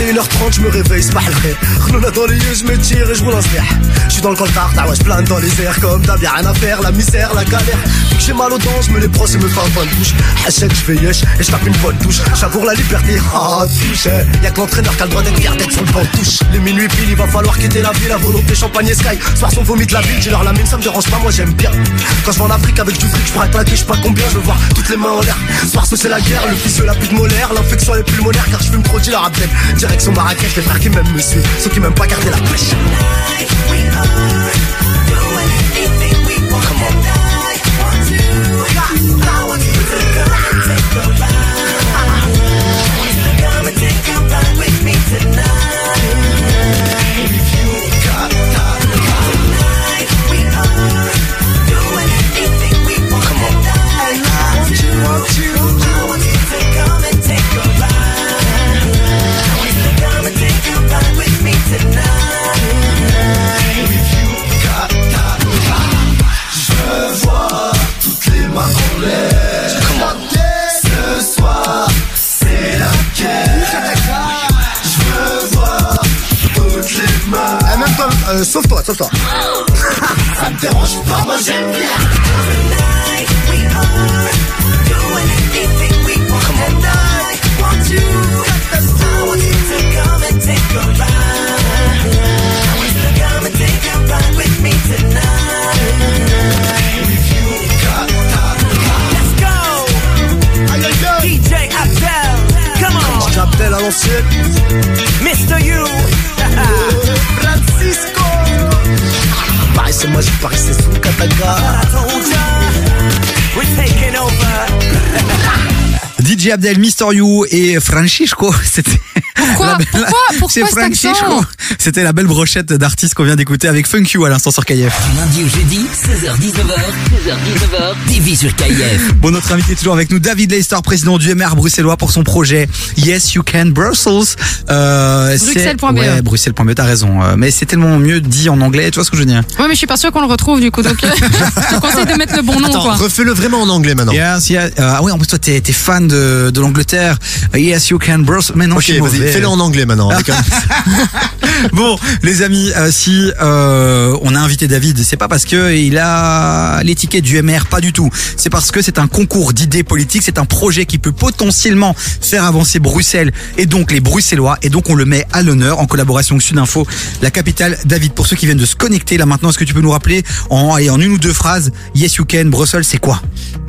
Speaker 35: 21h30, je me réveille, c'est pas le dans les yeux, je me tire et je roule un. Je suis dans le coltard, t'as ouais, je plane dans les airs comme d'hab, y'a rien à faire, la misère, la galère. Vu que j'ai mal aux dents, je me les brosse et me fais un bonne douche. Achète, je fais yesh et je tape une bonne touche. J'avoue la liberté, ah, touche. Y'a que l'entraîneur qui a le droit d'être fier d'être sur le banc touche. Les minuit pile, il va falloir quitter la ville, la volonté champagne et sky. Soir son vomit de la ville, j'ai leur la mine, ça me dérange pas, moi j'aime bien. Quand je vais en Afrique avec du fric, je un claquer, je sais pas combien, je veux voir toutes les mains en l'air. Soir ce c'est la guerre, le fils la pute molaire, l'infection est pulmonaire car je fume trop abdel. Direction Marrakech, les frères qui m'aiment me suivent, ceux qui m'aiment pas garder la pêche. Euh, sauve-toi, sauve-toi.
Speaker 9: Ça me dérange pas, moi j'aime bien.
Speaker 36: DJ Abdel, come on.
Speaker 35: À l'ancienne.
Speaker 36: Mr. You.
Speaker 35: Paris c'est moi, Paris c'est sous Kataga.
Speaker 36: We're taking over. <laughs>
Speaker 2: DJ Abdel, Mister You et Francisco. <laughs> C'était.
Speaker 3: Pourquoi
Speaker 2: belle-
Speaker 3: Pourquoi Pourquoi
Speaker 2: Francisco.
Speaker 3: accent
Speaker 2: C'était la belle brochette d'artistes qu'on vient d'écouter avec Funk You à l'instant sur KF.
Speaker 1: Lundi au jeudi, 16h-19h, 16h-19h, TV sur KF.
Speaker 2: Bon, notre invité est toujours avec nous, David Leister, président du MR bruxellois pour son projet Yes You Can Brussels. Euh,
Speaker 3: Bruxelles.be.
Speaker 2: Ouais, Bruxelles.be, t'as raison. Euh, Mais c'est tellement mieux dit en anglais, tu vois ce que je veux dire?
Speaker 3: Ouais, mais je suis pas sûre qu'on le retrouve du coup, donc euh, <laughs> je te conseille de mettre le bon nom,
Speaker 33: Attends, refais-le vraiment en anglais maintenant.
Speaker 2: Yes, yes. Euh, ah oui, en plus toi t'es fan de, de l'Angleterre. Yes You Can Brussels. Mais non,
Speaker 33: Ok,
Speaker 2: je suis mauvais.
Speaker 33: Fais-le en anglais maintenant. avec un- <laughs>
Speaker 2: Bon, les amis, euh, si euh, on a invité David, c'est pas parce que il a l'étiquette du MR, pas du tout. C'est parce que c'est un concours d'idées politiques, c'est un projet qui peut potentiellement faire avancer Bruxelles et donc les Bruxellois. Et donc on le met à l'honneur en collaboration avec Sudinfo, la capitale. David, pour ceux qui viennent de se connecter là maintenant, est-ce que tu peux nous rappeler en, en une ou deux phrases, Yes You Can Brussels, c'est quoi?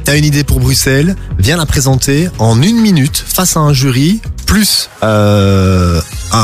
Speaker 33: T'as une idée pour Bruxelles, viens la présenter en une minute face à un jury, plus euh, un,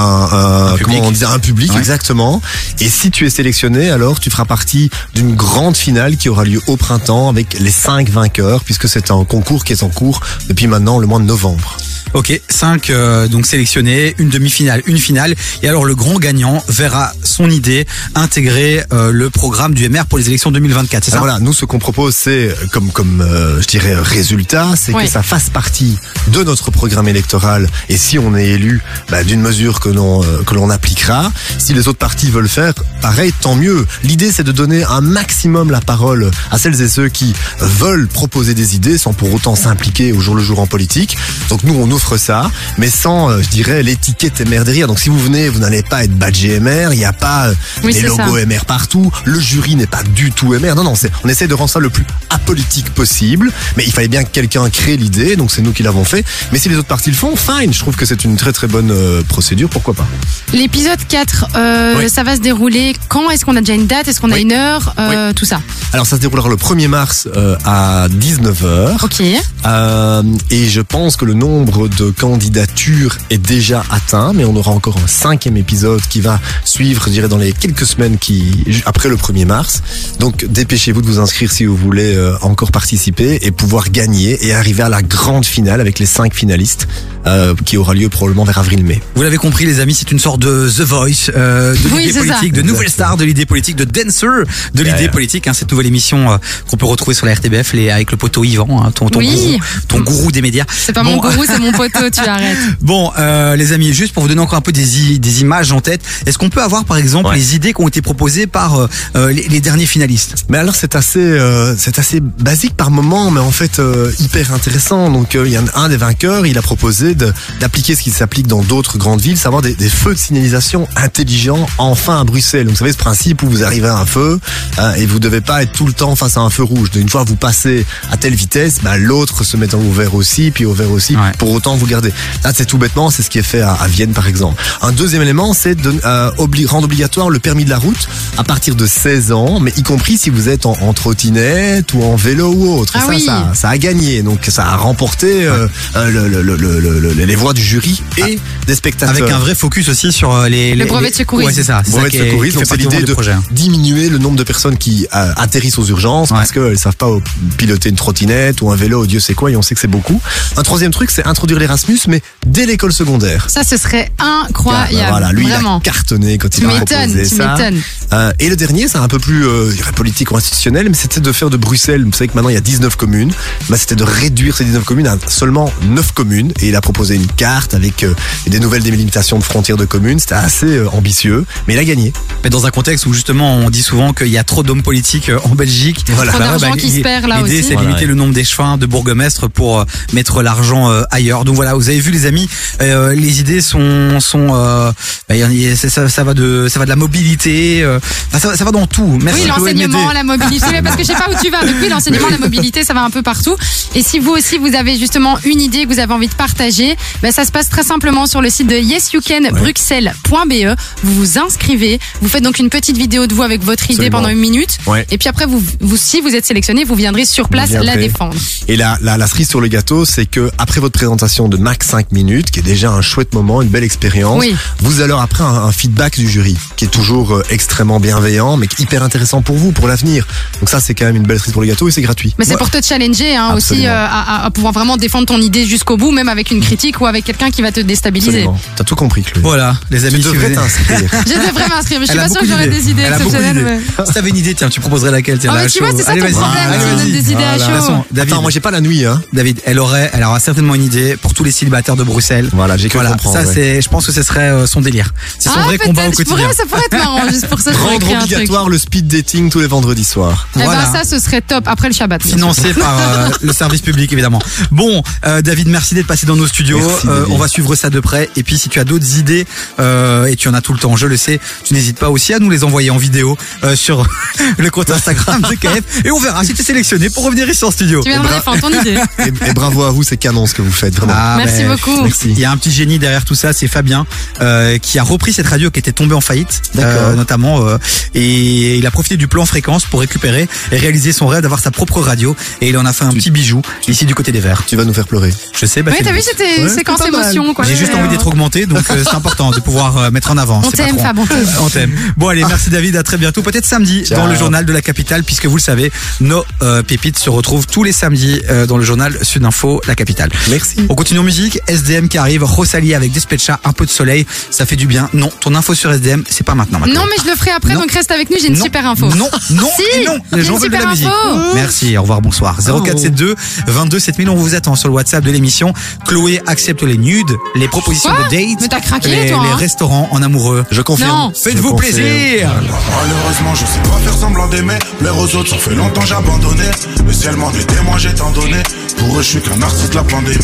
Speaker 33: un- comment on dit, un public
Speaker 2: Ouais.
Speaker 33: exactement. Et si tu es sélectionné, alors tu feras partie d'une grande finale qui aura lieu au printemps avec les cinq vainqueurs, puisque c'est un concours qui est en cours depuis maintenant le mois de novembre.
Speaker 2: Ok, 5 donc sélectionnés, une demi-finale, une finale. Et alors le grand gagnant verra son idée intégrer euh, le programme du MR pour les élections 2024, c'est ça?
Speaker 33: Alors voilà, nous ce qu'on propose, c'est euh, comme comme euh, je dirais résultat, c'est
Speaker 3: Oui.
Speaker 33: que ça fasse partie de notre programme électoral. Et si on est élu, bah, d'une mesure que l'on euh, que l'on appliquera. Si les autres partis veulent faire, pareil, tant mieux. L'idée, c'est de donner un maximum la parole à celles et ceux qui veulent proposer des idées sans pour autant s'impliquer au jour le jour en politique. Donc nous, on offre ça, mais sans, euh, je dirais, l'étiquette MR derrière. Donc si vous venez, vous n'allez pas être badgé MR. Il n'y a pas euh,
Speaker 3: Oui, ça.
Speaker 33: logos MR partout. Le jury n'est pas du tout MR. Non, non, on essaie de rendre ça le plus apolitique possible. Mais il fallait bien que quelqu'un crée l'idée, donc c'est nous qui l'avons fait. Mais si les autres parties le font, fine. Je trouve que c'est une très très bonne euh, procédure. Pourquoi pas
Speaker 3: L'épisode 4, euh,
Speaker 33: Oui.
Speaker 3: ça va se dérouler quand Est-ce qu'on a déjà une date Est-ce qu'on a
Speaker 33: Oui.
Speaker 3: une heure Euh, Tout ça.
Speaker 33: Alors ça se déroulera le 1er mars euh, à 19h.
Speaker 3: Ok.
Speaker 33: Euh, et je pense que le nombre de candidatures est déjà atteint, mais on aura encore un cinquième épisode qui va suivre, je dirais, dans les quelques semaines qui après le 1er mars. Donc dépêchez-vous de vous inscrire si vous voulez euh, encore participer et pouvoir gagner et arriver à la grande finale avec les cinq finalistes euh, qui aura lieu probablement vers avril-mai.
Speaker 2: Vous l'avez compris les amis, c'est une sorte de The Voice, euh, de
Speaker 3: Oui,
Speaker 2: l'idée
Speaker 3: ça.
Speaker 2: politique, de nouvelle star, de l'idée politique, de dancer, de l'idée
Speaker 33: yeah.
Speaker 2: politique. Hein, cette nouvelle émission euh, qu'on peut retrouver sur la RTBF les, avec le poteau Yvan, hein, ton, ton,
Speaker 3: Oui.
Speaker 2: gourou, ton gourou des médias.
Speaker 3: C'est pas
Speaker 2: Bon,
Speaker 3: mon gourou, c'est mon <laughs> poteau, tu arrêtes.
Speaker 2: Bon, euh, les amis, juste pour vous donner encore un peu des, i- des images en tête, est-ce qu'on peut avoir par exemple les idées qui ont été proposées par les, les derniers finalistes?
Speaker 33: Mais alors c'est assez, euh, c'est assez basique par moment, mais en fait euh, hyper intéressant. Donc euh, il y en a un des vainqueurs, il a proposé de- d'appliquer ce qui s'applique dans d'autres grandes villes, savoir des, des feux de signalisation intelligents enfin à Bruxelles. Donc vous savez ce principe où vous arrivez à un feu euh, et vous devez pas être tout le temps face à un feu rouge. Une fois que vous passez à telle vitesse, bah, l'autre se met au vert aussi, puis au vert aussi. Pour autant vous gardez. Là c'est tout bêtement, c'est ce qui est fait à, à Vienne par exemple. Un deuxième élément, c'est de euh, obli- rendre obligatoire le permis de la route à partir de 16 ans, mais y compris si vous êtes en, en trottinette ou en vélo ou autre.
Speaker 3: Ah
Speaker 33: ça,
Speaker 3: oui.
Speaker 33: ça, ça a gagné. Donc ça a remporté euh, euh, le- le- le- le- le- le- les voix du jury et des spectateurs.
Speaker 2: Avec un vrai focus aussi sur euh, les,
Speaker 3: Le
Speaker 2: les-
Speaker 3: brevet
Speaker 2: les-
Speaker 3: de secourisme.
Speaker 2: Ouais, c'est ça. c'est ça
Speaker 33: Brevet de secourisme, c'est l'idée de
Speaker 2: projet.
Speaker 33: diminuer le nombre de personnes qui euh, atterrissent aux urgences parce qu'elles savent pas euh, piloter une trottinette ou un vélo, Dieu sait quoi, et on sait que c'est beaucoup. Un troisième truc, c'est introduire l'Erasmus, mais dès l'école secondaire.
Speaker 3: Ça, ce serait
Speaker 33: Ah,
Speaker 3: incroyable.
Speaker 33: bah voilà, lui
Speaker 3: Vraiment.
Speaker 33: il a cartonné quand
Speaker 3: Tu
Speaker 33: il a proposé
Speaker 3: tu
Speaker 33: ça.
Speaker 3: m'étonnes.
Speaker 33: Euh, et le dernier, c'est un peu plus euh, je dirais politique ou institutionnel, mais c'était de faire de Bruxelles. Vous savez que maintenant il y a 19 communes. Bah, c'était de réduire ces 19 communes à seulement 9 communes. Et il a proposé une carte avec euh, des nouvelles délimitations de frontières de communes. C'était assez euh, ambitieux, mais il a gagné.
Speaker 2: Mais dans un contexte où justement on dit souvent qu'il y a trop d'hommes politiques euh, en Belgique.
Speaker 33: Voilà.
Speaker 3: Trop d'argent qui se perd, là
Speaker 2: L'idée c'est de
Speaker 33: Voilà,
Speaker 2: limiter
Speaker 33: ouais.
Speaker 2: le nombre d'échevins, de bourgmestres pour euh, mettre l'argent euh, ailleurs. Donc voilà, vous avez vu les amis, euh, les idées sont sont euh, bah, ça, va de ça va de la mobilité, euh, ça, va- ça va dans tout. Merci
Speaker 3: Oui, l'enseignement, la mobilité. Mais parce que je sais pas où tu vas. Oui, l'enseignement, la mobilité, ça va un peu partout. Et si vous aussi, vous avez justement une idée que vous avez envie de partager, ben, ça se passe très simplement sur le site de yesyoucanbruxelles.be. Vous vous inscrivez. Vous faites donc une petite vidéo de vous avec votre idée
Speaker 33: Absolument.
Speaker 3: pendant une minute.
Speaker 33: Ouais.
Speaker 3: Et puis après, vous, vous, si vous êtes sélectionné, vous viendrez sur place la défendre.
Speaker 33: Et la, la, la cerise sur le gâteau, c'est que après votre présentation de max 5 minutes, qui est déjà un chouette moment, une belle expérience,
Speaker 3: Oui.
Speaker 33: vous allez après un, un feedback du jury, qui est toujours euh, extrêmement bienveillant, mais hyper intéressant pour vous, pour l'avenir. Donc ça, c'est quand même une belle cerise pour le gâteau et c'est gratuit.
Speaker 3: Mais c'est pour te challenger hein, aussi euh, à, pouvoir vraiment défendre ton idée jusqu'au bout, même avec une critique ou avec quelqu'un qui va te déstabiliser.
Speaker 33: Absolument. T'as tout compris, Chloé.
Speaker 2: Voilà, les amis,
Speaker 33: Tu devrais t'inscrire. <laughs>
Speaker 3: Je devrais m'inscrire, mais je suis pas sûre que j'aurais des idées exceptionnelles. mais-
Speaker 2: Si t'avais une idée, tiens, tu proposerais laquelle tiens, là,
Speaker 3: mais tu
Speaker 2: chaud.
Speaker 3: vois, c'est ça
Speaker 2: Allez,
Speaker 3: ton
Speaker 2: vas-y.
Speaker 3: problème, tu donnes des idées à
Speaker 2: Voilà.
Speaker 3: chaud.
Speaker 33: Attends, moi j'ai pas la nuit, hein.
Speaker 2: David, elle aurait, elle aura certainement une idée pour tous les célibataires de Bruxelles.
Speaker 33: Voilà, j'ai cru
Speaker 2: Voilà,
Speaker 33: comprendre,
Speaker 2: ça
Speaker 33: ouais.
Speaker 2: c'est, je pense que ce serait euh, son délire. C'est son
Speaker 3: Ah,
Speaker 2: vrai combat au quotidien.
Speaker 3: ça pourrait être <laughs> marrant, juste pour ça,
Speaker 33: Rendre obligatoire le speed dating tous les vendredis soirs.
Speaker 3: Eh
Speaker 2: Voilà.
Speaker 3: ben ça, ce serait top après le Shabbat.
Speaker 2: Financé par euh, <laughs> le service public évidemment. Bon, euh, David, merci d'être passé dans nos studios. On va suivre ça de près. Et puis si tu as d'autres idées euh, et tu en as tout le temps, je le sais, tu n'hésites pas aussi à nous les envoyer en vidéo euh, sur <laughs> le compte Instagram de KF et on verra si tu es sélectionné pour revenir ici en studio.
Speaker 3: Tu viendras défendre ton idée. <laughs>
Speaker 33: Et, et bravo à vous, c'est canon ce que vous faites, vraiment.
Speaker 2: Ah,
Speaker 3: Merci beaucoup.
Speaker 2: Merci. Il y a un petit génie derrière tout ça, c'est Fabien, euh, qui a repris cette radio qui était tombée en faillite, euh, notamment, euh, et il a profité du plan fréquence pour récupérer et réaliser son rêve d'avoir sa propre radio, et il en a fait un petit bijou ici du côté des Verts.
Speaker 33: Tu vas nous faire pleurer.
Speaker 2: Je sais. Bah,
Speaker 3: Oui, t'as vu, c'était
Speaker 33: Ouais,
Speaker 3: séquence émotion.
Speaker 2: J'ai juste envie d'être augmenté, donc euh, c'est important de pouvoir euh, mettre en avant.
Speaker 3: On t'aime. Fab, on t'aime.
Speaker 2: On t'aime. Bon allez, merci David, à très bientôt. Peut-être samedi
Speaker 33: Ciao.
Speaker 2: dans le journal de la capitale, puisque vous le savez, nos euh, pépites se retrouvent tous les samedis euh, dans le journal Sud Info, la capitale.
Speaker 33: Merci.
Speaker 2: On continue en musique, SDM qui arrive, Rosalie avec Despecha, un peu de soleil, ça fait du bien. Non, ton info sur SDM, c'est pas maintenant. ma
Speaker 3: Non, mais je le ferai après,
Speaker 2: Non.
Speaker 3: donc reste avec nous, j'ai une
Speaker 2: Non,
Speaker 3: super info.
Speaker 2: Non, non, <laughs>
Speaker 3: Si,
Speaker 2: et non. Les gens veulent de la
Speaker 3: super
Speaker 2: musique.
Speaker 3: info.
Speaker 2: Merci, au revoir, bonsoir. 0472 22 7000, on vous attend sur le WhatsApp de l'émission. Chloé accepte les nudes, les propositions
Speaker 3: Quoi?
Speaker 2: de date,
Speaker 3: Mais t'as craqué,
Speaker 2: les,
Speaker 3: toi,
Speaker 2: les
Speaker 3: hein.
Speaker 2: restaurants en amoureux.
Speaker 33: Je confirme.
Speaker 3: Non.
Speaker 2: Faites-vous plaisir.
Speaker 4: Malheureusement, je sais pas faire semblant d'aimer. Plaire aux autres, ça fait longtemps j'ai abandonné. Le ciel m'en des témoins, j'ai tant donné. Pour eux, je suis qu'un artiste de la pandémie.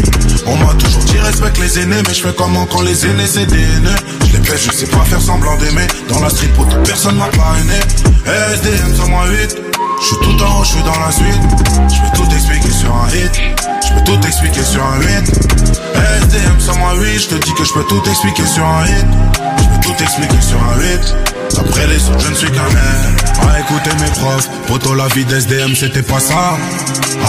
Speaker 4: On m'a toujours dit respecte les aînés, mais je fais comment quand les aînés c'est des haineux. Je les pèse, je sais pas faire semblant d'aimer. Dans la street, pour personne m'a parrainé. SDM sur moi 8. Je suis tout en haut, je suis dans la suite. Je vais tout expliquer sur un hit. Je peux tout expliquer sur un 8. SDM sur moi 8. Je te dis que je peux tout expliquer sur un hit. Je peux tout expliquer sur un 8. Après les autres, je ne suis qu'un air. À écouter mes profs, poto la vie d'SDM, c'était pas ça.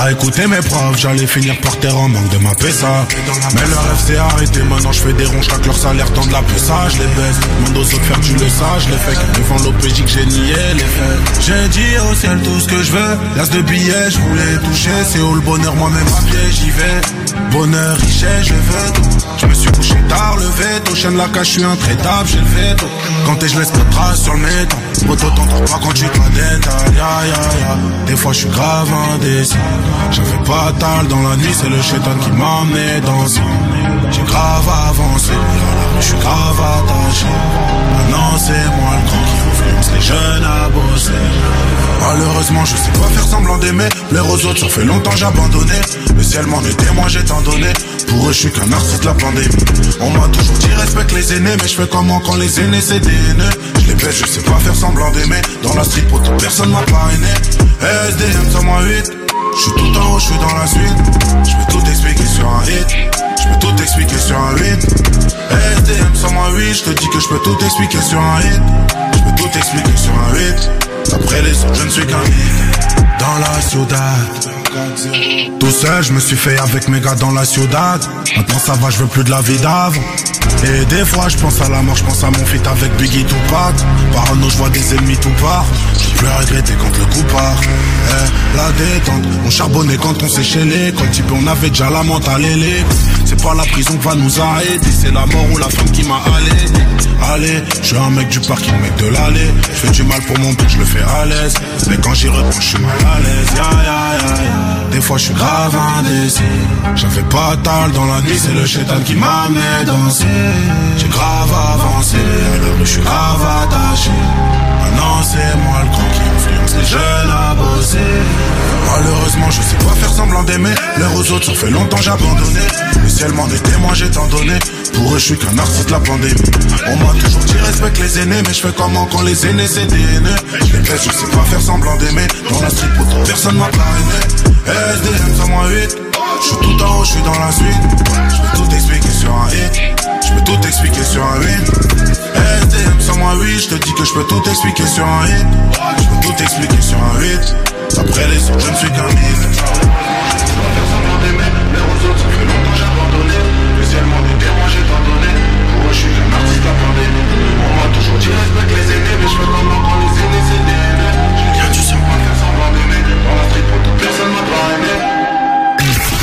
Speaker 4: À écouter mes profs, j'allais finir par terre en manque de ma PSA. Mais le rêve s'est arrêté, maintenant je fais des ronds, chaque leur salaire tend de la ça, je les baisse. Mon dos saute faire, tu le sais, je les fais. Devant l'OPJ que j'ai nié les faits. J'ai dit au ciel tout ce que je veux. L'as de billets, je voulais toucher. C'est où le bonheur, moi-même à pied, j'y vais. Bonheur, richesse, je veux tout. Je me suis couché tard, le veto. Chaîne la cache, je suis intraitable, j'ai le veto. Quand t'es, je laisse pas main sur le métal. Pas quand tu te la. Ya, ya, ya. Des fois, je suis grave indécis. J'avais pas tal dans la nuit, c'est le chétan qui m'a dans. J'ai grave avancé. Je suis grave attaché. Maintenant, c'est moi le grand qui les jeunes à bosser. Malheureusement, je sais pas faire semblant d'aimer. Plaire aux autres, ça fait longtemps j'ai abandonné. Le ciel m'en est témoin, j'ai tant donné. Pour eux, je suis qu'un artiste de la pandémie. On m'a toujours dit respecte les aînés, mais je fais comment quand les aînés c'est des haineux. Je les baisse, je sais pas faire semblant d'aimer. Dans la street, pour personne m'a parrainé. SDM sur moi 8. Je suis tout en haut, je suis dans la suite. Je peux tout expliquer sur un hit. Je peux tout expliquer sur un 8. SDM sur moi 8. Je te dis que je peux tout expliquer sur un hit. Je peux tout expliquer sur un 8. Après les autres, je ne suis qu'un hit. Dans la ciudad. Tout seul, je me suis fait avec mes gars dans la ciudad. Maintenant ça va, je veux plus de la vie d'avant. Et des fois, je pense à la mort, je pense à mon feat avec Biggie Tupac. Parano, je vois des ennemis tout part. J'ai plus à regretter quand le coup part. Eh, la détente, on charbonnait quand on s'est chaîné. Quand peu, on avait déjà la ailée. C'est pas la prison va nous arrêter, c'est la mort ou la femme qui m'a allé. Allez, je suis un mec du parking, mec de l'allée. Je fais du mal pour mon but, je le fais à l'aise. Mais quand j'y reprends, je suis mal à l'aise. Ya, ya, ya. Des fois, je suis grave indécis. J'avais pas tal dans la nuit, c'est le chétan qui m'a amené danser. J'ai grave avancé, à je suis grave attaché. Maintenant, c'est moi le grand qui influence les jeunes à bosser. Malheureusement, je sais pas faire semblant d'aimer. L'air aux autres, ça fait longtemps j'ai abandonné. Le ciel m'en est témoin, j'ai tant donné. Pour eux, je suis qu'un artiste la pandémie. On m'a toujours dit respecte les aînés, mais je fais comment quand les aînés c'est des haineux. Les je sais pas faire semblant d'aimer. Dans la street, pour personne m'a parrainé. SDM, ça moi 8. Je suis tout en haut, je suis dans la suite. Je peux tout expliquer sur un hit. Je peux tout expliquer sur un hit. SDM, ça moi 8. Je te dis que je peux tout expliquer sur un hit. Je peux tout expliquer sur un hit. Après les autres, je ne suis qu'un hit. Le ciel m'en est j'ai tant donné. Pour eux, je suis qu'un artiste pandémie. On m'a toujours dit respecte les aînés, mais je fais comment quand les aînés c'est des. Je viens, tu sais pas faire semblant d'aimer. Dans la street, pour toute personne m'a pas aimé.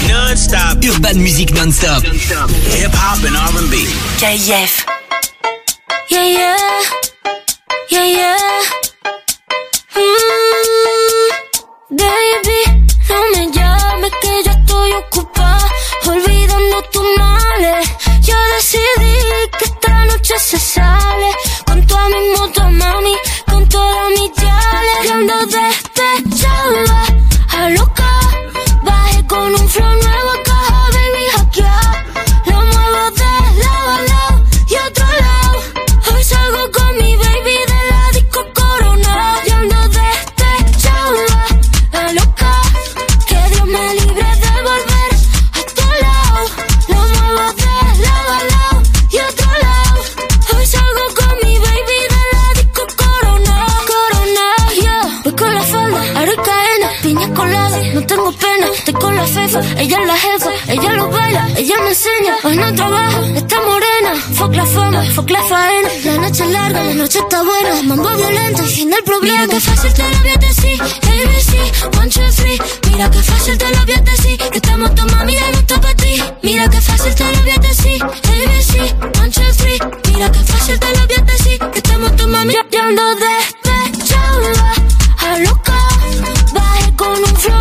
Speaker 12: Non-stop. Urban Music non-stop. Hip-hop and R&B.
Speaker 37: KIF.
Speaker 20: Yeah, yeah. Yeah, yeah. Mm, baby, no me llames que yo estoy ocupada. Olvidando tus males. Yo decidí que esta noche se sale. Con toda mi moto, mami. Con todas mis yales. Y ando despechada. A loca. La fefa. Ella es la jefa, ella lo baila, ella me enseña. Hoy no trabaja, está morena. Fuck la fama, fuck la faena. La noche es larga, la noche está buena. Mambo violento, el fin del problema. Mira que fácil te lo voy a decir. ABC, one, two, three. Mira que fácil te lo voy a decir. Que estamos tu mami, no está para ti. Mira que fácil te lo voy a decir. ABC, one, two, three. Mira que fácil te lo voy a decir. Que estamos tu mami, ya ando despechada. A loca. Bajé con un flow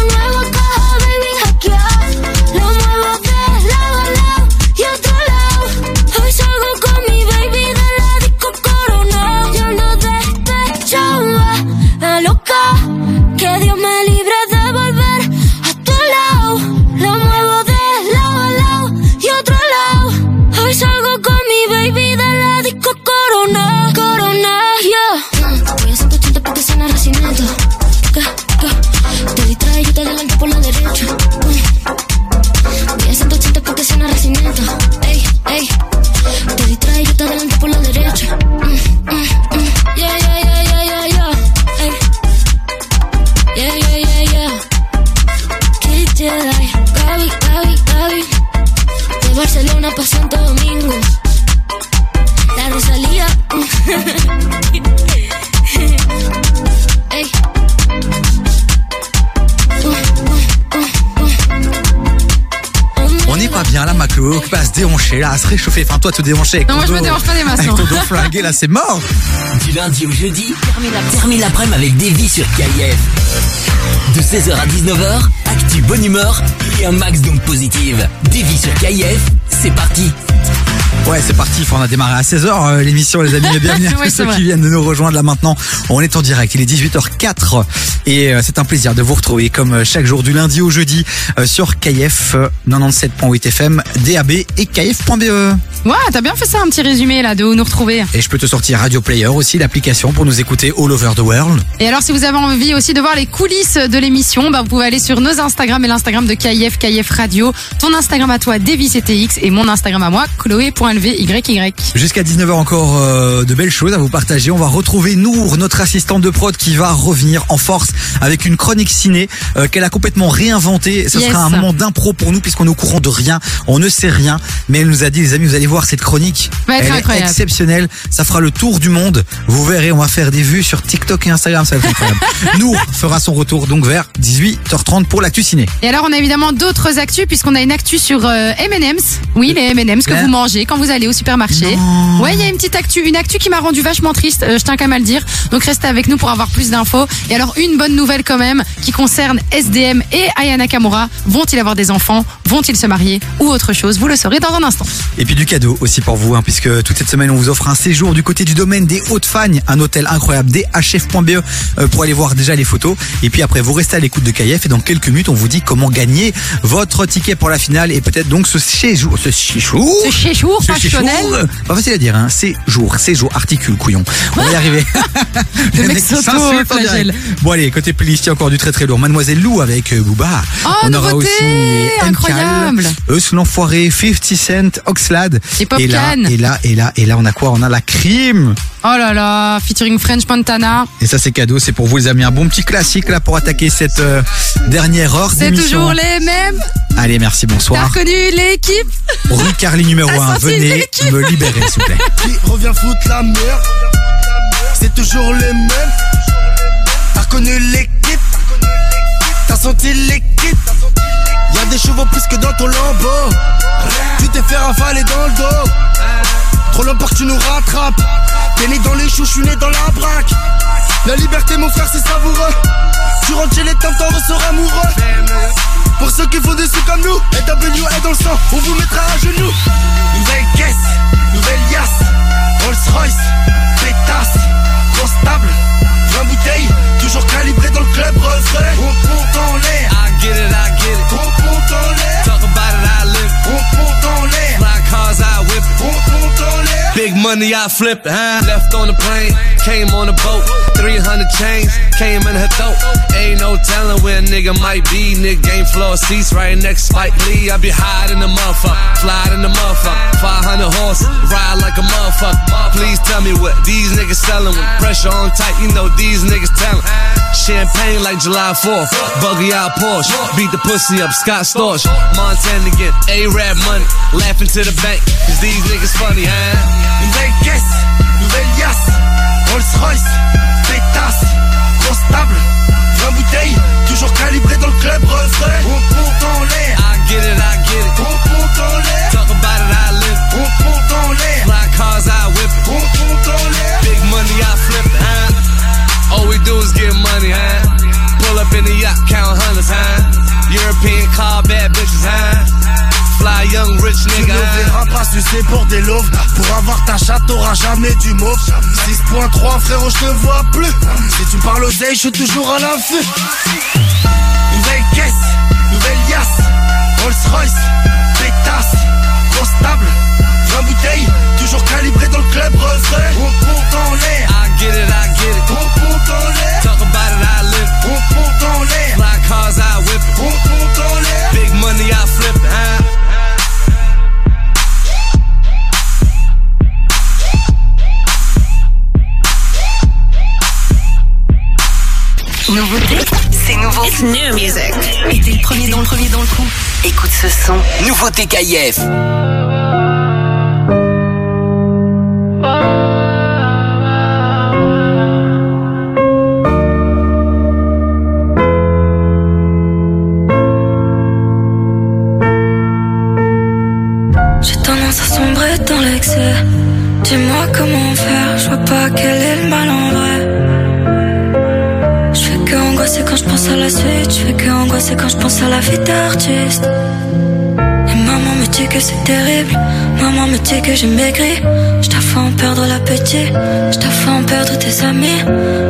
Speaker 20: 180 porque suena racimiento. Ey, ey. Te distrae, yo te adelanto por la derecha. Mm, mm, mm. Yeah, yeah, yeah, yeah, yeah, yeah. Ey. Yeah, yeah, yeah, yeah. ¿Qué Jedi? Gaby, Gaby, Gaby. De Barcelona pa' Santo Domingo. La Rosalía. <laughs>
Speaker 2: bien là, Maclo. Que passe se déhancher, là, à se réchauffer. Enfin, toi, te déhancher avec
Speaker 3: Non, moi, je me déhanche pas des masses,
Speaker 2: Avec ton dos flingué, là, c'est mort.
Speaker 12: Du lundi au jeudi, termine la- termine l'après-midi avec Davy sur KIF. De 16h à 19h, actu bonne humeur et un max d'ondes positives. Davy sur KIF, c'est parti.
Speaker 2: Ouais, c'est parti. Enfin, on a démarré à 16h l'émission, les amis. Et bienvenue à tous ceux
Speaker 3: vrai.
Speaker 2: qui viennent de nous rejoindre là maintenant. On est en direct. Il est 18h04 et euh, c'est un plaisir de vous retrouver comme euh, chaque jour du lundi au jeudi euh, sur KF euh, 97.8 FM, DAB et KF.be.
Speaker 3: Ouais, t'as bien fait ça, un petit résumé là de où nous retrouver.
Speaker 2: Et je peux te sortir Radio Player aussi, l'application pour nous écouter all over the world.
Speaker 3: Et alors, si vous avez envie aussi de voir les coulisses de l'émission, bah, vous pouvez aller sur nos Instagram et l'Instagram de KIF, KIF Radio. Ton Instagram à toi, DavyCTX, et mon Instagram à moi, Chloé.lvyy.
Speaker 2: Jusqu'à 19h encore euh, de belles choses à vous partager. On va retrouver Nour, notre assistante de prod qui va revenir en force avec une chronique ciné euh, qu'elle a complètement réinventée. Ce
Speaker 3: Yes.
Speaker 2: sera un moment d'impro pour nous puisqu'on est au courant de rien, on ne sait rien. Mais elle nous a dit les amis, vous allez voir cette chronique.
Speaker 3: Va être
Speaker 2: elle
Speaker 3: incroyable.
Speaker 2: est exceptionnelle. Ça fera le tour du monde. Vous verrez, on va faire des vues sur TikTok et Instagram. Ça va être incroyable. <laughs> Nour fera son retour donc vers 18h30 pour l'actu ciné.
Speaker 3: Et alors, on a évidemment d'autres actus, puisqu'on a une actu sur euh, M&M's. Oui, les M&M's que
Speaker 2: Hein
Speaker 3: vous mangez quand vous allez au supermarché. Ouais, il y a une petite actu, une actu qui m'a rendu vachement triste, euh, je tiens quand même à le dire. Donc, restez avec nous pour avoir plus d'infos. Et alors, une bonne nouvelle quand même, qui concerne SDM et Aya Nakamura. Vont-ils avoir des enfants? Vont-ils se marier? Ou autre chose? Vous le saurez dans un instant.
Speaker 2: Et puis du cadeau aussi pour vous, hein, puisque toute cette semaine on vous offre un séjour du côté du domaine des Hautes-Fagnes, un hôtel incroyable, dhf.be euh, pour aller voir déjà les photos. Et puis après vous restez à l'écoute de KF et dans quelques minutes on vous dit comment gagner votre ticket pour la finale et peut-être donc ce séjour, ce séjour,
Speaker 3: Ce séjour
Speaker 2: ce
Speaker 3: passionnel.
Speaker 2: séjour, euh, pas facile à dire, hein, séjour, séjour, articule, couillon. On va y arriver. <laughs> <laughs>
Speaker 3: Le mec
Speaker 2: mecs qui
Speaker 3: s'auto-
Speaker 2: s'insultent en
Speaker 3: flagelle.
Speaker 2: direct. Bon allez, côté playlist, il y a encore du très très lourd. Mademoiselle Lou avec euh, Booba.
Speaker 3: Oh,
Speaker 2: on aura aussi
Speaker 3: incroyable.
Speaker 2: Eus l'enfoiré, 50 Cent, Oxlade.
Speaker 3: Et Pop
Speaker 2: et là, et là, et là, et là, on a quoi? On a la crime.
Speaker 3: Oh là là, featuring French Montana.
Speaker 2: Et ça, c'est cadeau. C'est pour vous, les amis. Un bon petit classique, là, pour attaquer cette euh, dernière heure
Speaker 3: C'est toujours les mêmes.
Speaker 2: Allez, merci,
Speaker 3: T'as
Speaker 2: bonsoir.
Speaker 3: reconnu l'équipe?
Speaker 2: Rue Carly numéro
Speaker 3: T'as
Speaker 2: 1.
Speaker 3: senti
Speaker 2: Venez me libérer, s'il vous plaît. <laughs>
Speaker 18: Qui revient foutre la merde C'est toujours les mêmes T'as reconnu l'équipe T'as senti l'équipe Y'a des chevaux plus que dans ton lambeau Tu t'es fait ravaler dans le dos Trop longtemps que tu nous rattrapes. T'es né dans les choux, je suis né dans la braque. La liberté mon frère c'est savoureux. Tu rentres chez les temps, t'en ressors amoureux. Pour ceux qui font des sous comme nous NWA est dans le sang, on vous mettra à genoux. Nouvelle caisse, nouvelle yasse Rolls Royce, pétasse. Grosse table, 20 bouteilles Toujours calibré dans le club refrain On monte en l'air
Speaker 9: get it, I get it.
Speaker 18: On monte en l'air
Speaker 9: Talk about it, I live. it.
Speaker 18: On monte en l'air
Speaker 9: Fly cars, I whip. it.
Speaker 18: On monte en l'air
Speaker 9: Big money, I flip it. Huh? Left on the plane, came on the boat. 300 chains, came in her throat. Ain't no telling where a nigga might be. Nigga game floor seats right next to Spike Lee. I be high in the motherfucker, fly in the motherfucker. 500 horses, ride like a motherfucker. Please tell me what these niggas selling with pressure on tight. You know these niggas telling. Champagne like July 4th, buggy out Porsche. Beat the pussy up, Scott Storch. Montana again, A-Rap money, laughing to the bank. Cause these niggas funny, huh?
Speaker 18: Caisse, nouvelle Rolls Royce, pétasse Grosse table, 20 bouteilles Toujours calibré dans le club refrain On monte en l'air
Speaker 9: I get it, I get it.
Speaker 18: On monte en l'air
Speaker 9: Talk about it, I live.
Speaker 18: On monte en l'air
Speaker 9: Fly cars, I whip. it.
Speaker 18: On monte en l'air
Speaker 9: Big money, I flip it, huh? All we do is get money, huh? Pull up in the yacht, count hundreds, huh? European car, bad bitches, huh? Fly young rich
Speaker 18: Tu
Speaker 9: nigga,
Speaker 18: ne
Speaker 9: huh?
Speaker 18: verras pas sucer pour des loaves Pour avoir ta chatte t'auras jamais du mauve 6.3 frérot je te vois plus Si tu parles oseille je suis toujours à l'affût Nouvelle caisse, nouvelle yasse Rolls Royce, pétasse Grosse table, 20 bouteilles Toujours calibré dans le club refrain On monte en l'air
Speaker 9: I get it, I get it.
Speaker 18: On monte en l'air
Speaker 9: Talk about it, I live. It.
Speaker 18: On monte en l'air
Speaker 9: Fly cars, I whip.
Speaker 18: On monte en l'air
Speaker 9: Big money, I flip huh?
Speaker 11: Nouveauté, c'est nouveau. It's new music. Et t'es le premier dans le premier dans le coup. Écoute ce son.
Speaker 12: Nouveauté KIF.
Speaker 38: Quel est le mal en vrai. Je fais que angoisser quand je pense à la suite. Je fais que angoisser quand je pense à la vie d'artiste. Et maman me dit que c'est terrible. Maman me dit que j'ai maigri. Je t'ai en perdre l'appétit. Je t'ai en perdre tes amis.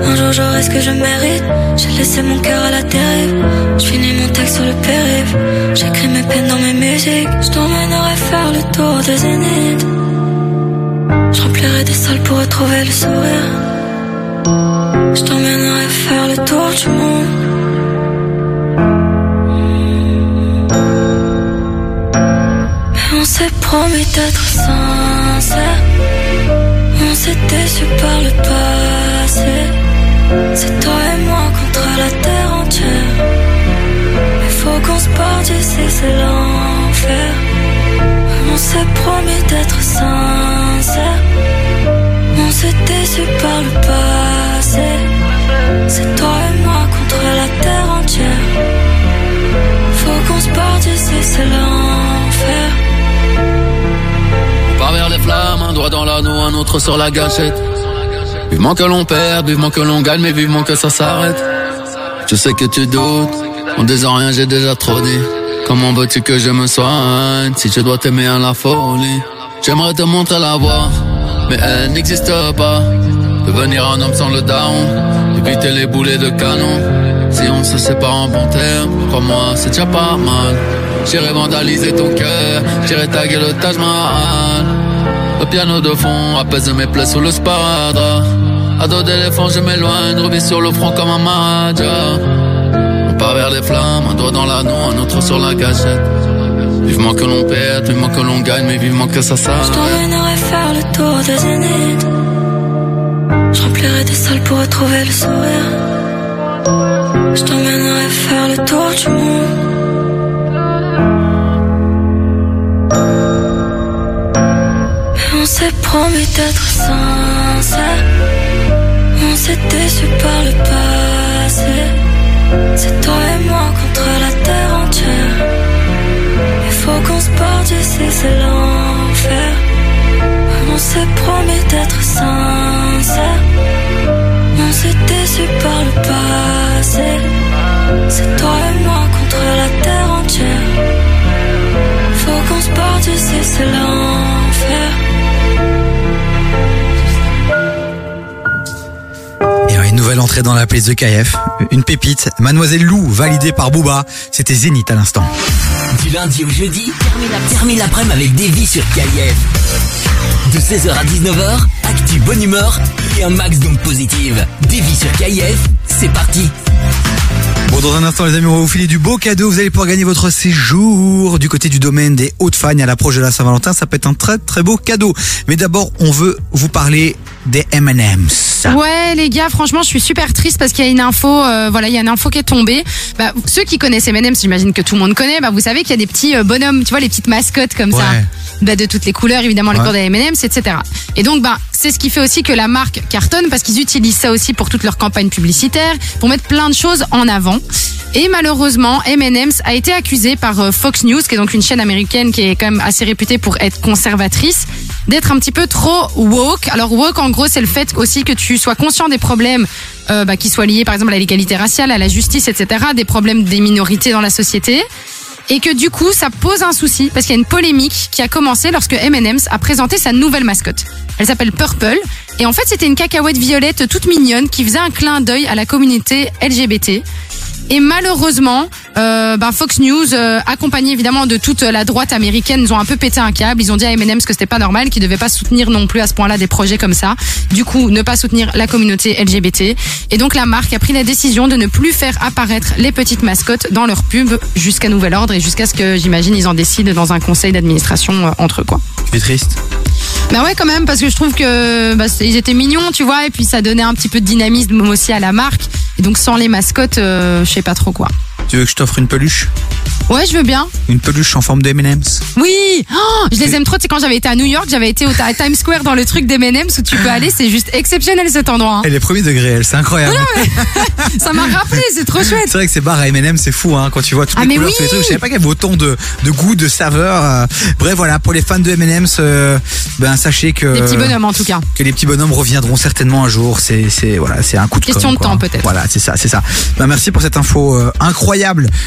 Speaker 38: Un jour j'aurai ce que je mérite. J'ai laissé mon cœur à la dérive. Je finis mon texte sur le périph'. J'écris mes peines dans mes musiques. Je t'emmènerai faire le tour des zéniths. Remplirai des salles pour retrouver le sourire. Je t'emmènerai faire le tour du monde. Mais on s'est promis d'être sincère. On s'est déçu par le passé. C'est toi et moi contre la terre entière. Mais faut qu'on se parte d'ici, c'est l'enfer. On s'est promis d'être sincère. Déçu par le passé. C'est toi et moi contre la terre entière. Faut qu'on se parte c'est l'enfer.
Speaker 39: On vers les flammes, un doigt dans l'anneau, un autre sur la gâchette. Vivement que l'on perd, vivement que l'on gagne, mais vivement que ça s'arrête. Je sais que tu doutes, en disant rien j'ai déjà trop dit. Comment veux-tu que je me soigne si je dois t'aimer à la folie? J'aimerais te montrer la voie, mais elle n'existe pas. Devenir un homme sans le down, éviter les boulets de canon. Si on se sépare en bon terme, crois-moi, c'est déjà pas mal. J'irai vandaliser ton cœur, j'irai taguer le Taj Mahal. Le piano de fond apaise mes plaies sous le sparadrap. À dos d'éléphant, je m'éloigne, revis sur le front comme un maharaja. On part vers les flammes, un doigt dans l'anneau, un autre sur la gâchette. Vivement que l'on perde, vivement que l'on gagne, mais vivement que ça s'arrête.
Speaker 38: Faire le tour des zéniths. Je remplirai des salles pour retrouver le sourire. Je t'emmènerai faire le tour du monde. Mais on s'est promis d'être sincère. On s'est déçu par le passé. C'est toi et moi contre la terre entière. Il faut qu'on se parte d'ici, c'est l'enfer. On s'est promis d'être sincère. On s'est déçu par le passé. C'est toi et moi contre la terre entière. Faut qu'on se parte d'ici, c'est l'enfer.
Speaker 2: Une nouvelle entrée dans la playlist de KF. Une pépite. Mademoiselle Lou, validée par Booba. C'était Zénith à l'instant.
Speaker 12: Du lundi au jeudi, termine la- termine l'après-midi avec vies sur KIF. De 16h à 19h, actu bonne humeur et un max d'ondes positives. Vies sur KIF, c'est parti.
Speaker 2: Bon, dans un instant, les amis, on va vous filer du beau cadeau. Vous allez pouvoir gagner votre séjour du côté du domaine des Hautes-Fagnes à l'approche de la Saint-Valentin. Ça peut être un très très beau cadeau. Mais d'abord, on veut vous parler des M&M's.
Speaker 3: Ouais, les gars, franchement, je suis super triste parce qu'il y a une info, euh, voilà, il y a une info qui est tombée. Bah, ceux qui connaissent M&M's, j'imagine que tout le monde connaît, bah, vous savez qu'il y a des petits euh, bonhommes, tu vois, les petites mascottes comme ça.
Speaker 2: Ouais.
Speaker 3: Bah, de toutes les couleurs, évidemment, les
Speaker 2: Ouais.
Speaker 3: couleurs des M&M's, etc. Et donc, bah, c'est ce qui fait aussi que la marque cartonne parce qu'ils utilisent ça aussi pour toutes leurs campagnes publicitaires, pour mettre plein de choses en avant. Et malheureusement, M&M's a été accusé par euh, Fox News, qui est donc une chaîne américaine qui est quand même assez réputée pour être conservatrice, d'être un petit peu trop woke. Alors woke, en gros, c'est le fait aussi que tu sois conscient des problèmes euh, bah, qui soient liés, par exemple, à l'égalité raciale, à la justice, etc., des problèmes des minorités dans la société. Et que du coup, ça pose un souci parce qu'il y a une polémique qui a commencé lorsque M&M's a présenté sa nouvelle mascotte. Elle s'appelle Purple. Et en fait, c'était une cacahuète violette toute mignonne qui faisait un clin d'œil à la communauté LGBT. Et malheureusement, euh, ben Fox News, euh, accompagné évidemment de toute la droite américaine, ils ont un peu pété un câble. Ils ont dit à M&M's que c'était pas normal, qu'ils devaient pas soutenir non plus à ce point-là des projets comme ça. Du coup, ne pas soutenir la communauté LGBT. Et donc la marque a pris la décision de ne plus faire apparaître les petites mascottes dans leurs pubs jusqu'à nouvel ordre et jusqu'à ce que j'imagine ils en décident dans un conseil d'administration euh, entre eux quoi.
Speaker 2: Es triste?
Speaker 3: Bah ouais quand même parce que je trouve que bah, ils étaient mignons tu vois et puis ça donnait un petit peu de dynamisme aussi à la marque et donc sans les mascottes euh, je sais pas trop quoi.
Speaker 2: Tu veux que je t'offre une peluche
Speaker 3: Ouais, je veux bien.
Speaker 2: Une peluche en forme de M&M's
Speaker 3: Oui, Oh, je les aime trop. Tu sais, quand j'avais été à New York, j'avais été au à Times Square dans le truc des M&M's où tu peux <gasps> aller. C'est juste exceptionnel cet endroit. hein.
Speaker 2: Elle est premier degré, elle, c'est incroyable. <laughs>
Speaker 3: Ça m'a rappelé, c'est trop chouette.
Speaker 2: C'est vrai que ces bars à M&M c'est fou hein, quand tu vois toutes
Speaker 3: Ah,
Speaker 2: les couleurs,
Speaker 3: oui.
Speaker 2: tous les trucs. Je savais pas qu'il y avait autant de, de goût, de saveurs. euh. Bref voilà, pour les fans de M&M, ben sachez que
Speaker 3: Des petits bonhommes en tout cas.
Speaker 2: que les petits bonhommes reviendront certainement un jour. C'est c'est voilà, c'est un coup de
Speaker 3: Question
Speaker 2: com',
Speaker 3: de temps, peut-être.
Speaker 2: Voilà, c'est ça, c'est ça. Ben, merci pour cette info euh, incroyable,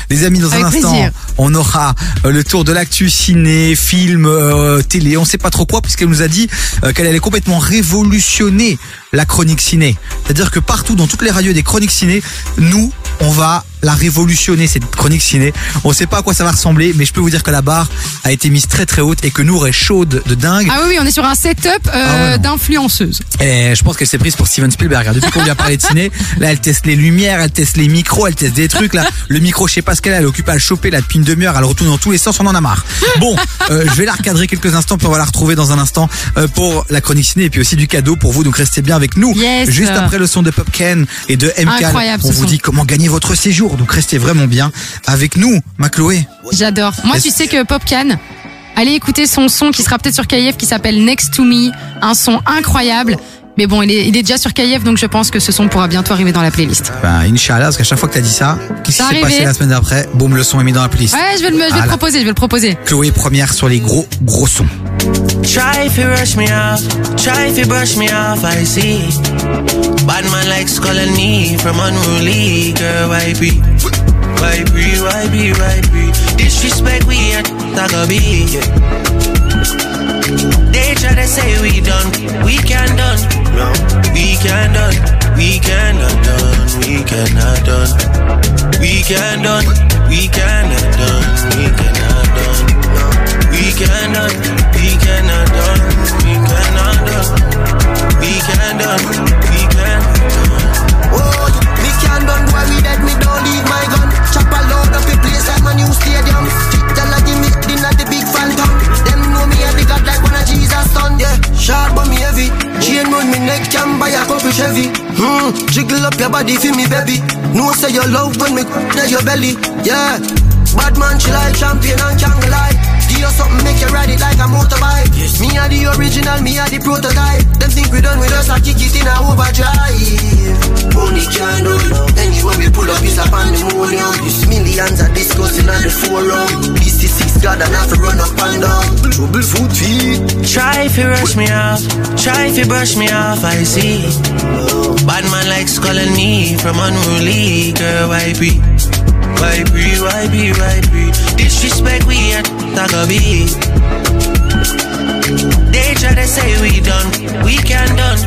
Speaker 2: les amis. Dans un instant,
Speaker 3: plaisir.
Speaker 2: on aura euh, le tour de l'actu ciné, film, euh, télé. On sait pas trop quoi puisqu'elle nous a dit euh, qu'elle allait complètement révolutionner la chronique ciné. C'est-à-dire que partout, dans toutes les radios des chroniques ciné, nous, on va la révolutionner cette chronique ciné. On sait pas à quoi ça va ressembler, mais je peux vous dire que la barre a été mise très très haute et que nous, est chaude de dingue.
Speaker 3: Ah oui, oui, on est sur un setup euh,
Speaker 2: Ah ouais,
Speaker 3: d'influenceuse.
Speaker 2: Et je pense qu'elle s'est prise pour Steven Spielberg. hein. Depuis qu'on lui a parlé de ciné, là, elle teste les lumières, elle teste les micros, elle teste des trucs. Là, le micro, je sais pas ce qu'elle a, elle occupe à le choper là depuis une demi-heure, elle retourne dans tous les sens, on en a marre. Bon, euh, je vais la recadrer quelques instants, puis on va la retrouver dans un instant euh, pour la chronique ciné et puis aussi du cadeau pour vous. Donc restez bien avec nous.
Speaker 3: Yes.
Speaker 2: Juste après le son de Popken et de MK,
Speaker 3: Incroyable,
Speaker 2: on vous dit comment gagner votre séjour. Donc restez vraiment bien avec nous, ma Chloé.
Speaker 3: J'adore. Moi, tu sais que Popcan, allez écouter son son qui sera peut-être sur KF qui s'appelle Next to Me. Un son incroyable. Mais bon, il est, il est déjà sur KF, donc je pense que ce son pourra bientôt arriver dans la playlist.
Speaker 2: Ben, Inch'Allah, parce qu'à chaque fois que t'as dit ça, qu'est-ce qui s'est passé la semaine d'après Boum, le son est mis dans la playlist.
Speaker 3: Ouais, je vais le, je vais le proposer, je vais le proposer.
Speaker 2: Chloé première sur les gros gros sons.
Speaker 19: Try if you rush me off, try if you brush me off, I see. Bad man likes calling me from unruly, girl, why be? Why be, why be, why be? Disrespect we Tagabi. They try to say we done, we can done. No, we can done, we cannot done, we cannot done. We can done, we cannot done, we cannot done. We cannot, we cannot done, we cannot done. We can done, we can
Speaker 40: Oh, me can done boy, me dead, me don't leave my gun. Chop a load up a place like my new stadium. Tell a give me Yeah, sharp but me heavy. Chain round me neck can buy a couple Chevy. Hmm, jiggle up your body for me baby. No say your love when me near your belly. Yeah, bad man she like champion and jungle like. Give you something make you ride it like a motorbike. Yes. Me are the original, me are the prototype. Them think we done with us, I kick it in a overdrive. Money can't do it. Anyway we pull up is a pandemonium. This millions are discussing on the forum. This is six God and have to run up and down. Trouble food feet.
Speaker 19: Try if you rush me off, try if you brush me off, I see. Bad man likes calling me from unruly, girl, why be? Why be, why be, why be? Disrespect we at Tagabi. They try to say we done, we can done.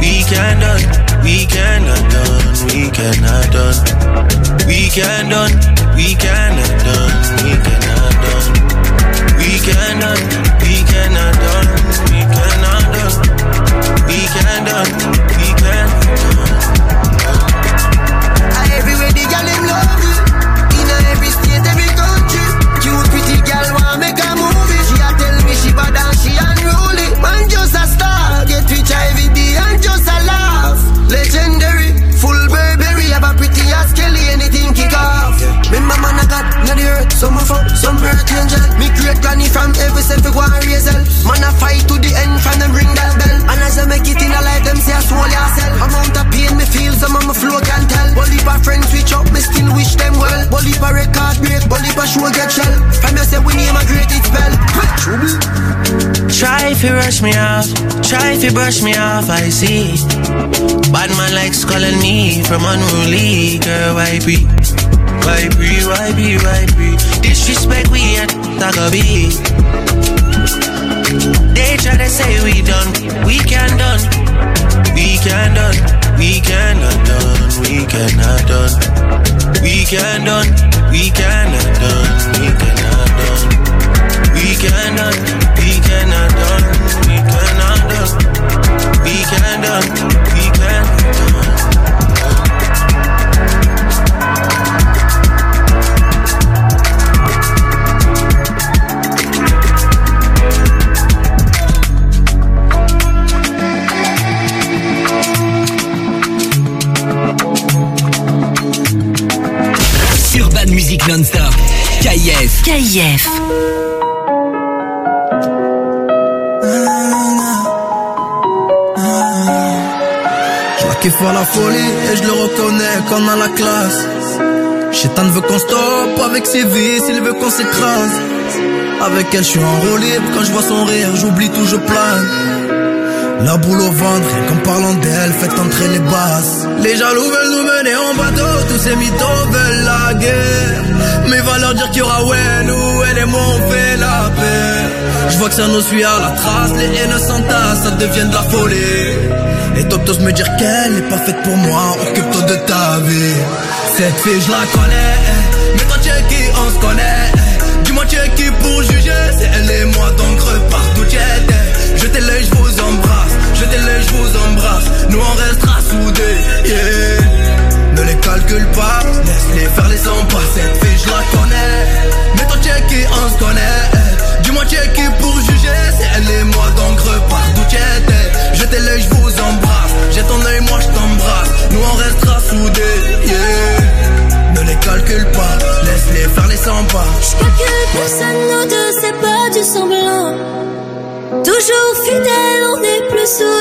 Speaker 19: We can done, we cannot done, we cannot done. We can done, we cannot done, we cannot done. We cannot, we cannot done, we cannot done. We can done,
Speaker 40: some earth angel. Me great granny from every self go and raise. Man I fight to the end, from them ring that bell. And as I make it in a life, them say I soul yourself. Amount of pain me feel, some of my flow can tell. Bully for friends switch up, me still wish them well. Bully for record break, bully for show get shell. From you say we name a great it spell.
Speaker 19: Try if you rush me off, try if you brush me off, I see. Bad man likes calling me from unruly, girl, I be? Why be, why be, why be? Disrespect we at Tagabi. They try to say we done, we can done. We can done, we cannot done, we cannot done. We can done, we cannot done, we cannot done. We cannot, we cannot done, we cannot done. We can done, we can
Speaker 41: Sur
Speaker 12: KIF.
Speaker 1: KIF.
Speaker 9: Je la kiffe à la folie et je le reconnais comme à la classe. Chétan veut qu'on stoppe avec ses vices, il veut qu'on s'écrase. Avec elle, je suis enrôlé, quand je vois son rire, j'oublie tout, je plane. La boule au ventre, rien qu'en parlant d'elle, faites entrer les basses. Les jaloux veulent nous mener en bateau, tous ces mythos veulent la guerre. Mais va leur dire qu'il y aura ouais, nous, elle et moi, on fait la paix. Je vois que ça nous suit à la trace, les haines s'entassent, ça devient de la folie. Et t'oses me dire qu'elle est pas faite pour moi, occupe-toi de ta vie. Cette fille, je la connais, mais toi tu es qui, on se connaît. Dis-moi tu es qui on restera soudés, yeah. Ne les calcule pas, laisse-les faire les 100 pas. Cette fille, je la connais, mais toi qui, on se connaît. Dis-moi qui pour juger, c'est elle et moi, donc repars d'où tu étais. Jetez l'œil, je vous embrasse, j'ai ton œil, moi je t'embrasse. Nous on restera soudés, yeah. Ne les calcule pas, laisse-les faire les 100 pas.
Speaker 20: Calcule personne, nous deux, c'est pas du semblant. Toujours fidèle, on est plus soudés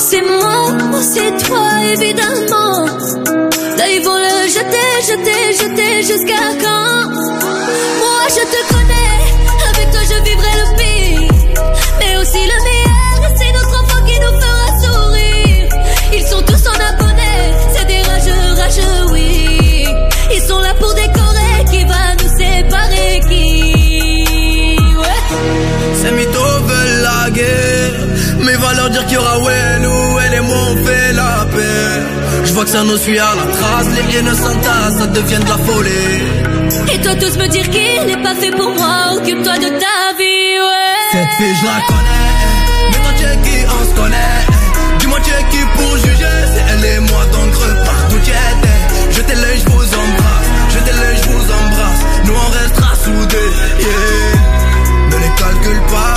Speaker 20: c'est moi, c'est toi, évidemment. Là ils vont le jeter, jeter, jeter jusqu'à quand? Moi je te connais, avec toi je vivrai le pire. Mais aussi le meilleur, c'est notre enfant qui nous fera sourire. Ils sont tous en abonnés, c'est des rageux, rageux, oui. Ils sont là pour décorer, qui va nous séparer, qui? Ouais.
Speaker 9: Ces la guerre Mais va leur dire qu'il y aura ouais moi on fait la paix? Je vois que ça nous suit à la trace. Les haines s'entassent, ça devient de la folie.
Speaker 20: Et toi tous me dire qu'il n'est pas fait pour moi, occupe-toi de ta vie, ouais.
Speaker 9: Cette fille je la connais. Mais toi tu es qui? On se connaît. Dis-moi tu es qui pour juger? C'est elle et moi donc repars d'où tu étais Jetez l'œil je vous embrasse. Jetez l'œil je vous embrasse. Nous on restera soudés yeah. Ne les calcule pas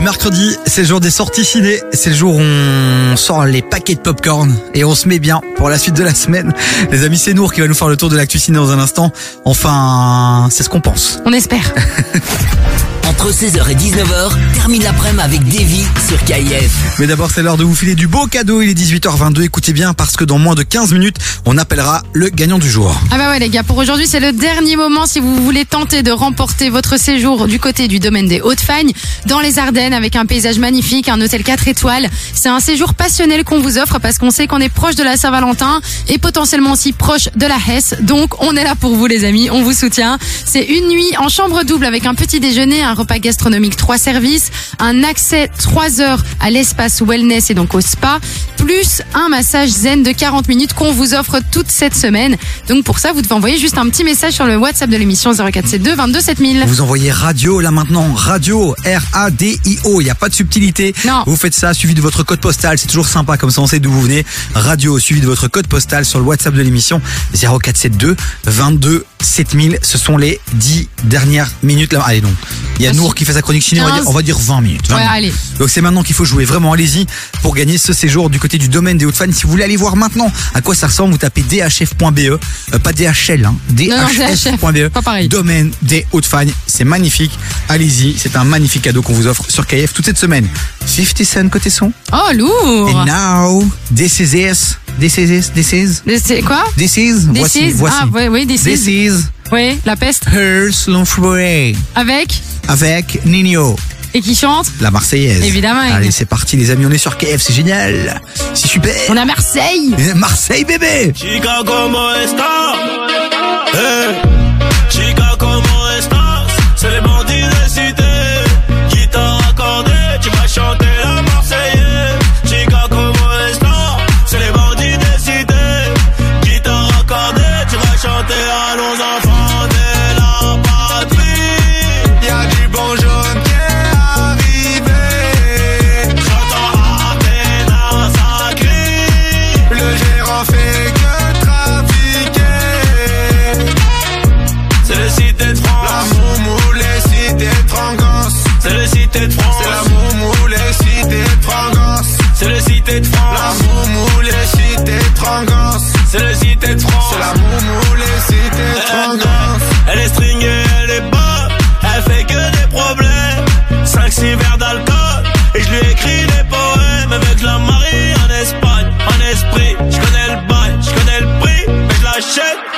Speaker 20: Le
Speaker 2: mercredi, c'est le jour des sorties ciné. C'est le jour où on sort les paquets de popcorn et on se met bien pour la suite de la semaine. Les amis, c'est Nour qui va nous faire le tour de l'actu ciné dans un instant. Enfin, c'est ce qu'on pense.
Speaker 3: On espère. <laughs>
Speaker 12: Entre 16h et 19h, termine l'après-midi avec Davy sur KIF.
Speaker 2: Mais d'abord, c'est l'heure de vous filer du beau cadeau. Il est 18h22. Écoutez bien parce que dans moins de 15 minutes, on appellera le gagnant du jour.
Speaker 3: Ah bah ouais les gars, pour aujourd'hui c'est le dernier moment si vous voulez tenter de remporter votre séjour du côté du domaine des Hautes-Fagnes, dans les Ardennes avec un paysage magnifique, un hôtel 4 étoiles. C'est un séjour passionnel qu'on vous offre parce qu'on sait qu'on est proche de la Saint-Valentin et potentiellement aussi proche de la Hesse. Donc on est là pour vous les amis, on vous soutient. C'est une nuit en chambre double avec un petit déjeuner, un repas gastronomique 3 services, un accès 3 heures à l'espace wellness et donc au spa, plus un massage zen de 40 minutes qu'on vous offre toute cette semaine. Donc pour ça, vous devez envoyer juste un petit message sur le WhatsApp de l'émission 0472 22 7000.
Speaker 2: Vous envoyez radio là maintenant, radio R-A-D-I-O, il n'y a pas de subtilité.
Speaker 3: Non.
Speaker 2: Vous faites ça suivi de votre code postal, c'est toujours sympa comme ça on sait d'où vous venez. Radio suivi de votre code postal sur le WhatsApp de l'émission 0472 22 7000. Ce sont les 10 dernières minutes là. Allez non, il y a Nour qui fait sa chronique ciné, on va, dire, on va dire 20 minutes. 20
Speaker 3: Ouais,
Speaker 2: minutes.
Speaker 3: allez.
Speaker 2: Donc c'est maintenant qu'il faut jouer. Vraiment, allez-y pour gagner ce séjour du côté du domaine des Hauts-de-Fagne. Si vous voulez aller voir maintenant à quoi ça ressemble, vous tapez dhf.be, euh, pas DHL, hein, dhf.be,
Speaker 3: Pas pareil.
Speaker 2: domaine des Hauts-de-Fagne. C'est magnifique. Allez-y, c'est un magnifique cadeau qu'on vous offre sur KF toute cette semaine. 50 Cent côté son.
Speaker 3: Oh lourd.
Speaker 2: And now, this is it. This is. This is.
Speaker 3: C'est quoi?
Speaker 2: This is.
Speaker 3: This
Speaker 2: voici,
Speaker 3: is?
Speaker 2: voici.
Speaker 3: Ah ouais, oui, this,
Speaker 2: This
Speaker 3: is.
Speaker 2: is
Speaker 3: Oui, la peste.
Speaker 2: Her Slow Free
Speaker 3: Avec?
Speaker 2: Avec Nino.
Speaker 3: Et qui chante?
Speaker 2: La Marseillaise.
Speaker 3: Évidemment.
Speaker 2: Allez, c'est parti les amis, on est sur KF, c'est génial. C'est super.
Speaker 3: On a Marseille.
Speaker 2: Marseille bébé.
Speaker 14: Chica,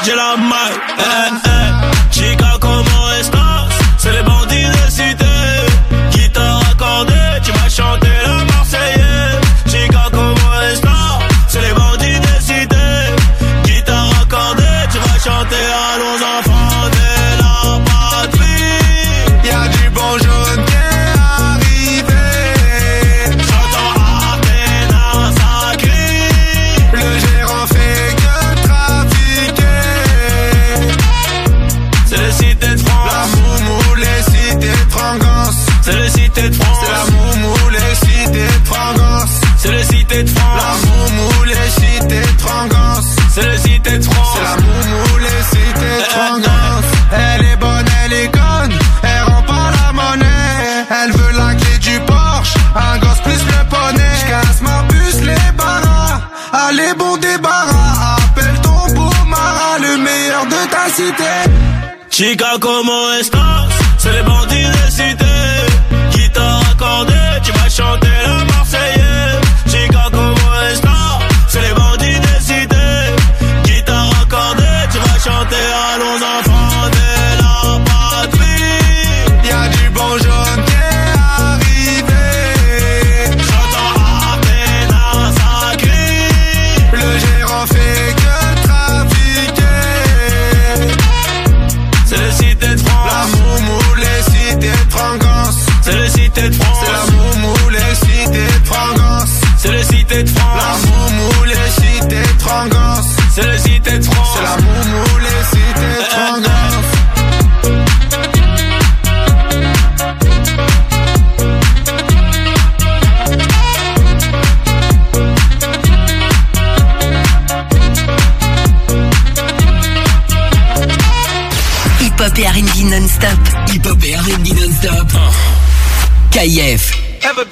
Speaker 14: l'achète, j'ai la C'est la
Speaker 18: moumou, les cités de Frangance.
Speaker 14: C'est le cité de
Speaker 18: La
Speaker 14: France.
Speaker 18: moumou, les cités de Frangance.
Speaker 14: C'est le cité de France.
Speaker 18: C'est la moumou, les cités de Frangance. Elle est bonne, elle est conne. Elle rend pas la monnaie. Elle veut la clé du Porsche. Un gosse plus le poney. J'casse ma puce, les barras. Allez, bon débarras. Appelle ton beau Mara, le meilleur de ta cité.
Speaker 14: Chica, comment estás? C'est les bandits de cité. maldade tipo,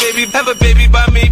Speaker 14: baby, have a baby by me,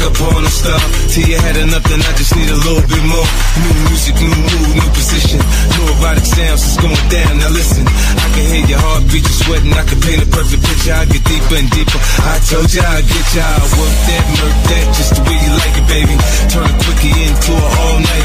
Speaker 42: you like a porn star. Till you had enough, then I just need a little bit more. New music, new mood, new position. New erotic sounds, it's going down. Now listen, I can hear your heartbeat, you sweating. I can paint a perfect picture. I get deeper and deeper. I told you I'd get you. I work that, murk that, just the way you like it, baby. Turn a quickie into an all-nighter, maybe.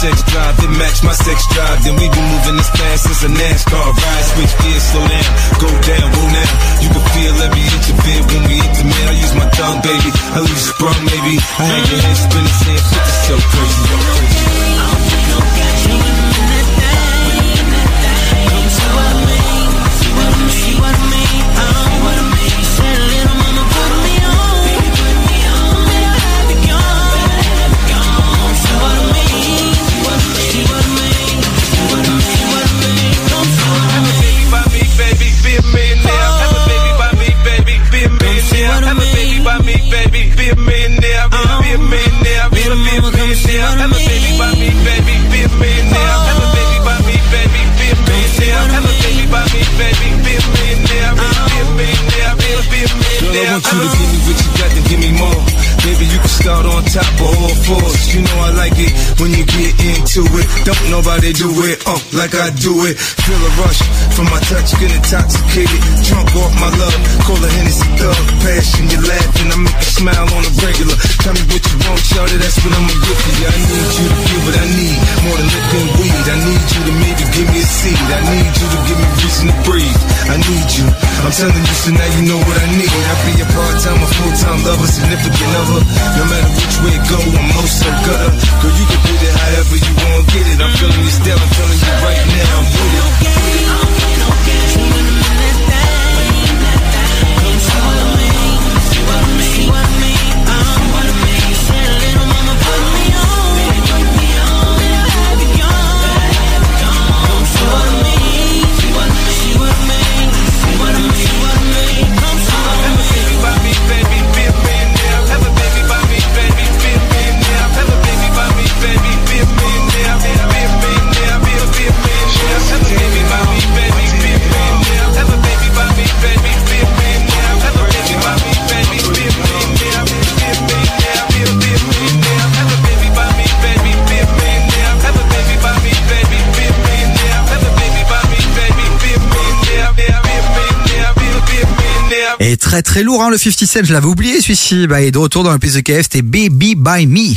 Speaker 42: Sex drive, then match my sex drive. Then we been moving this fast since a NASCAR ride. Switch gears, slow down, go down, go now. You can feel every inch of it when we intimate. I use my tongue, baby. I leave you sprung, maybe. I had your head spinning, saying, shit, this so crazy.
Speaker 14: Have a
Speaker 42: Don't nobody do it, uh, like I do it. Feel a rush from my touch, get intoxicated. Drunk off my love, call a Hennessy thug. Passion, you laughing, I make you smile on a regular. Tell me what you want, shorty, that's what I'ma give you. I need you to give what I need, more than liquor and weed. I need you to maybe give me a seed. I need you to give me reason to breathe. I need you. I'm telling you, so now you know what I need. I be a part-time, a full-time lover, significant other. No matter which way it go, I'm most so gutter. Girl, you can put it however you want, get it. I'm feeling you still. I'm telling you right now, I'm with it.
Speaker 2: Très très lourd, hein, le 50 Cent, je l'avais oublié celui-ci. Bah, et de retour dans le plus de KF, c'était Baby by Me.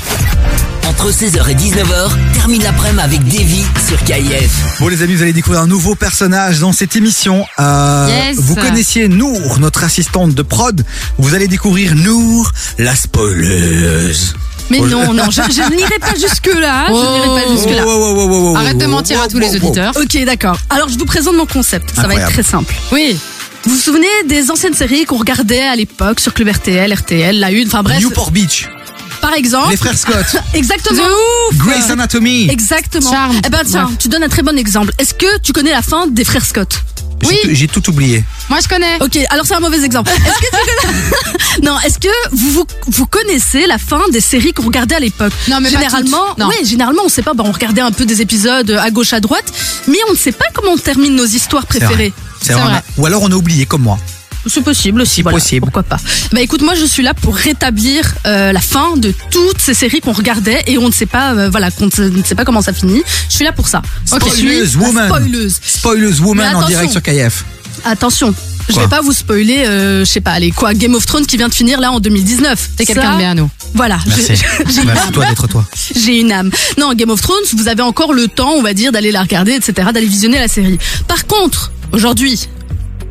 Speaker 12: Entre 16h et 19h, termine l'après-midi avec Davy sur KIF.
Speaker 2: Bon les amis, vous allez découvrir un nouveau personnage dans cette émission. Euh,
Speaker 3: Yes.
Speaker 2: Vous connaissiez Nour, notre assistante de prod. Vous allez découvrir Nour, la spoileuse.
Speaker 43: Mais
Speaker 2: Oh,
Speaker 43: non, non, je, je <laughs> n'irai pas jusque-là. Je n'irai pas jusque-là.
Speaker 2: Oh, oh, oh, oh, oh,
Speaker 3: Arrête de
Speaker 2: oh,
Speaker 3: mentir
Speaker 2: oh,
Speaker 3: à tous les
Speaker 2: oh, oh.
Speaker 3: auditeurs.
Speaker 43: Ok, d'accord. Alors, je vous présente mon concept. Ça va être très simple.
Speaker 3: Oui.
Speaker 43: Vous vous souvenez des anciennes séries qu'on regardait à l'époque sur Club RTL, RTL, La Une, enfin bref.
Speaker 2: Newport Beach,
Speaker 43: Par exemple.
Speaker 2: les frères Scott, <laughs>
Speaker 43: Exactement.
Speaker 2: Grey's Anatomy.
Speaker 43: Exactement.
Speaker 3: Charmed.
Speaker 43: Eh ben tiens, tu donnes un très bon exemple. Est-ce que tu connais la fin des frères Scott?
Speaker 2: J'ai tout- J'ai tout oublié.
Speaker 3: Moi, je connais.
Speaker 43: Ok, alors c'est un mauvais exemple. Est-ce que tu connais... <laughs> Non, est-ce que vous, vous vous connaissez la fin des séries qu'on regardait à l'époque?
Speaker 3: Non, mais pas
Speaker 43: généralement.
Speaker 3: Non.
Speaker 43: oui, généralement on sait pas. Bah, on regardait un peu des épisodes à gauche à droite, mais on ne sait pas comment on termine nos histoires préférées.
Speaker 2: C'est vrai. Ou alors on a oublié comme moi.
Speaker 43: C'est possible aussi, voilà,
Speaker 2: possible.
Speaker 43: pourquoi pas. Bah écoute, moi je suis là pour rétablir euh, la fin de toutes ces séries qu'on regardait et on ne sait pas, euh, voilà, qu'on ne sait pas comment ça finit. Je suis là pour ça. Ok, je suis
Speaker 2: Spoileuse
Speaker 43: la
Speaker 2: woman.
Speaker 43: spoileuse.
Speaker 2: Spoileuse woman en direct sur KF.
Speaker 43: Attention, je vais pas vous spoiler, euh, je sais pas, allez quoi, Game of Thrones qui vient de finir là en 2019.
Speaker 3: T'es quelqu'un de bien, nous.
Speaker 43: Voilà,
Speaker 2: Merci.
Speaker 43: j'ai- j'ai une
Speaker 2: Merci
Speaker 43: âme.
Speaker 2: toi d'être toi. <laughs>
Speaker 43: J'ai une âme. Non, Game of Thrones, vous avez encore le temps, on va dire, d'aller la regarder, etc., d'aller visionner la série. Par contre, aujourd'hui,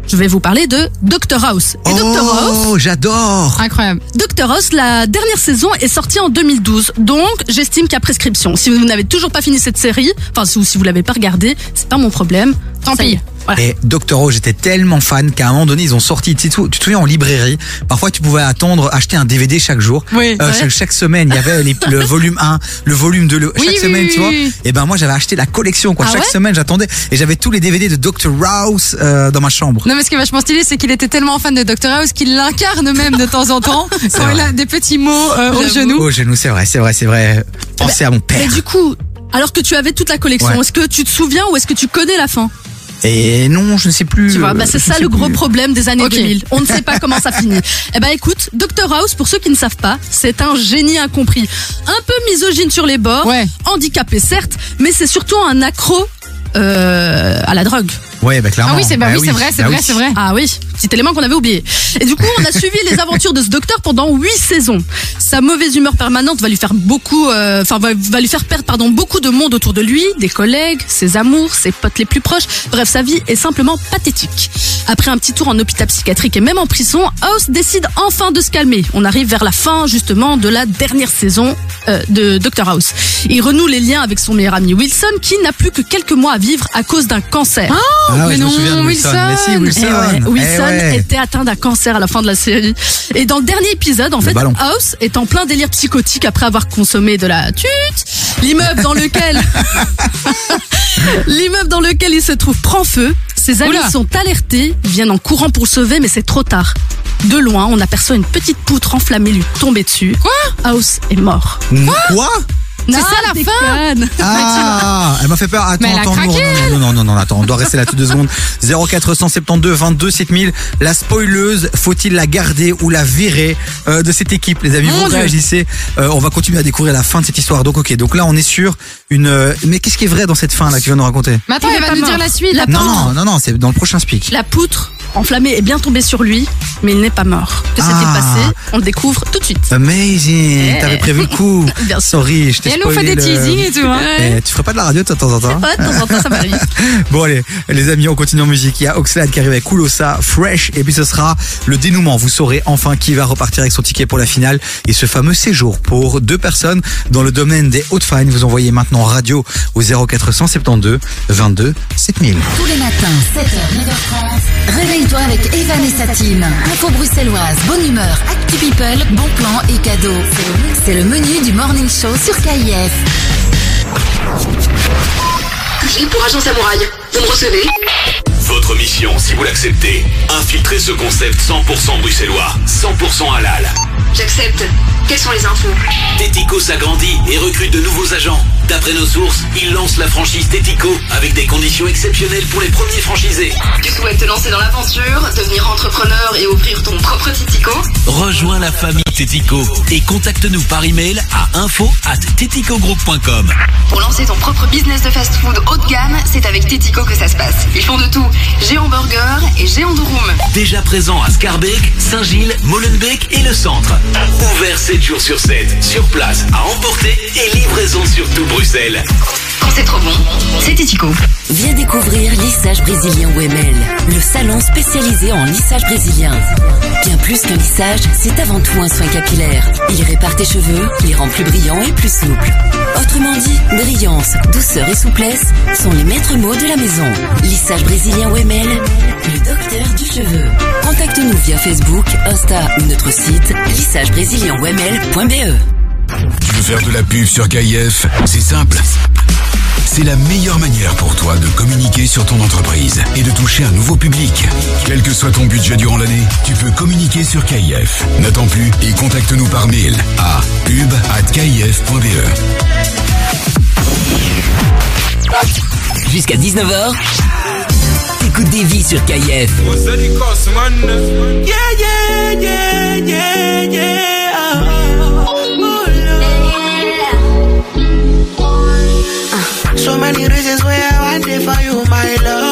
Speaker 43: je vais vous parler de Doctor House. Et Doctor House,
Speaker 2: Oh, j'adore.
Speaker 3: Incroyable.
Speaker 43: Doctor House, la dernière saison est sortie en 2012, donc j'estime a prescription. Si vous n'avez toujours pas fini cette série, enfin si, si vous l'avez pas regardée, c'est pas mon problème.
Speaker 3: Tant
Speaker 43: Ça y
Speaker 3: pis.
Speaker 43: Voilà.
Speaker 2: Et Doctor Who, j'étais tellement fan qu'à un moment donné, ils ont sorti, tu te sou- tu te souviens, en librairie, parfois tu pouvais attendre, acheter un DVD chaque jour.
Speaker 3: Oui.
Speaker 2: Euh,
Speaker 3: Ouais.
Speaker 2: chaque, chaque semaine, il y avait les- le volume 1, le volume 2, le,
Speaker 3: Oui,
Speaker 2: chaque
Speaker 3: oui,
Speaker 2: semaine,
Speaker 3: oui,
Speaker 2: tu vois.
Speaker 3: oui.
Speaker 2: Et ben moi, j'avais acheté la collection, quoi.
Speaker 3: Ah
Speaker 2: chaque
Speaker 3: ouais
Speaker 2: semaine, j'attendais. Et j'avais tous les DVD de Doctor House euh, dans ma chambre.
Speaker 3: Non, mais ce qui est vachement stylé, c'est qu'il était tellement fan de Dr House qu'il l'incarne même de temps en temps quand il a des petits mots euh, au genou.
Speaker 2: Au genou, c'est vrai, c'est vrai, c'est vrai. Pensez à mon
Speaker 43: Mais
Speaker 2: père.
Speaker 43: du coup, alors que tu avais toute la collection,
Speaker 2: Ouais.
Speaker 43: est-ce que tu te souviens ou est-ce que tu connais la fin?
Speaker 2: Et non, je ne sais plus.
Speaker 43: Tu vois, bah
Speaker 2: euh,
Speaker 43: c'est
Speaker 2: je
Speaker 43: ça le gros
Speaker 2: plus.
Speaker 43: problème des années
Speaker 3: Ok.
Speaker 43: 2000. On ne sait pas comment ça finit. Eh ben écoute, Dr House, pour ceux qui ne savent pas, c'est un génie incompris. Un peu misogyne sur les bords,
Speaker 3: Ouais.
Speaker 43: handicapé certes, mais c'est surtout un accro euh, à la drogue.
Speaker 2: Ouais, bah clairement.
Speaker 3: Ah oui, c'est bah oui, c'est vrai, c'est
Speaker 2: bah
Speaker 3: vrai,
Speaker 2: oui.
Speaker 3: c'est vrai.
Speaker 43: Ah oui, petit élément qu'on avait oublié. Et du coup, on a <laughs> suivi les aventures de ce docteur pendant huit saisons. Sa mauvaise humeur permanente va lui faire beaucoup, euh, enfin va, va lui faire perdre pardon beaucoup de monde autour de lui, des collègues, ses amours, ses potes les plus proches. Bref, sa vie est simplement pathétique. Après un petit tour en hôpital psychiatrique et même en prison, House décide enfin de se calmer. On arrive vers la fin justement de la dernière saison euh, de Dr House. Il renoue les liens avec son meilleur ami Wilson, qui n'a plus que quelques mois à vivre à cause d'un cancer.
Speaker 2: Ah ouais,
Speaker 3: mais
Speaker 2: je me
Speaker 3: non,
Speaker 2: souviens de Wilson. Mais si, Wilson.
Speaker 43: Eh ouais, Wilson
Speaker 2: Eh ouais.
Speaker 43: était atteint d'un cancer à la fin de la série. Et dans le dernier épisode, en
Speaker 2: Le
Speaker 43: fait,
Speaker 2: ballon.
Speaker 43: House est en plein délire psychotique après avoir consommé de la tute. L'immeuble dans lequel <laughs> l'immeuble dans lequel il se trouve prend feu. Ses amis
Speaker 3: Oula.
Speaker 43: sont alertés, viennent en courant pour le sauver, mais c'est trop tard. De loin, on aperçoit une petite poutre enflammée lui tomber dessus. Quoi? House est mort.
Speaker 2: Quoi?
Speaker 43: C'est
Speaker 3: ça, la
Speaker 43: fin
Speaker 2: Ah, elle m'a fait peur. Attends,
Speaker 3: Mais elle a
Speaker 2: attends, non,
Speaker 3: craqué,
Speaker 2: non, non, non, non, non, attends, on doit rester là toutes deux secondes. 0472 22 7000. La spoileuse, faut-il la garder ou la virer euh, de cette équipe, les amis?
Speaker 3: Mon
Speaker 2: Vous
Speaker 3: Dieu.
Speaker 2: réagissez. Euh, on va continuer à découvrir la fin de cette histoire. Donc, ok. Donc là, on est sur une. euh, Mais qu'est-ce qui est vrai dans cette fin là que tu viens de nous raconter?
Speaker 3: Mais attends,
Speaker 43: Il
Speaker 3: elle va
Speaker 43: pas
Speaker 3: nous dire
Speaker 43: mort.
Speaker 3: la suite.
Speaker 43: La
Speaker 2: Non, non, non, non, c'est dans le prochain speak.
Speaker 43: La poutre enflammée est bien tombée sur lui, mais il n'est pas mort. Que s'est-il
Speaker 2: Ah.
Speaker 43: passé? On le découvre tout de suite.
Speaker 2: Amazing,
Speaker 43: Eh.
Speaker 2: t'avais prévu le coup. <laughs>
Speaker 43: Bien sûr.
Speaker 2: Sorry, je t'ai
Speaker 3: Et elle nous fait des
Speaker 2: le-
Speaker 3: teasings et tout. hein.
Speaker 2: Eh, tu ferais pas de la radio de temps en temps
Speaker 43: Ouais, de temps en temps, ça m'arrive. <laughs>
Speaker 2: Bon allez, les amis, on continue en musique. Il y a Oxlade qui arrive avec Kulosa, Fresh, et puis ce sera le dénouement. Vous saurez enfin qui va repartir avec son ticket pour la finale et ce fameux séjour pour deux personnes dans le domaine des hautes fines. Vous envoyez maintenant radio au 0472 22 7000.
Speaker 11: Tous les matins, 7h, 9h30, réveille-toi avec Evan et sa team. Info bruxelloise, bonne humeur, actu people, bon plan et cadeaux. C'est le menu du morning show sur KIF.
Speaker 44: J'ai pour agent samouraï. Vous me recevez
Speaker 45: Votre mission, si vous l'acceptez, infiltrer ce concept 100% bruxellois, 100% halal.
Speaker 44: J'accepte. Quelles sont les infos
Speaker 45: Tético s'agrandit et recrute de nouveaux agents. D'après nos sources, il lance la franchise Tético avec des conditions exceptionnelles pour les premiers franchisés.
Speaker 44: Tu souhaites te lancer dans l'aventure, devenir entrepreneur et ouvrir ton propre Titico
Speaker 45: Rejoins la famille Tético et contacte-nous par email à info at.
Speaker 44: Pour lancer ton propre business de fast-food haut de gamme, c'est avec Titico que ça se passe. Ils font de tout. Géant burger et géant room.
Speaker 45: Déjà présent à Scarbeck, Saint-Gilles, Molenbeek et le centre. Ouvert 7 jours sur 7, sur place, à emporter et livraison sur tout Bruxelles.
Speaker 44: Quand c'est trop bon, c'est Titico.
Speaker 11: Viens découvrir Lissage Brésilien Wemel, le salon spécialisé en lissage brésilien. Bien plus qu'un lissage, c'est avant tout un soin capillaire. Il répare tes cheveux, les rend plus brillants et plus souples. Autrement dit, brillance, douceur et souplesse sont les maîtres mots de la maison. Lissage Brésilien Wemel, le docteur du cheveu. Contacte-nous via Facebook, Insta ou notre site lissagebrésilien.wemel.be.
Speaker 29: Tu veux faire de la pub sur KIF C'est simple. C'est la meilleure manière pour toi de communiquer sur ton entreprise et de toucher un nouveau public. Quel que soit ton budget durant l'année, tu peux communiquer sur KIF. N'attends plus et contacte-nous par mail à pub@kif.be.
Speaker 12: Jusqu'à 19h, écoute des vies sur KIF.
Speaker 20: Yeah, yeah, yeah, yeah, yeah. So many reasons why I want it for you, my love.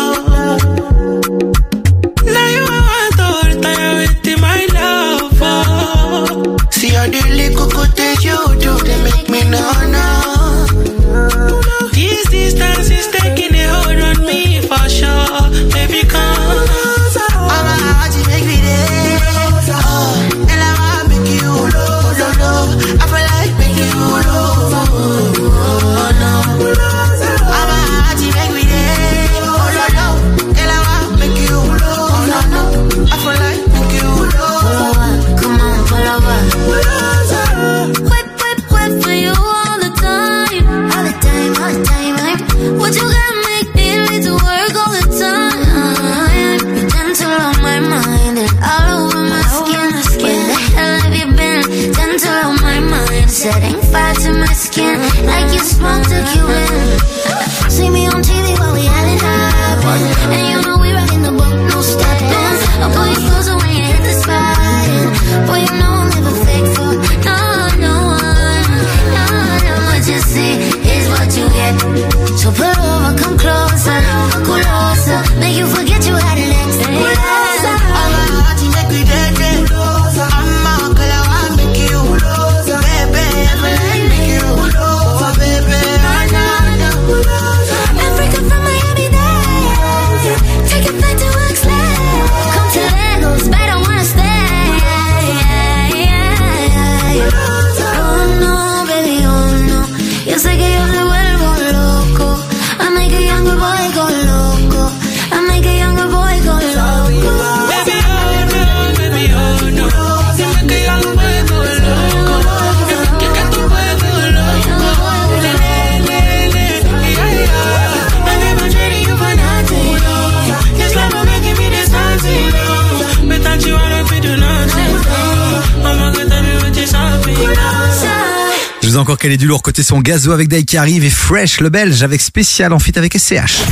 Speaker 2: Encore calé du lourd côté son gazo avec Dai qui arrive et Fresh le belge avec spécial en fit avec SCH.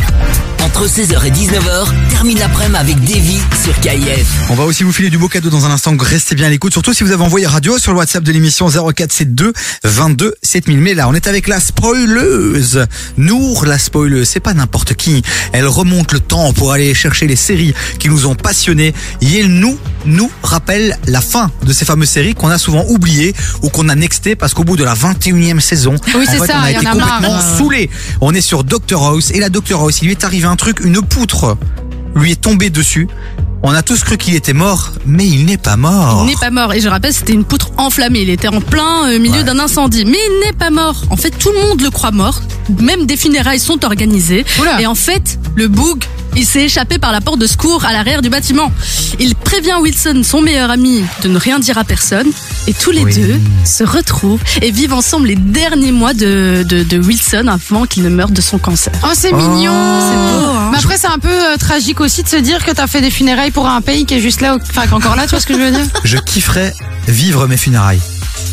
Speaker 12: Entre Entre 16h et 19h, termine l'après-midi avec Davy sur KIF.
Speaker 2: On va aussi vous filer du beau cadeau dans un instant. Restez bien à l'écoute. Surtout si vous avez envoyé radio sur le WhatsApp de l'émission 0472 22 7000. Mais là, on est avec la spoileuse. Nour, la spoileuse. C'est pas n'importe qui. Elle remonte le temps pour aller chercher les séries qui nous ont passionnés. Et elle nous, nous rappelle la fin de ces fameuses séries qu'on a souvent oubliées ou qu'on a nextées parce qu'au bout de la 21e saison,
Speaker 3: Oui,
Speaker 2: en
Speaker 3: c'est
Speaker 2: fait,
Speaker 3: ça,
Speaker 2: on a été
Speaker 3: en a marre.
Speaker 2: complètement saoulés. On est sur Dr House et la Dr House, il lui est arrivé un truc, une poutre lui est tombée dessus. On a tous cru qu'il était mort, mais il n'est pas mort.
Speaker 43: Il n'est pas mort. Et je rappelle, c'était une poutre enflammée. Il était en plein euh, milieu d'un incendie. Mais il n'est pas mort. En fait, tout le monde le croit mort. Même des funérailles sont organisées. Et en fait, le boug, il s'est échappé par la porte de secours à l'arrière du bâtiment. Il prévient Wilson, son meilleur ami, de ne rien dire à personne. Et tous les deux se retrouvent et vivent ensemble les derniers mois de, de, de Wilson avant qu'il ne meure de son cancer.
Speaker 3: Oh, c'est mignon. Mais après, c'est un peu euh, tragique aussi de se dire que t'as fait des funérailles pour un pays qui est juste là, enfin, qui est encore là, tu vois ce que je veux dire
Speaker 2: Je kifferais vivre mes funérailles.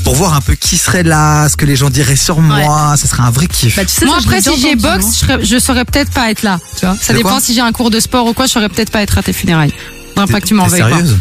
Speaker 2: Pour voir un peu qui serait là, ce que les gens diraient sur moi, ce serait un vrai kiff.
Speaker 3: Moi, après, si j'ai boxe, je, serais- je saurais peut-être pas être là. Tu vois Ça
Speaker 2: De
Speaker 3: dépend si j'ai un cours de sport ou quoi, je saurais peut-être pas être à tes funérailles. Faudrait pas que tu m'en veuilles.
Speaker 2: sérieuse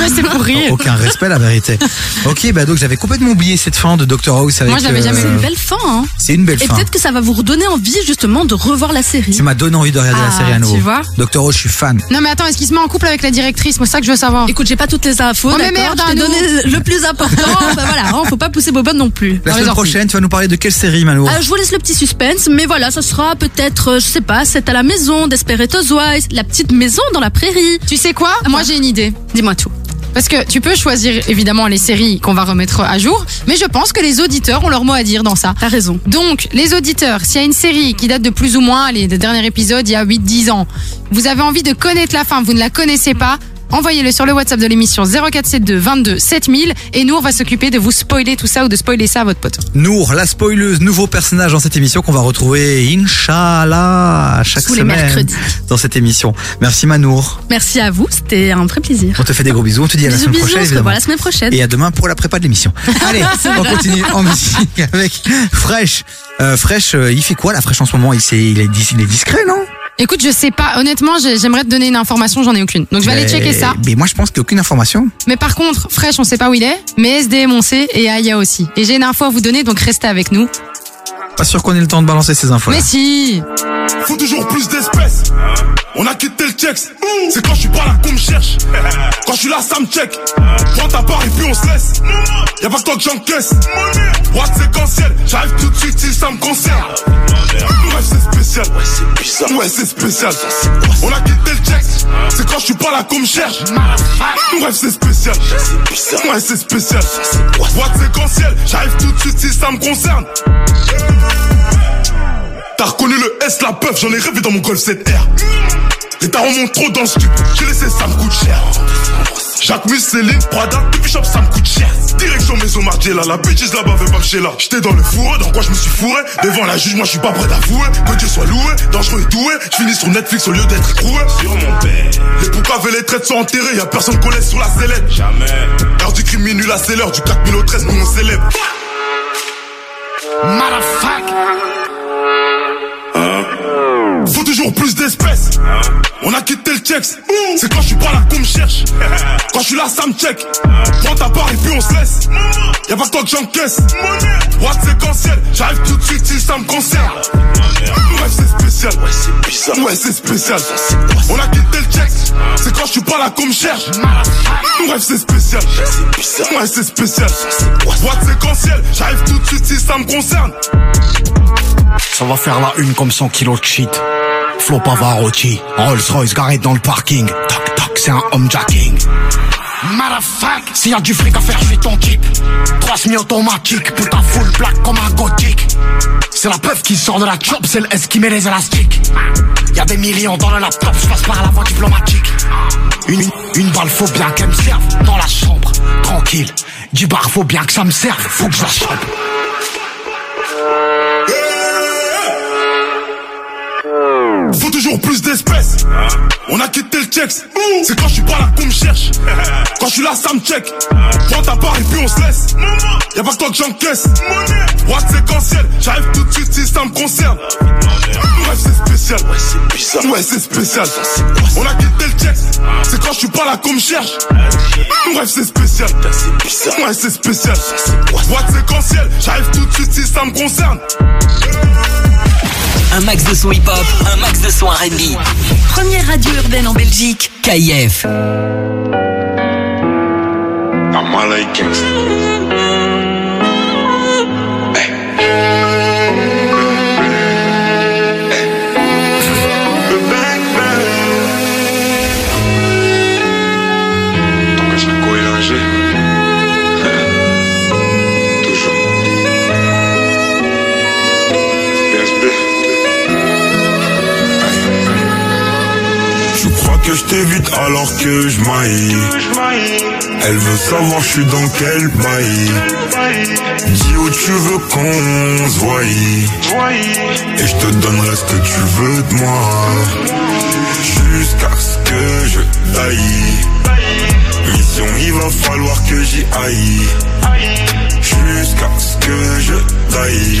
Speaker 2: <laughs>
Speaker 3: c'est pour rire.
Speaker 2: Aucun respect, la vérité. Ok, bah donc j'avais complètement oublié cette fin de Dr House avec.
Speaker 43: Moi, je l'avais jamais
Speaker 2: euh.
Speaker 43: C'est une belle fin. Hein.
Speaker 2: C'est une belle
Speaker 43: Et
Speaker 2: fin.
Speaker 43: peut-être que ça va vous redonner envie justement de revoir la série.
Speaker 2: Tu m'as donné envie de regarder la
Speaker 43: Ah,
Speaker 2: série à nouveau.
Speaker 43: tu vois
Speaker 2: Dr House, je suis fan.
Speaker 3: Non, mais attends, est-ce qu'il se met en couple avec la directrice? Moi, c'est ça que je veux savoir.
Speaker 43: Écoute, j'ai pas toutes les infos.
Speaker 3: Oh, mais
Speaker 43: d'accord,
Speaker 3: merde,
Speaker 43: je t'ai donné le plus important. <laughs> bah voilà, hein, faut pas pousser Bobonne non plus.
Speaker 2: La semaine prochaine, tu vas nous parler de quelle série, Mano?
Speaker 43: Ah, je vous laisse le petit suspense, mais voilà, ça sera peut-être, euh, je sais pas, c'est à la maison d'Esperitos Wise, la petite maison dans la prairie.
Speaker 3: Tu sais quoi? Moi, j'ai une idée.
Speaker 43: Dis-moi tout.
Speaker 3: Parce que tu peux choisir évidemment les séries qu'on va remettre à jour, mais je pense que les auditeurs ont leur mot à dire dans ça.
Speaker 43: T'as raison.
Speaker 3: Donc, les auditeurs, s'il y a une série qui date de plus ou moins, les derniers épisodes, il y a 8-10 ans, vous avez envie de connaître la fin, vous ne la connaissez pas, envoyez-le sur le WhatsApp de l'émission 0472 22 7000 et nous, on va s'occuper de vous spoiler tout ça ou de spoiler ça à votre pote.
Speaker 2: Nour, la spoileuse, nouveau personnage dans cette émission qu'on va retrouver, Inch'Allah, chaque
Speaker 43: Tous les
Speaker 2: semaine
Speaker 43: mercredis.
Speaker 2: dans cette émission. Merci Manour.
Speaker 43: Merci à vous, c'était un vrai plaisir.
Speaker 2: On te fait des gros bisous. On te dit à la
Speaker 43: Bisous,
Speaker 2: semaine
Speaker 43: bisous,
Speaker 2: prochaine. évidemment.
Speaker 43: la semaine prochaine.
Speaker 2: Et à demain pour la prépa de l'émission. <laughs> Allez, on
Speaker 43: vrai.
Speaker 2: continue en musique avec Fresh. Euh, Fresh, euh, il fait quoi la Fresh en ce moment? Est, il est discret, non?
Speaker 3: Écoute, je sais pas, honnêtement, j'ai- j'aimerais te donner une information, j'en ai aucune. Donc je vais aller checker ça.
Speaker 2: Mais moi je pense qu'il n'y a aucune information.
Speaker 3: Mais par contre, Fresh, on sait pas où il est, mais SDM on sait et Aya aussi. Et j'ai une info à vous donner, donc restez avec nous.
Speaker 2: Pas sûr qu'on ait le temps de balancer ces infos.
Speaker 3: Mais si
Speaker 32: Faut toujours plus d'espèces. On a quitté le check. C'est quand je suis pas là qu'on me cherche. Quand je suis là, ça me check. Prends ta part et puis on se laisse. Y'a pas que toi que j'encaisse. What séquentiel. J'arrive tout de suite si ça me concerne. Ouais, c'est spécial. Ouais, c'est bizarre. Ouais, c'est spécial. On a quitté le check. C'est quand je suis pas là qu'on me cherche. Bref, c'est spécial. Ouais, c'est spécial. What séquentiel. J'arrive tout de suite si ça me concerne. T'as reconnu le S, la peuf, j'en ai rêvé dans mon Golf 7R. Les tarons montent trop dans le stup, j'ai laissé, ça me coûte cher. Jacques Mus, Céline, Prada, depuis shop, ça me coûte cher. Direction Maison Margiela, la bêtise là-bas veut pas me chez là. J'étais dans le fourreux, dans quoi je me suis fourré? Devant la juge, moi je suis pas prêt d'avouer. Que Dieu soit loué, dangereux et doué. Je finis sur Netflix au lieu d'être écroué. Sur mon père. Les poucaves et les traites sont enterrés, y'a personne qu'on laisse sur la sellette. Jamais. Heure du crime, minuit, la c'est l'heure du 4000 au 13, nous on célèbre. Motherfucker. Plus d'espèces. On a quitté le check. C'est quand je suis pas là qu'on me cherche. Quand je suis là, ça me check. Prends ta part et puis on se laisse. Y'a pas que toi que j'encaisse. What séquentiel. J'arrive tout de suite si ça me concerne. Bref, c'est spécial. Ouais, c'est bizarre. Ouais, c'est spécial. On a quitté le check. C'est quand je suis pas là qu'on me cherche. Bref, c'est spécial. Ouais, c'est spécial. What séquentiel. J'arrive tout de suite si ça me concerne.
Speaker 35: Ça va faire la une comme 100 kilos de shit. Flo Pavarotti, Rolls Royce garé dans le parking. Toc toc, c'est un homejacking. Motherfuck, s'il y a du fric à faire, je suis ton type. Trois semi-automatique, putain full black comme un gothique. C'est la peuf qui sort de la chop, c'est le S qui met les élastiques. Y a des millions dans le laptop, je passe par la voie diplomatique. Une, une, balle, faut bien qu'elle me serve dans la chambre. Tranquille, du bar, faut bien que ça me serve, faut que je chope.
Speaker 32: On a quitté le checks. C'est quand je suis pas là qu'on me cherche. Quand je suis là, ça me check. Prends ta part et puis on se laisse. Y'a pas que toi que j'encaisse. What séquentiel. J'arrive tout de suite si ça me concerne. Bref, c'est spécial. Ouais, c'est bizarre. Ouais, c'est spécial. On a quitté le checks. C'est quand je suis pas là qu'on me cherche. Bref, c'est spécial. Ouais, c'est spécial. What séquentiel. J'arrive tout de suite si ça me concerne.
Speaker 12: Un max de son hip-hop, un max de son R&B. Première radio urbaine en Belgique, KIF.
Speaker 32: I'm
Speaker 7: que je t'évite alors que je maille Elle veut savoir je suis dans quel bail Dis où tu veux qu'on se voie. Et je te donnerai ce que tu veux de moi. Jusqu'à ce que je taille. Mission il va falloir que j'y aille. Jusqu'à ce que je taille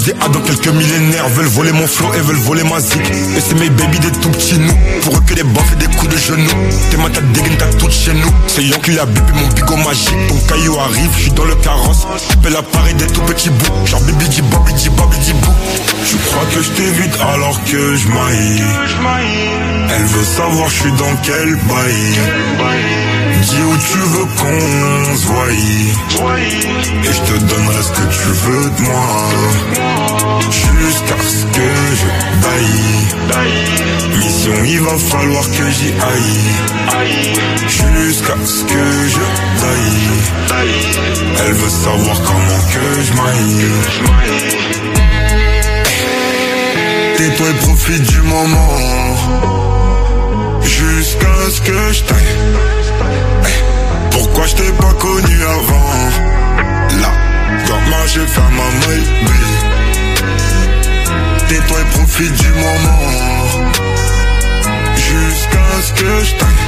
Speaker 7: ah dans quelques millénaires Veulent voler mon flow et veulent voler ma zik. Et c'est mes baby des tout petits nous. Pour eux que des baffes et des coups de genoux. T'es ma tête dégaine t'as tout chez nous. C'est Yon qui a bébé mon bigot magique. Ton caillou arrive, je suis dans le carrosse. J'appelle l'appareil des tout petits bouts. Genre baby dit baby dit baby dit bou. Tu crois que je t'évite alors que je maille Elle veut savoir je suis dans quel bail Dis où tu veux qu'on se voie. Et je te donnerai ce que tu veux de moi. Jusqu'à ce que je taille. Mission il va falloir que j'y aille. Jusqu'à ce que je taille. Elle veut savoir comment que je maille. Tais-toi et profite du moment. Jusqu'à ce que je taille Pourquoi je t'ai pas connu avant Là, quand moi j'ai fait ma maille Tais-toi et profite du moment. Jusqu'à ce que je taille.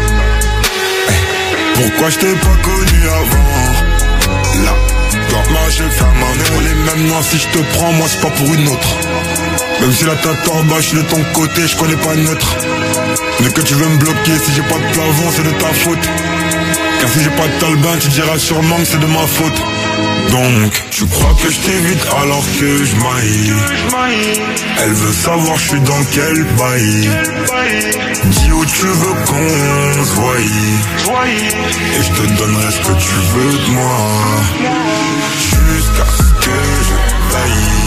Speaker 7: Pourquoi je t'ai pas connu avant Là, quand moi j'ai fait ma maille les mêmes noirs si je te prends moi c'est pas pour une autre. Même si la tête en bas, je suis de ton côté, je connais pas neutre. Mais que tu veux me bloquer, si j'ai pas de plafond, c'est de ta faute. Car si j'ai pas de talbin, tu diras sûrement que c'est de ma faute. Donc, tu crois que je t'évite alors que je maille? Elle veut savoir je suis dans quel bail Dis où tu veux qu'on se voie. Et je te donnerai ce que tu veux de moi. Jusqu'à ce que je taille.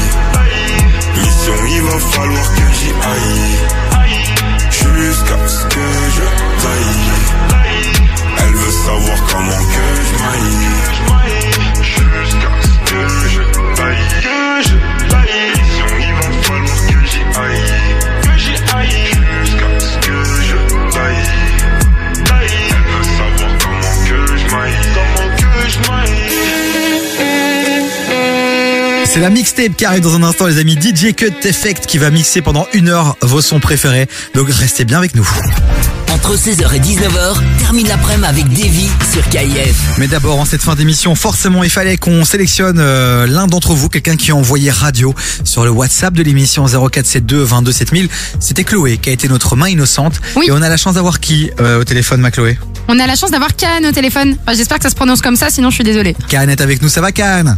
Speaker 7: Mission il va falloir que j'y aille Jusqu'à ce que je taille Elle veut savoir comment que je maille. Jusqu'à ce que je
Speaker 2: C'est la mixtape qui arrive dans un instant, les amis. DJ Cut Effect qui va mixer pendant une heure vos sons préférés. Donc restez bien avec nous.
Speaker 12: Entre 16h et 19h, termine l'après-midi avec Davy sur KIF.
Speaker 2: Mais d'abord, en cette fin d'émission, forcément, il fallait qu'on sélectionne euh, l'un d'entre vous, quelqu'un qui a envoyé radio sur le WhatsApp de l'émission 0472 22 7000. C'était Chloé qui a été notre main innocente. Et on a la chance d'avoir qui euh, au téléphone, ma Chloé?
Speaker 3: On a la chance d'avoir Can au téléphone. Enfin, J'espère que ça se prononce comme ça, sinon je suis désolée.
Speaker 2: Can est avec nous, ça va Can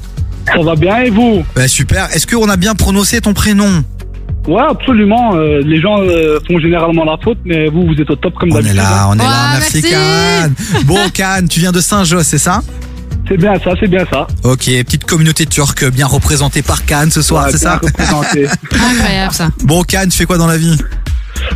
Speaker 46: Ça va bien et vous
Speaker 2: bah, Super. Est-ce qu'on a bien prononcé ton prénom
Speaker 46: Ouais, absolument. euh, les gens euh, font généralement la faute, mais vous, vous êtes au top comme
Speaker 2: On est
Speaker 46: d'habitude.
Speaker 2: là, on est là, merci, Can. Bon Can, tu viens de Saint-Josse, c'est ça
Speaker 46: C'est bien ça, c'est bien ça.
Speaker 2: Ok, petite communauté turque bien représentée par Can ce soir,
Speaker 46: Ouais,
Speaker 2: c'est
Speaker 46: bien
Speaker 2: ça
Speaker 46: représenté.
Speaker 3: Incroyable ça.
Speaker 2: Bon Can, tu fais quoi dans la vie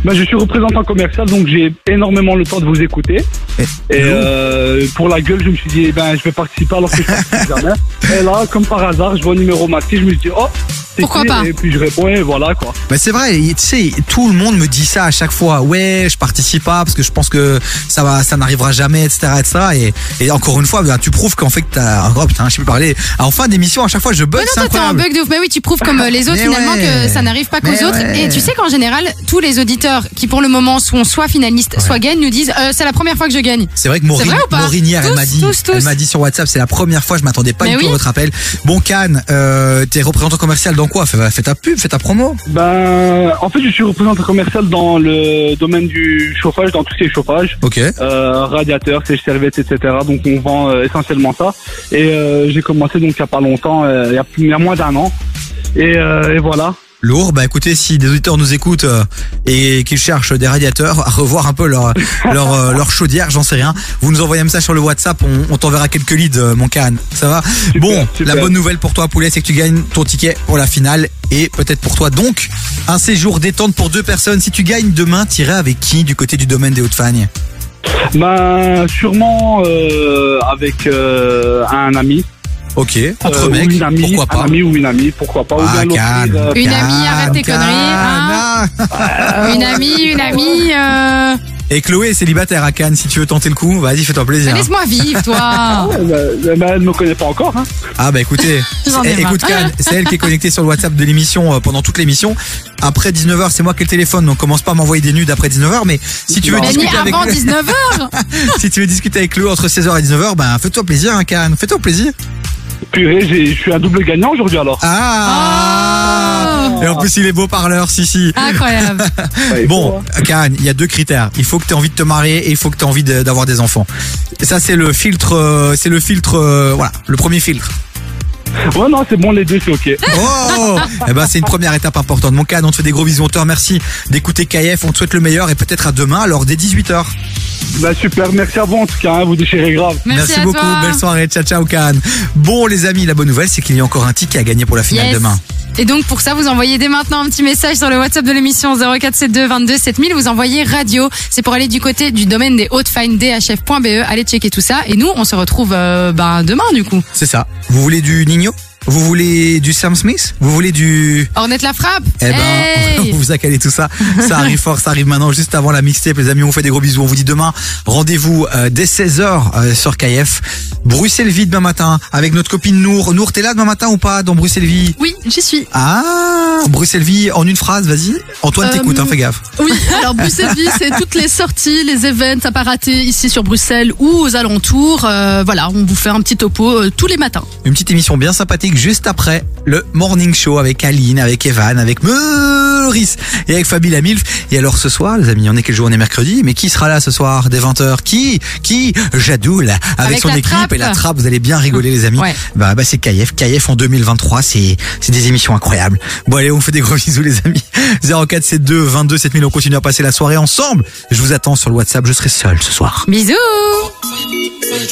Speaker 46: Ben, je suis représentant commercial, donc j'ai énormément le temps de vous écouter. Et, euh, pour la gueule, je me suis dit, eh ben, je vais participer alors que je participe <laughs> jamais. Et là, comme par hasard, je vois le numéro masqué, je me suis dit, oh, c'est
Speaker 3: Pourquoi pas?
Speaker 46: Et puis je réponds, et voilà quoi.
Speaker 2: Mais c'est vrai, tu sais, tout le monde me dit ça à chaque fois. Ouais, je participe pas parce que je pense que ça va, ça n'arrivera jamais, etc., etc. Et, et encore une fois, ben, tu prouves qu'en fait, t'as, oh putain, je sais plus parler. En fin d'émission, à chaque fois, je bug, c'est
Speaker 3: non, toi, t'es un bug de ouf. Mais oui, tu prouves comme euh, les autres <laughs>
Speaker 2: Mais
Speaker 3: finalement
Speaker 2: ouais.
Speaker 3: que ça n'arrive pas qu'aux
Speaker 2: Mais
Speaker 3: autres.
Speaker 2: ouais.
Speaker 3: Et tu sais qu'en général, tous les auditeurs qui pour le moment sont soit finalistes, soit gagnent, nous disent euh, c'est la première fois que je gagne.
Speaker 2: C'est vrai que Maureen,
Speaker 3: vrai ou pas
Speaker 2: Maureen hier, elle m'a dit,
Speaker 3: tous, tous.
Speaker 2: elle m'a dit sur WhatsApp, c'est la première fois, je m'attendais pas
Speaker 3: Mais
Speaker 2: du tout à votre appel. Bon, Cannes, euh, t'es représentant commercial dans quoi fais, fais ta pub, fais ta promo.
Speaker 46: Ben, en fait, je suis représentant commercial dans le domaine du chauffage, dans tout ce qui est chauffage.
Speaker 2: Ok.
Speaker 46: Euh, radiateur, sèche-serviette, etc. Donc on vend euh, essentiellement ça. Et euh, j'ai commencé donc il y a pas longtemps, euh, il y a, il y a moins d'un an. Et, euh, et voilà.
Speaker 2: Lourd, bah écoutez, si des auditeurs nous écoutent euh, et qu'ils cherchent des radiateurs, à revoir un peu leur <laughs> leur, euh, leur chaudière, j'en sais rien. Vous nous envoyez un message sur le WhatsApp, on, on t'enverra quelques leads, euh, mon Cannes. Ça va Bon, la bonne nouvelle pour toi, Poulet, c'est que tu gagnes ton ticket pour la finale et peut-être pour toi donc un séjour détente pour deux personnes. Si tu gagnes demain, t'irais avec qui du côté du domaine des Hautes-Fagnes
Speaker 46: Ben sûrement euh, avec euh, un ami.
Speaker 2: Ok, entre
Speaker 46: Euh,
Speaker 2: mecs,
Speaker 46: ou une amie,
Speaker 2: pourquoi pas
Speaker 46: Un ami ou une amie, pourquoi pas. ou
Speaker 2: Ah,
Speaker 46: bien
Speaker 2: calme,
Speaker 46: euh,
Speaker 3: Une amie, arrête tes conneries. hein. une amie, une amie. Euh...
Speaker 2: Et Chloé est célibataire à Cannes, si tu veux tenter le coup, vas-y, fais-toi plaisir.
Speaker 3: Laisse-moi vivre, toi. <laughs>
Speaker 46: Ah ouais, bah, bah, elle me connaît pas encore. Hein.
Speaker 2: Ah bah écoutez, <laughs> eh, écoute Cannes, c'est elle qui est connectée sur le WhatsApp de l'émission euh, pendant toute l'émission. Après 19h, c'est moi qui ai le téléphone, donc commence pas à m'envoyer des nudes après 19h, mais si tu veux
Speaker 3: Mais ni
Speaker 2: discuter avec
Speaker 3: avant 19h. <laughs>
Speaker 2: si tu veux discuter avec Chloé entre 16h et 19h, ben fais-toi plaisir hein, Cannes, fais-toi plaisir.
Speaker 46: Purée, j'ai- je suis un double gagnant aujourd'hui alors.
Speaker 2: Ah Et en plus il est beau parleur, si si.
Speaker 3: Incroyable. <laughs>
Speaker 2: Bon, Cannes, il y a deux critères. Il faut que tu aies envie de te marier et il faut que tu aies envie de- d'avoir des enfants. Et ça c'est le filtre, euh, c'est le filtre, euh, voilà, le premier filtre. <laughs>
Speaker 46: Ouais, non, c'est bon, les deux, c'est ok.
Speaker 2: Oh Eh ben c'est une première étape importante. Mon Cannes, on te fait des gros bisous. On te remercie d'écouter KF. On te souhaite le meilleur et peut-être à demain, alors dès 18h.
Speaker 46: Bah super, merci à vous en tout cas, hein, vous déchirez grave.
Speaker 2: beaucoup. Belle soirée. Ciao, ciao, Cannes. Bon, les amis, la bonne nouvelle, c'est qu'il y a encore un ticket à gagner pour la finale
Speaker 3: Yes.
Speaker 2: demain.
Speaker 3: Et donc pour ça, vous envoyez dès maintenant un petit message sur le WhatsApp de l'émission 0472 22 7000. Vous envoyez radio. C'est pour aller du côté du domaine des hautes fines dhf.be. Allez checker tout ça. Et nous, on se retrouve euh, ben, demain du coup.
Speaker 2: C'est ça. Vous voulez du Nino? Vous voulez du Sam Smith? Vous voulez du...
Speaker 3: Ornette la frappe?
Speaker 2: Eh ben,
Speaker 3: Hey
Speaker 2: on <laughs> vous a calé tout ça. Ça arrive fort, ça arrive maintenant, juste avant la mixtape. Les amis, on vous fait des gros bisous. On vous dit demain, rendez-vous euh, dès 16h sur KF. Bruxelles Vie demain matin avec notre copine Nour. Nour, t'es là demain matin ou pas dans Bruxelles Vie
Speaker 43: Oui, j'y suis.
Speaker 2: Ah, Bruxelles Vie en une phrase, vas-y. Antoine
Speaker 43: Euh,
Speaker 2: t'écoute, hein, fais gaffe.
Speaker 43: Oui, alors Bruxelles Vie, c'est toutes les sorties, les events à pas rater ici sur Bruxelles ou aux alentours. Euh, voilà, on vous fait un petit topo euh, tous les matins.
Speaker 2: Une petite émission bien sympathique juste après le Morning Show avec Aline, avec Evan, avec Maurice et avec Fabi Lamilf. Et alors ce soir, les amis, on est quel jour? On est mercredi, mais qui sera là ce soir dès 20h Qui Qui? Jadoul avec,
Speaker 3: Avec
Speaker 2: son équipe
Speaker 3: trappe.
Speaker 2: et la trappe, vous allez bien rigoler les amis.
Speaker 3: Ouais.
Speaker 2: Bah, bah c'est KF, KF en 2023, c'est c'est des émissions incroyables. Bon allez, on fait des gros bisous les amis. 0472 22 7000, on continue à passer la soirée ensemble. Je vous attends sur le WhatsApp, je serai seul ce soir.
Speaker 3: Bisous